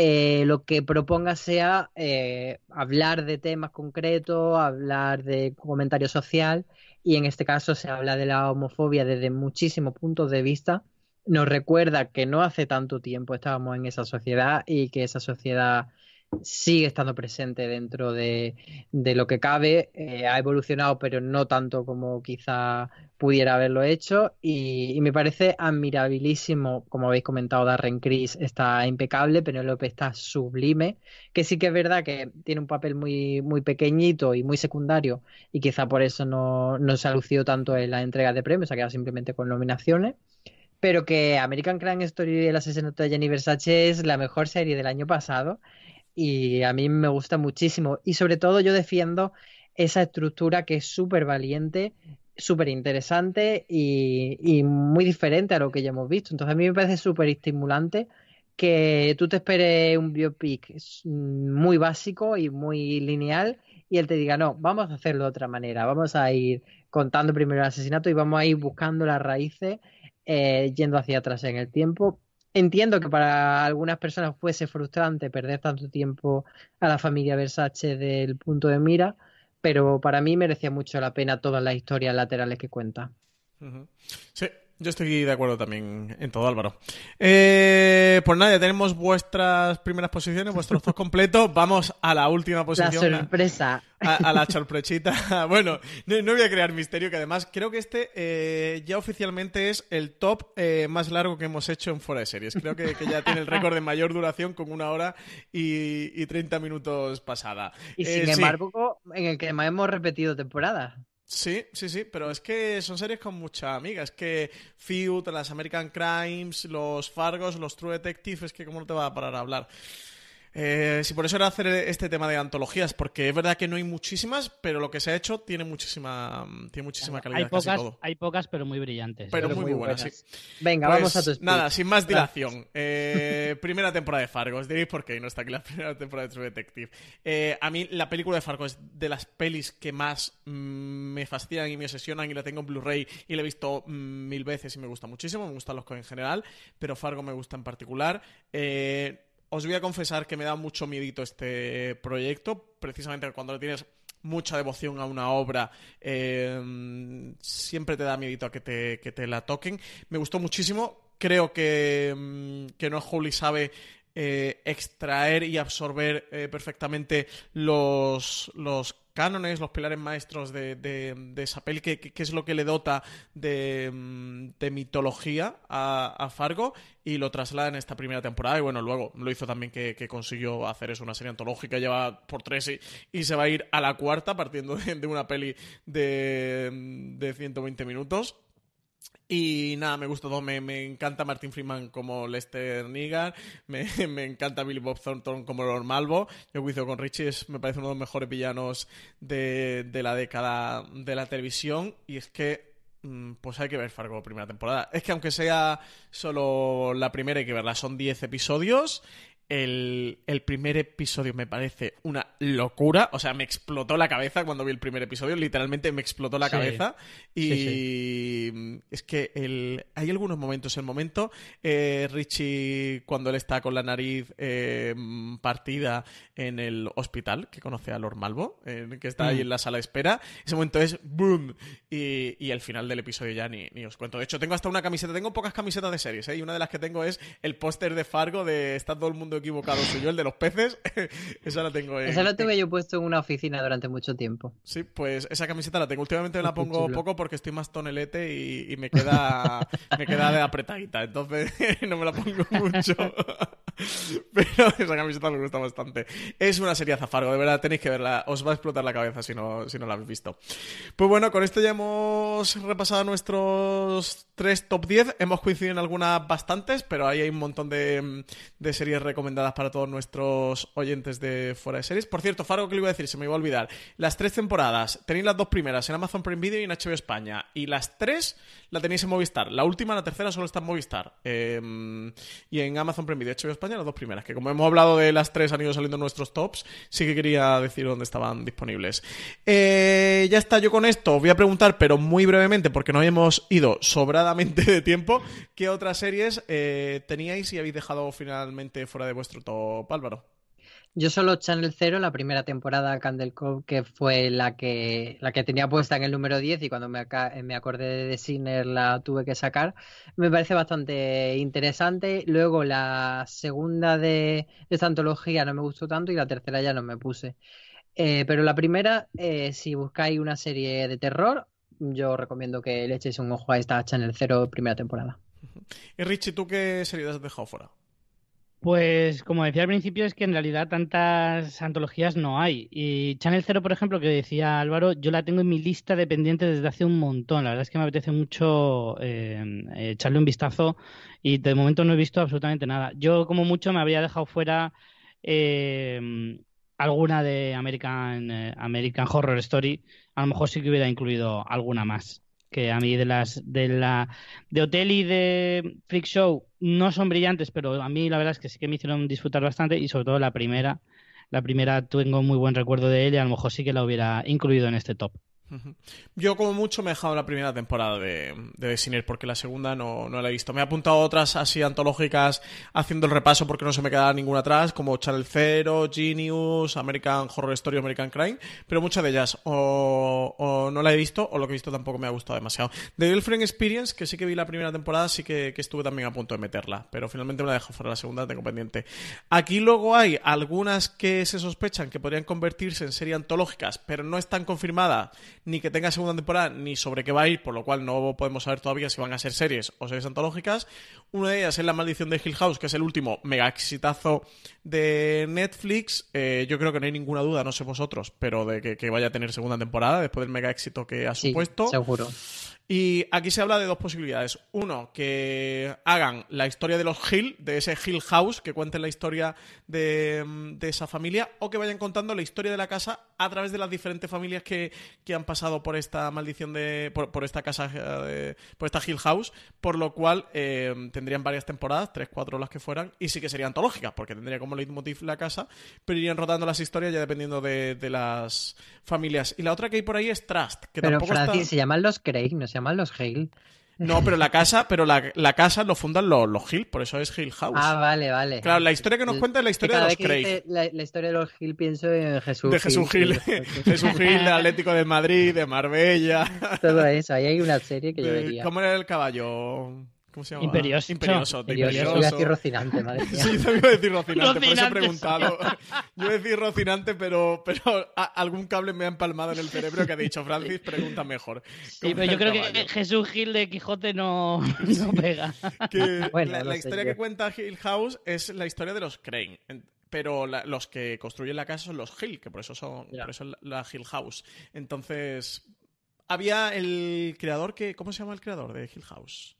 eh, lo que proponga sea eh, hablar de temas concretos, hablar de comentario social y en este caso se habla de la homofobia desde muchísimos puntos de vista. Nos recuerda que no hace tanto tiempo estábamos en esa sociedad y que esa sociedad sigue estando presente dentro de, lo que cabe. Eh, ha evolucionado, pero no tanto como quizá pudiera haberlo hecho. Y, me parece admirabilísimo, como habéis comentado, Darren Criss está impecable, Penélope está sublime. Que sí que es verdad que tiene un papel muy, muy pequeñito y muy secundario, y quizá por eso no, no se ha lucido tanto en la entrega de premios, ha quedado simplemente con nominaciones pero que American Crime Story el asesinato de Jenny Versace es la mejor serie del año pasado y a mí me gusta muchísimo. Y sobre todo yo defiendo esa estructura que es súper valiente súper interesante y, muy diferente a lo que ya hemos visto. Entonces a mí me parece súper estimulante que tú te esperes un biopic muy básico y muy lineal y él te diga, no, vamos a hacerlo de otra manera, vamos a ir contando primero el asesinato y vamos a ir buscando las raíces eh, yendo hacia atrás en el tiempo. Entiendo que para algunas personas fuese frustrante perder tanto tiempo a la familia Versace del punto de mira, pero para mí merecía mucho la pena todas las historias laterales que cuenta. Sí, yo estoy de acuerdo también en todo, Álvaro. Eh, pues nada, ya tenemos vuestras primeras posiciones, vuestros dos completos. [LAUGHS] Vamos a la última posición. La sorpresa. A, la sorpresita. [LAUGHS] bueno, no, voy a crear misterio, que además creo que este eh, ya oficialmente es el top eh, más largo que hemos hecho en Fuera de Series. Creo que, ya tiene el récord de mayor duración con una hora y, y 30 minutos pasada. Y sin embargo, en el que más hemos repetido temporada. Sí, sí, sí, pero es que son series con mucha amiga. Es que Feud, las American Crimes, los Fargos, los True Detective, es que cómo no te va a parar a hablar. Eh, sí, por eso era hacer este tema de antologías, porque es verdad que no hay muchísimas, pero lo que se ha hecho tiene muchísima, tiene muchísima calidad. Hay pocas, hay pocas pero muy brillantes. Pero, muy, buenas, sí. Venga, vamos a pues, tu Nada, sin más dilación. Eh, [LAUGHS] primera temporada de Fargo. Os diréis por qué no está aquí la [LAUGHS] primera temporada de True Detective. Eh, a mí la película de Fargo es de las pelis que más mm, me fascinan y me obsesionan y la tengo en Blu-ray y la he visto mm, mil veces y me gusta muchísimo. Me gustan los en general, pero Fargo me gusta en particular. Eh, os voy a confesar que me da mucho miedito este proyecto, precisamente cuando le tienes mucha devoción a una obra, eh, siempre te da miedito a que te, que te la toquen. Me gustó muchísimo, creo que, mm, que No Holy sabe eh, extraer y absorber eh, perfectamente los, los cánones, los pilares maestros de, de, esa peli, que, es lo que le dota de, mm, mitología a, Fargo y lo traslada en esta primera temporada. Y bueno, luego lo hizo también que, consiguió hacer eso, una serie antológica, lleva por tres y, se va a ir a la cuarta partiendo de, una peli de, de 120 minutos. Y nada, me gusta todo. Me, me, encanta Martin Freeman como Lester Negan. Me, [LAUGHS] me, encanta Billy Bob Thornton como Lord Malvo. Yo juicio con Richie me parece uno de los mejores villanos de, de la década de la televisión. Y es que mm, pues hay que ver Fargo primera temporada. Es que aunque sea solo la primera, hay que verla. Son 10 episodios el, primer episodio me parece una locura. O sea, me explotó la cabeza cuando vi el primer episodio. Literalmente me explotó la cabeza. Y es que el, hay algunos momentos. El momento, eh, Richie, cuando él está con la nariz eh, partida en el hospital, que conoce a Lord Malvo, que está ahí mm. en la sala de espera, ese momento es boom. Y, y el final del episodio ya ni, ni, os cuento. De hecho, tengo hasta una camiseta. Tengo pocas camisetas de series. ¿eh? Y una de las que tengo es el póster de Fargo de Está todo el mundo equivocado soy yo, el de los peces. [LAUGHS] esa la tengo Esa la [LAUGHS] tuve yo puesto en una oficina durante mucho tiempo. Sí, pues esa camiseta la tengo. Últimamente la pongo poco porque estoy más tonelete y, me queda [LAUGHS] me queda de apretadita. Entonces no me la pongo mucho. Pero esa camiseta me gusta bastante. Es una serie zafargo, de verdad tenéis que verla. Os va a explotar la cabeza si no, si no la habéis visto. Pues bueno, con esto ya hemos repasado nuestros tres top 10. Hemos coincidido en algunas bastantes, pero ahí hay un montón de, de series recomendadas recomendadas para todos nuestros oyentes de Fuera de Series. Por cierto, Faro, que le iba a decir? Se me iba a olvidar. Las tres temporadas, tenéis las dos primeras en Amazon Prime Video y en HBO España. Y las tres la tenéis en Movistar. La última, la tercera, solo está en Movistar. Em, y en Amazon Prime Video y HBO España, las dos primeras. Que como hemos hablado de las tres, han ido saliendo nuestros tops. Sí que quería decir dónde estaban disponibles. Eh, ya está, yo con esto voy a preguntar, pero muy brevemente, porque no hemos ido sobradamente de tiempo, ¿qué otras series eh, teníais y habéis dejado finalmente fuera de vuestro top, Álvaro? Yo solo Channel 0, la primera temporada Candle Cove, que fue la que, la que tenía puesta en el número 10 y cuando me, me acordé de Sinner la tuve que sacar. Me parece bastante interesante. Luego la segunda de, esta antología no me gustó tanto y la tercera ya no me puse. Eh, pero la primera, eh, si buscáis una serie de terror, yo recomiendo que le echéis un ojo a esta Channel 0 primera temporada. [LAUGHS] Y Richie, ¿tú qué serie has dejado fuera? Pues como decía al principio, es que en realidad tantas antologías no hay. Y Channel Zero, por ejemplo, que decía Álvaro, yo la tengo en mi lista de pendientes desde hace un montón. La verdad es que me apetece mucho eh, echarle un vistazo y de momento no he visto absolutamente nada. Yo como mucho me habría dejado fuera eh, alguna de American, eh, American Horror Story. A lo mejor sí que hubiera incluido alguna más. que a mí de las de la de Hotel y de Freak Show no son brillantes, pero a mí la verdad es que sí que me hicieron disfrutar bastante y sobre todo la primera, la primera tengo muy buen recuerdo de ella, a lo mejor sí que la hubiera incluido en este top. Yo como mucho me he dejado la primera temporada de, de Sinner porque la segunda no, no, la he visto. Me he apuntado otras así antológicas haciendo el repaso porque no se me queda ninguna atrás, como Channel Zero, Genius, American Horror Story, American Crime, pero muchas de ellas o, no la he visto o lo que he visto tampoco me ha gustado demasiado. The Girlfriend Experience, que sí que vi la primera temporada, sí que, estuve también a punto de meterla, pero finalmente me la dejo fuera la segunda, tengo pendiente. Aquí luego hay algunas que se sospechan que podrían convertirse en series antológicas, pero no están confirmadas ni que tenga segunda temporada ni sobre qué va a ir, por lo cual no podemos saber todavía si van a ser series o series antológicas. Una de ellas es La Maldición de Hill House, que es el último mega exitazo de Netflix. Eh, yo creo que no hay ninguna duda, no sé vosotros, pero de que, vaya a tener segunda temporada después del mega éxito que ha supuesto. Seguro. Y aquí se habla de dos posibilidades. Uno, que hagan la historia de los Hill, de ese Hill House, que cuenten la historia de, esa familia, o que vayan contando la historia de la casa a través de las diferentes familias que, han pasado por esta maldición de. por, esta casa, eh, por esta Hill House, por lo cual eh, tendrían varias temporadas, tres, cuatro las que fueran, y sí que sería antológica, porque tendría como leitmotiv la casa, pero irían rotando las historias ya dependiendo de, las familias. Y la otra que hay por ahí es Trust, que pero tampoco Francis, se llaman los Craig, no se llaman los Hale. No, pero la casa, pero la, la casa lo fundan los, los, Hill, por eso es Hill House. Ah, vale, vale. Claro, la historia que nos cuenta es la historia de los Craig. La, la, historia de los Hill pienso en Jesús. De Jesús Hill. [LAUGHS] Jesús Hill, de Atlético de Madrid, de Marbella. Todo eso, ahí hay una serie que yo vería. ¿Cómo era el caballo? ¿Cómo se llama? Imperioso. Imperioso. Imperioso. Yo iba a decir Rocinante, madre mía. [LAUGHS] Sí, yo iba a decir Rocinante, por eso he preguntado. Yo iba a decir Rocinante, pero, pero algún cable me ha empalmado en el cerebro que ha dicho Francis, pregunta mejor. Sí, pero yo creo que Jesús Gil de Quijote no, [LAUGHS] no pega. [LAUGHS] bueno, la, historia que cuenta Hill House es la historia de los Crane pero los que construyen la casa son los Hill, que por eso son por eso la Hill House. Entonces, había el creador que. ¿Cómo se llama el creador de Hill House?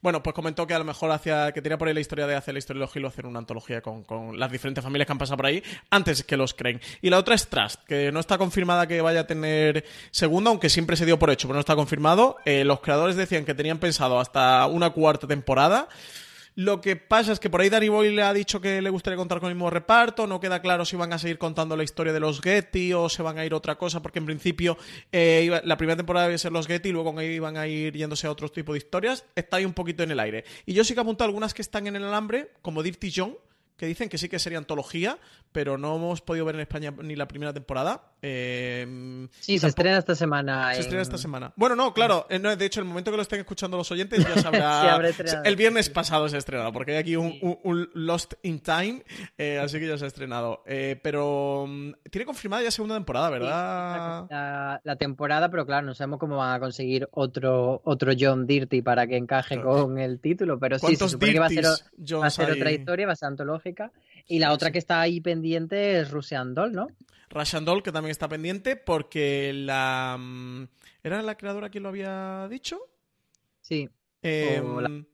Bueno, pues comentó que a lo mejor hacía, que tenía por ahí la historia de hacer la historia de los Hill hacer una antología con, las diferentes familias que han pasado por ahí antes que los creen. Y la otra es Trust, que no está confirmada que vaya a tener segunda, aunque siempre se dio por hecho, pero no está confirmado. Eh, los creadores decían que tenían pensado hasta una cuarta temporada. Lo que pasa es que por ahí Danny Boyle le ha dicho que le gustaría contar con el mismo reparto. No queda claro si van a seguir contando la historia de los Getty o se van a ir a otra cosa, porque en principio eh, la primera temporada iba a ser los Getty y luego iban a ir yéndose a otro tipo de historias. Está ahí un poquito en el aire. Y yo sí que he apuntado algunas que están en el alambre, como Dirty John, que dicen que sí que sería antología, pero no hemos podido ver en España ni la primera temporada. Eh, sí, se estrena esta semana. Se estrena esta semana. Bueno, no, claro. Eh, de hecho, el momento que lo estén escuchando los oyentes ya [LAUGHS] sabrá. el viernes pasado se ha estrenado, porque hay aquí un, Lost in Time, eh, así que ya se ha estrenado. pero mm, tiene confirmada ya segunda temporada, ¿verdad? la, temporada, pero claro, no sabemos cómo van a conseguir otro, otro John Dirty para que encaje con el título. Pero sí, se supone que va a ser, va a ser otra historia, va a ser Y la otra que está ahí pendiente es Russian Doll, ¿no? Russian Doll, que también está pendiente porque la... Mm, ¿Era la creadora quien lo había dicho? Sí. Em,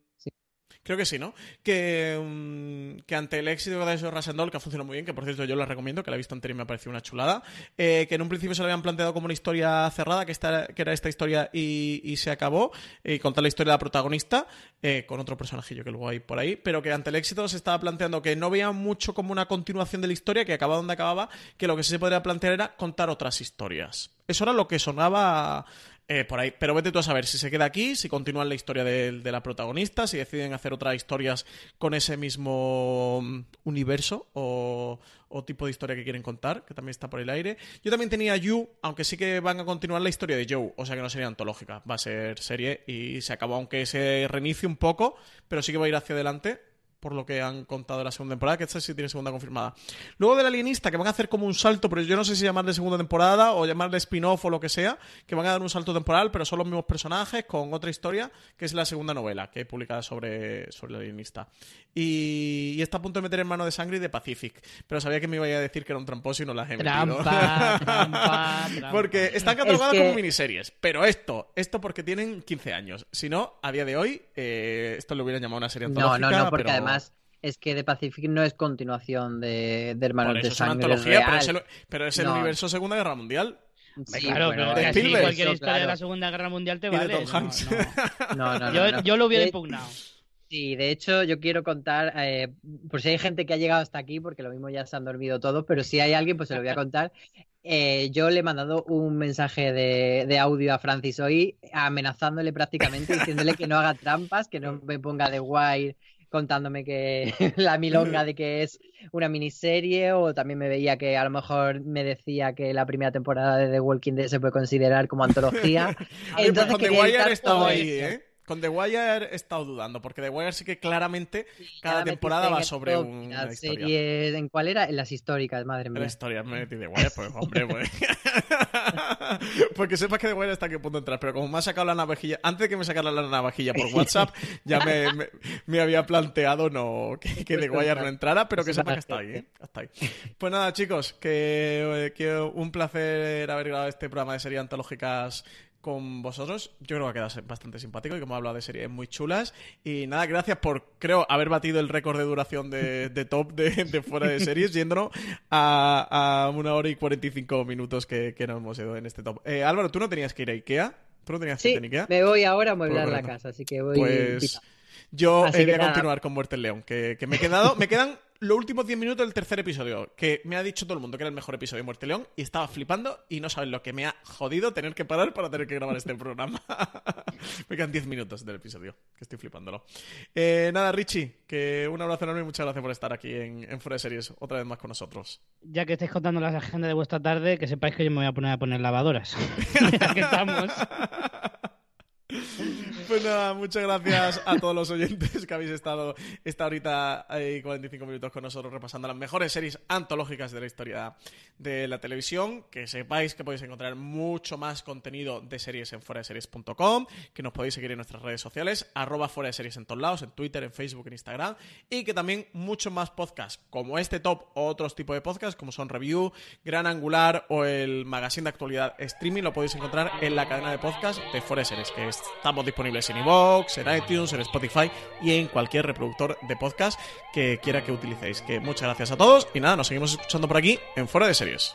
Creo que sí, ¿no? Que, mm, que ante el éxito de eso Rasendol, que ha funcionado muy bien, que por cierto yo la recomiendo, que la he visto anterior y me ha parecido una chulada, eh, que en un principio se lo habían planteado como una historia cerrada, que, esta, que era esta historia y, se acabó, y contar la historia de la protagonista, eh, con otro personajillo que luego hay por ahí, pero que ante el éxito se estaba planteando que no veía mucho como una continuación de la historia, que acababa donde acababa, que lo que sí se podría plantear era contar otras historias. Eso era lo que sonaba eh, por ahí. Pero vete tú a saber si se queda aquí, si continúan la historia de, la protagonista, si deciden hacer otras historias con ese mismo mm, universo o, tipo de historia que quieren contar, que también está por el aire. Yo también tenía You, aunque sí que van a continuar la historia de Joe, o sea que no sería antológica, va a ser serie y se acabó, aunque se reinicie un poco, pero sí que va a ir hacia adelante por lo que han contado de la segunda temporada, que esta sí tiene segunda confirmada. Luego del Alienista, que van a hacer como un salto, pero yo no sé si llamarle segunda temporada o llamarle spin-off o lo que sea, que van a dar un salto temporal, pero son los mismos personajes con otra historia, que es la segunda novela que he publicada sobre, sobre el Alienista. Y, está a punto de meter en mano de sangre y de Pacific, pero sabía que me iba a decir que era un tramposo y no las he [LAUGHS] trampa, trampa, Porque están catalogadas como miniseries, pero esto, esto porque tienen 15 años. Si no, a día de hoy, eh, esto lo hubieran llamado una serie antológica. No, no, no, porque además es que The Pacific no es continuación de, de Hermanos de Sangre. Es una antología, pero es, el, universo Segunda Guerra Mundial. Sí, claro, pero casi cualquier historia de la Segunda Guerra Mundial te vale. [LAUGHS] No, no, yo, yo, lo hubiera impugnado. Sí, de hecho yo quiero contar, eh, por si hay gente que ha llegado hasta aquí, porque lo mismo ya se han dormido todos, pero si hay alguien, pues se lo voy a contar. Eh, yo le he mandado un mensaje de, audio a Francis hoy, amenazándole prácticamente, diciéndole que no haga trampas, que no me ponga de guay contándome que [LAUGHS] la milonga de que es una miniserie o también me veía que a lo mejor me decía que la primera temporada de The Walking Dead se puede considerar como antología. [LAUGHS] Entonces, con The Wire estado ahí, ¿eh? Con The Wire he estado dudando, porque The Wire sí que claramente cada temporada va sobre una serie, ¿En cuál era? En las históricas, madre mía. En las historias, me metí The Wire, pues hombre, pues. [LAUGHS] porque sepas que The Wire está a qué punto entrar, pero como me ha sacado la navajilla, antes de que me sacara la navajilla por [LAUGHS] WhatsApp, ya [LAUGHS] me, me, había planteado no que, The Wire no entrara, pero que sepas que está ahí, ¿eh? Ahí. Pues nada, chicos, que, que un placer haber grabado este programa de series antológicas con vosotros. Yo creo que ha quedado bastante simpático y como he hablado de series muy chulas. Y nada, gracias por, creo, haber batido el récord de duración de, top de, fuera de series, yéndonos a, una hora y 45 minutos que, que nos hemos ido en este top. Eh, Álvaro, ¿tú no tenías que ir a Ikea? ¿Tú no tenías que ir a Ikea? me voy ahora a mueblar la casa, así que voy... Pues... Yo he de continuar con Muerte el León, que, que me he quedado, me quedan los últimos 10 minutos del tercer episodio, que me ha dicho todo el mundo que era el mejor episodio de Muerte León y estaba flipando y no saben lo que me ha jodido tener que parar para tener que grabar este programa. [LAUGHS] me quedan 10 minutos del episodio, que estoy flipándolo. Eh, nada, Richie, que un abrazo enorme y muchas gracias por estar aquí en, en Fuera de Series otra vez más con nosotros. Ya que estáis contando las agendas de vuestra tarde, que sepáis que yo me voy a poner a poner lavadoras. [LAUGHS] ya que estamos. Pues nada, muchas gracias a todos los oyentes que habéis estado esta horita y 45 minutos con nosotros repasando las mejores series antológicas de la historia de la televisión. Que sepáis que podéis encontrar mucho más contenido de series en foraseries.com, que nos podéis seguir en nuestras redes sociales, arroba fuera de series en todos lados, en Twitter, en Facebook, en Instagram, y que también muchos más podcasts como este top o otros tipos de podcasts como son Review, Gran Angular o el Magazine de Actualidad Streaming lo podéis encontrar en la cadena de podcast de Fuera Series, que estamos disponibles en iVoox, en iTunes, en Spotify y en cualquier reproductor de podcast que quiera que utilicéis. Que muchas gracias a todos y nada, nos seguimos escuchando por aquí en Fuera de Series.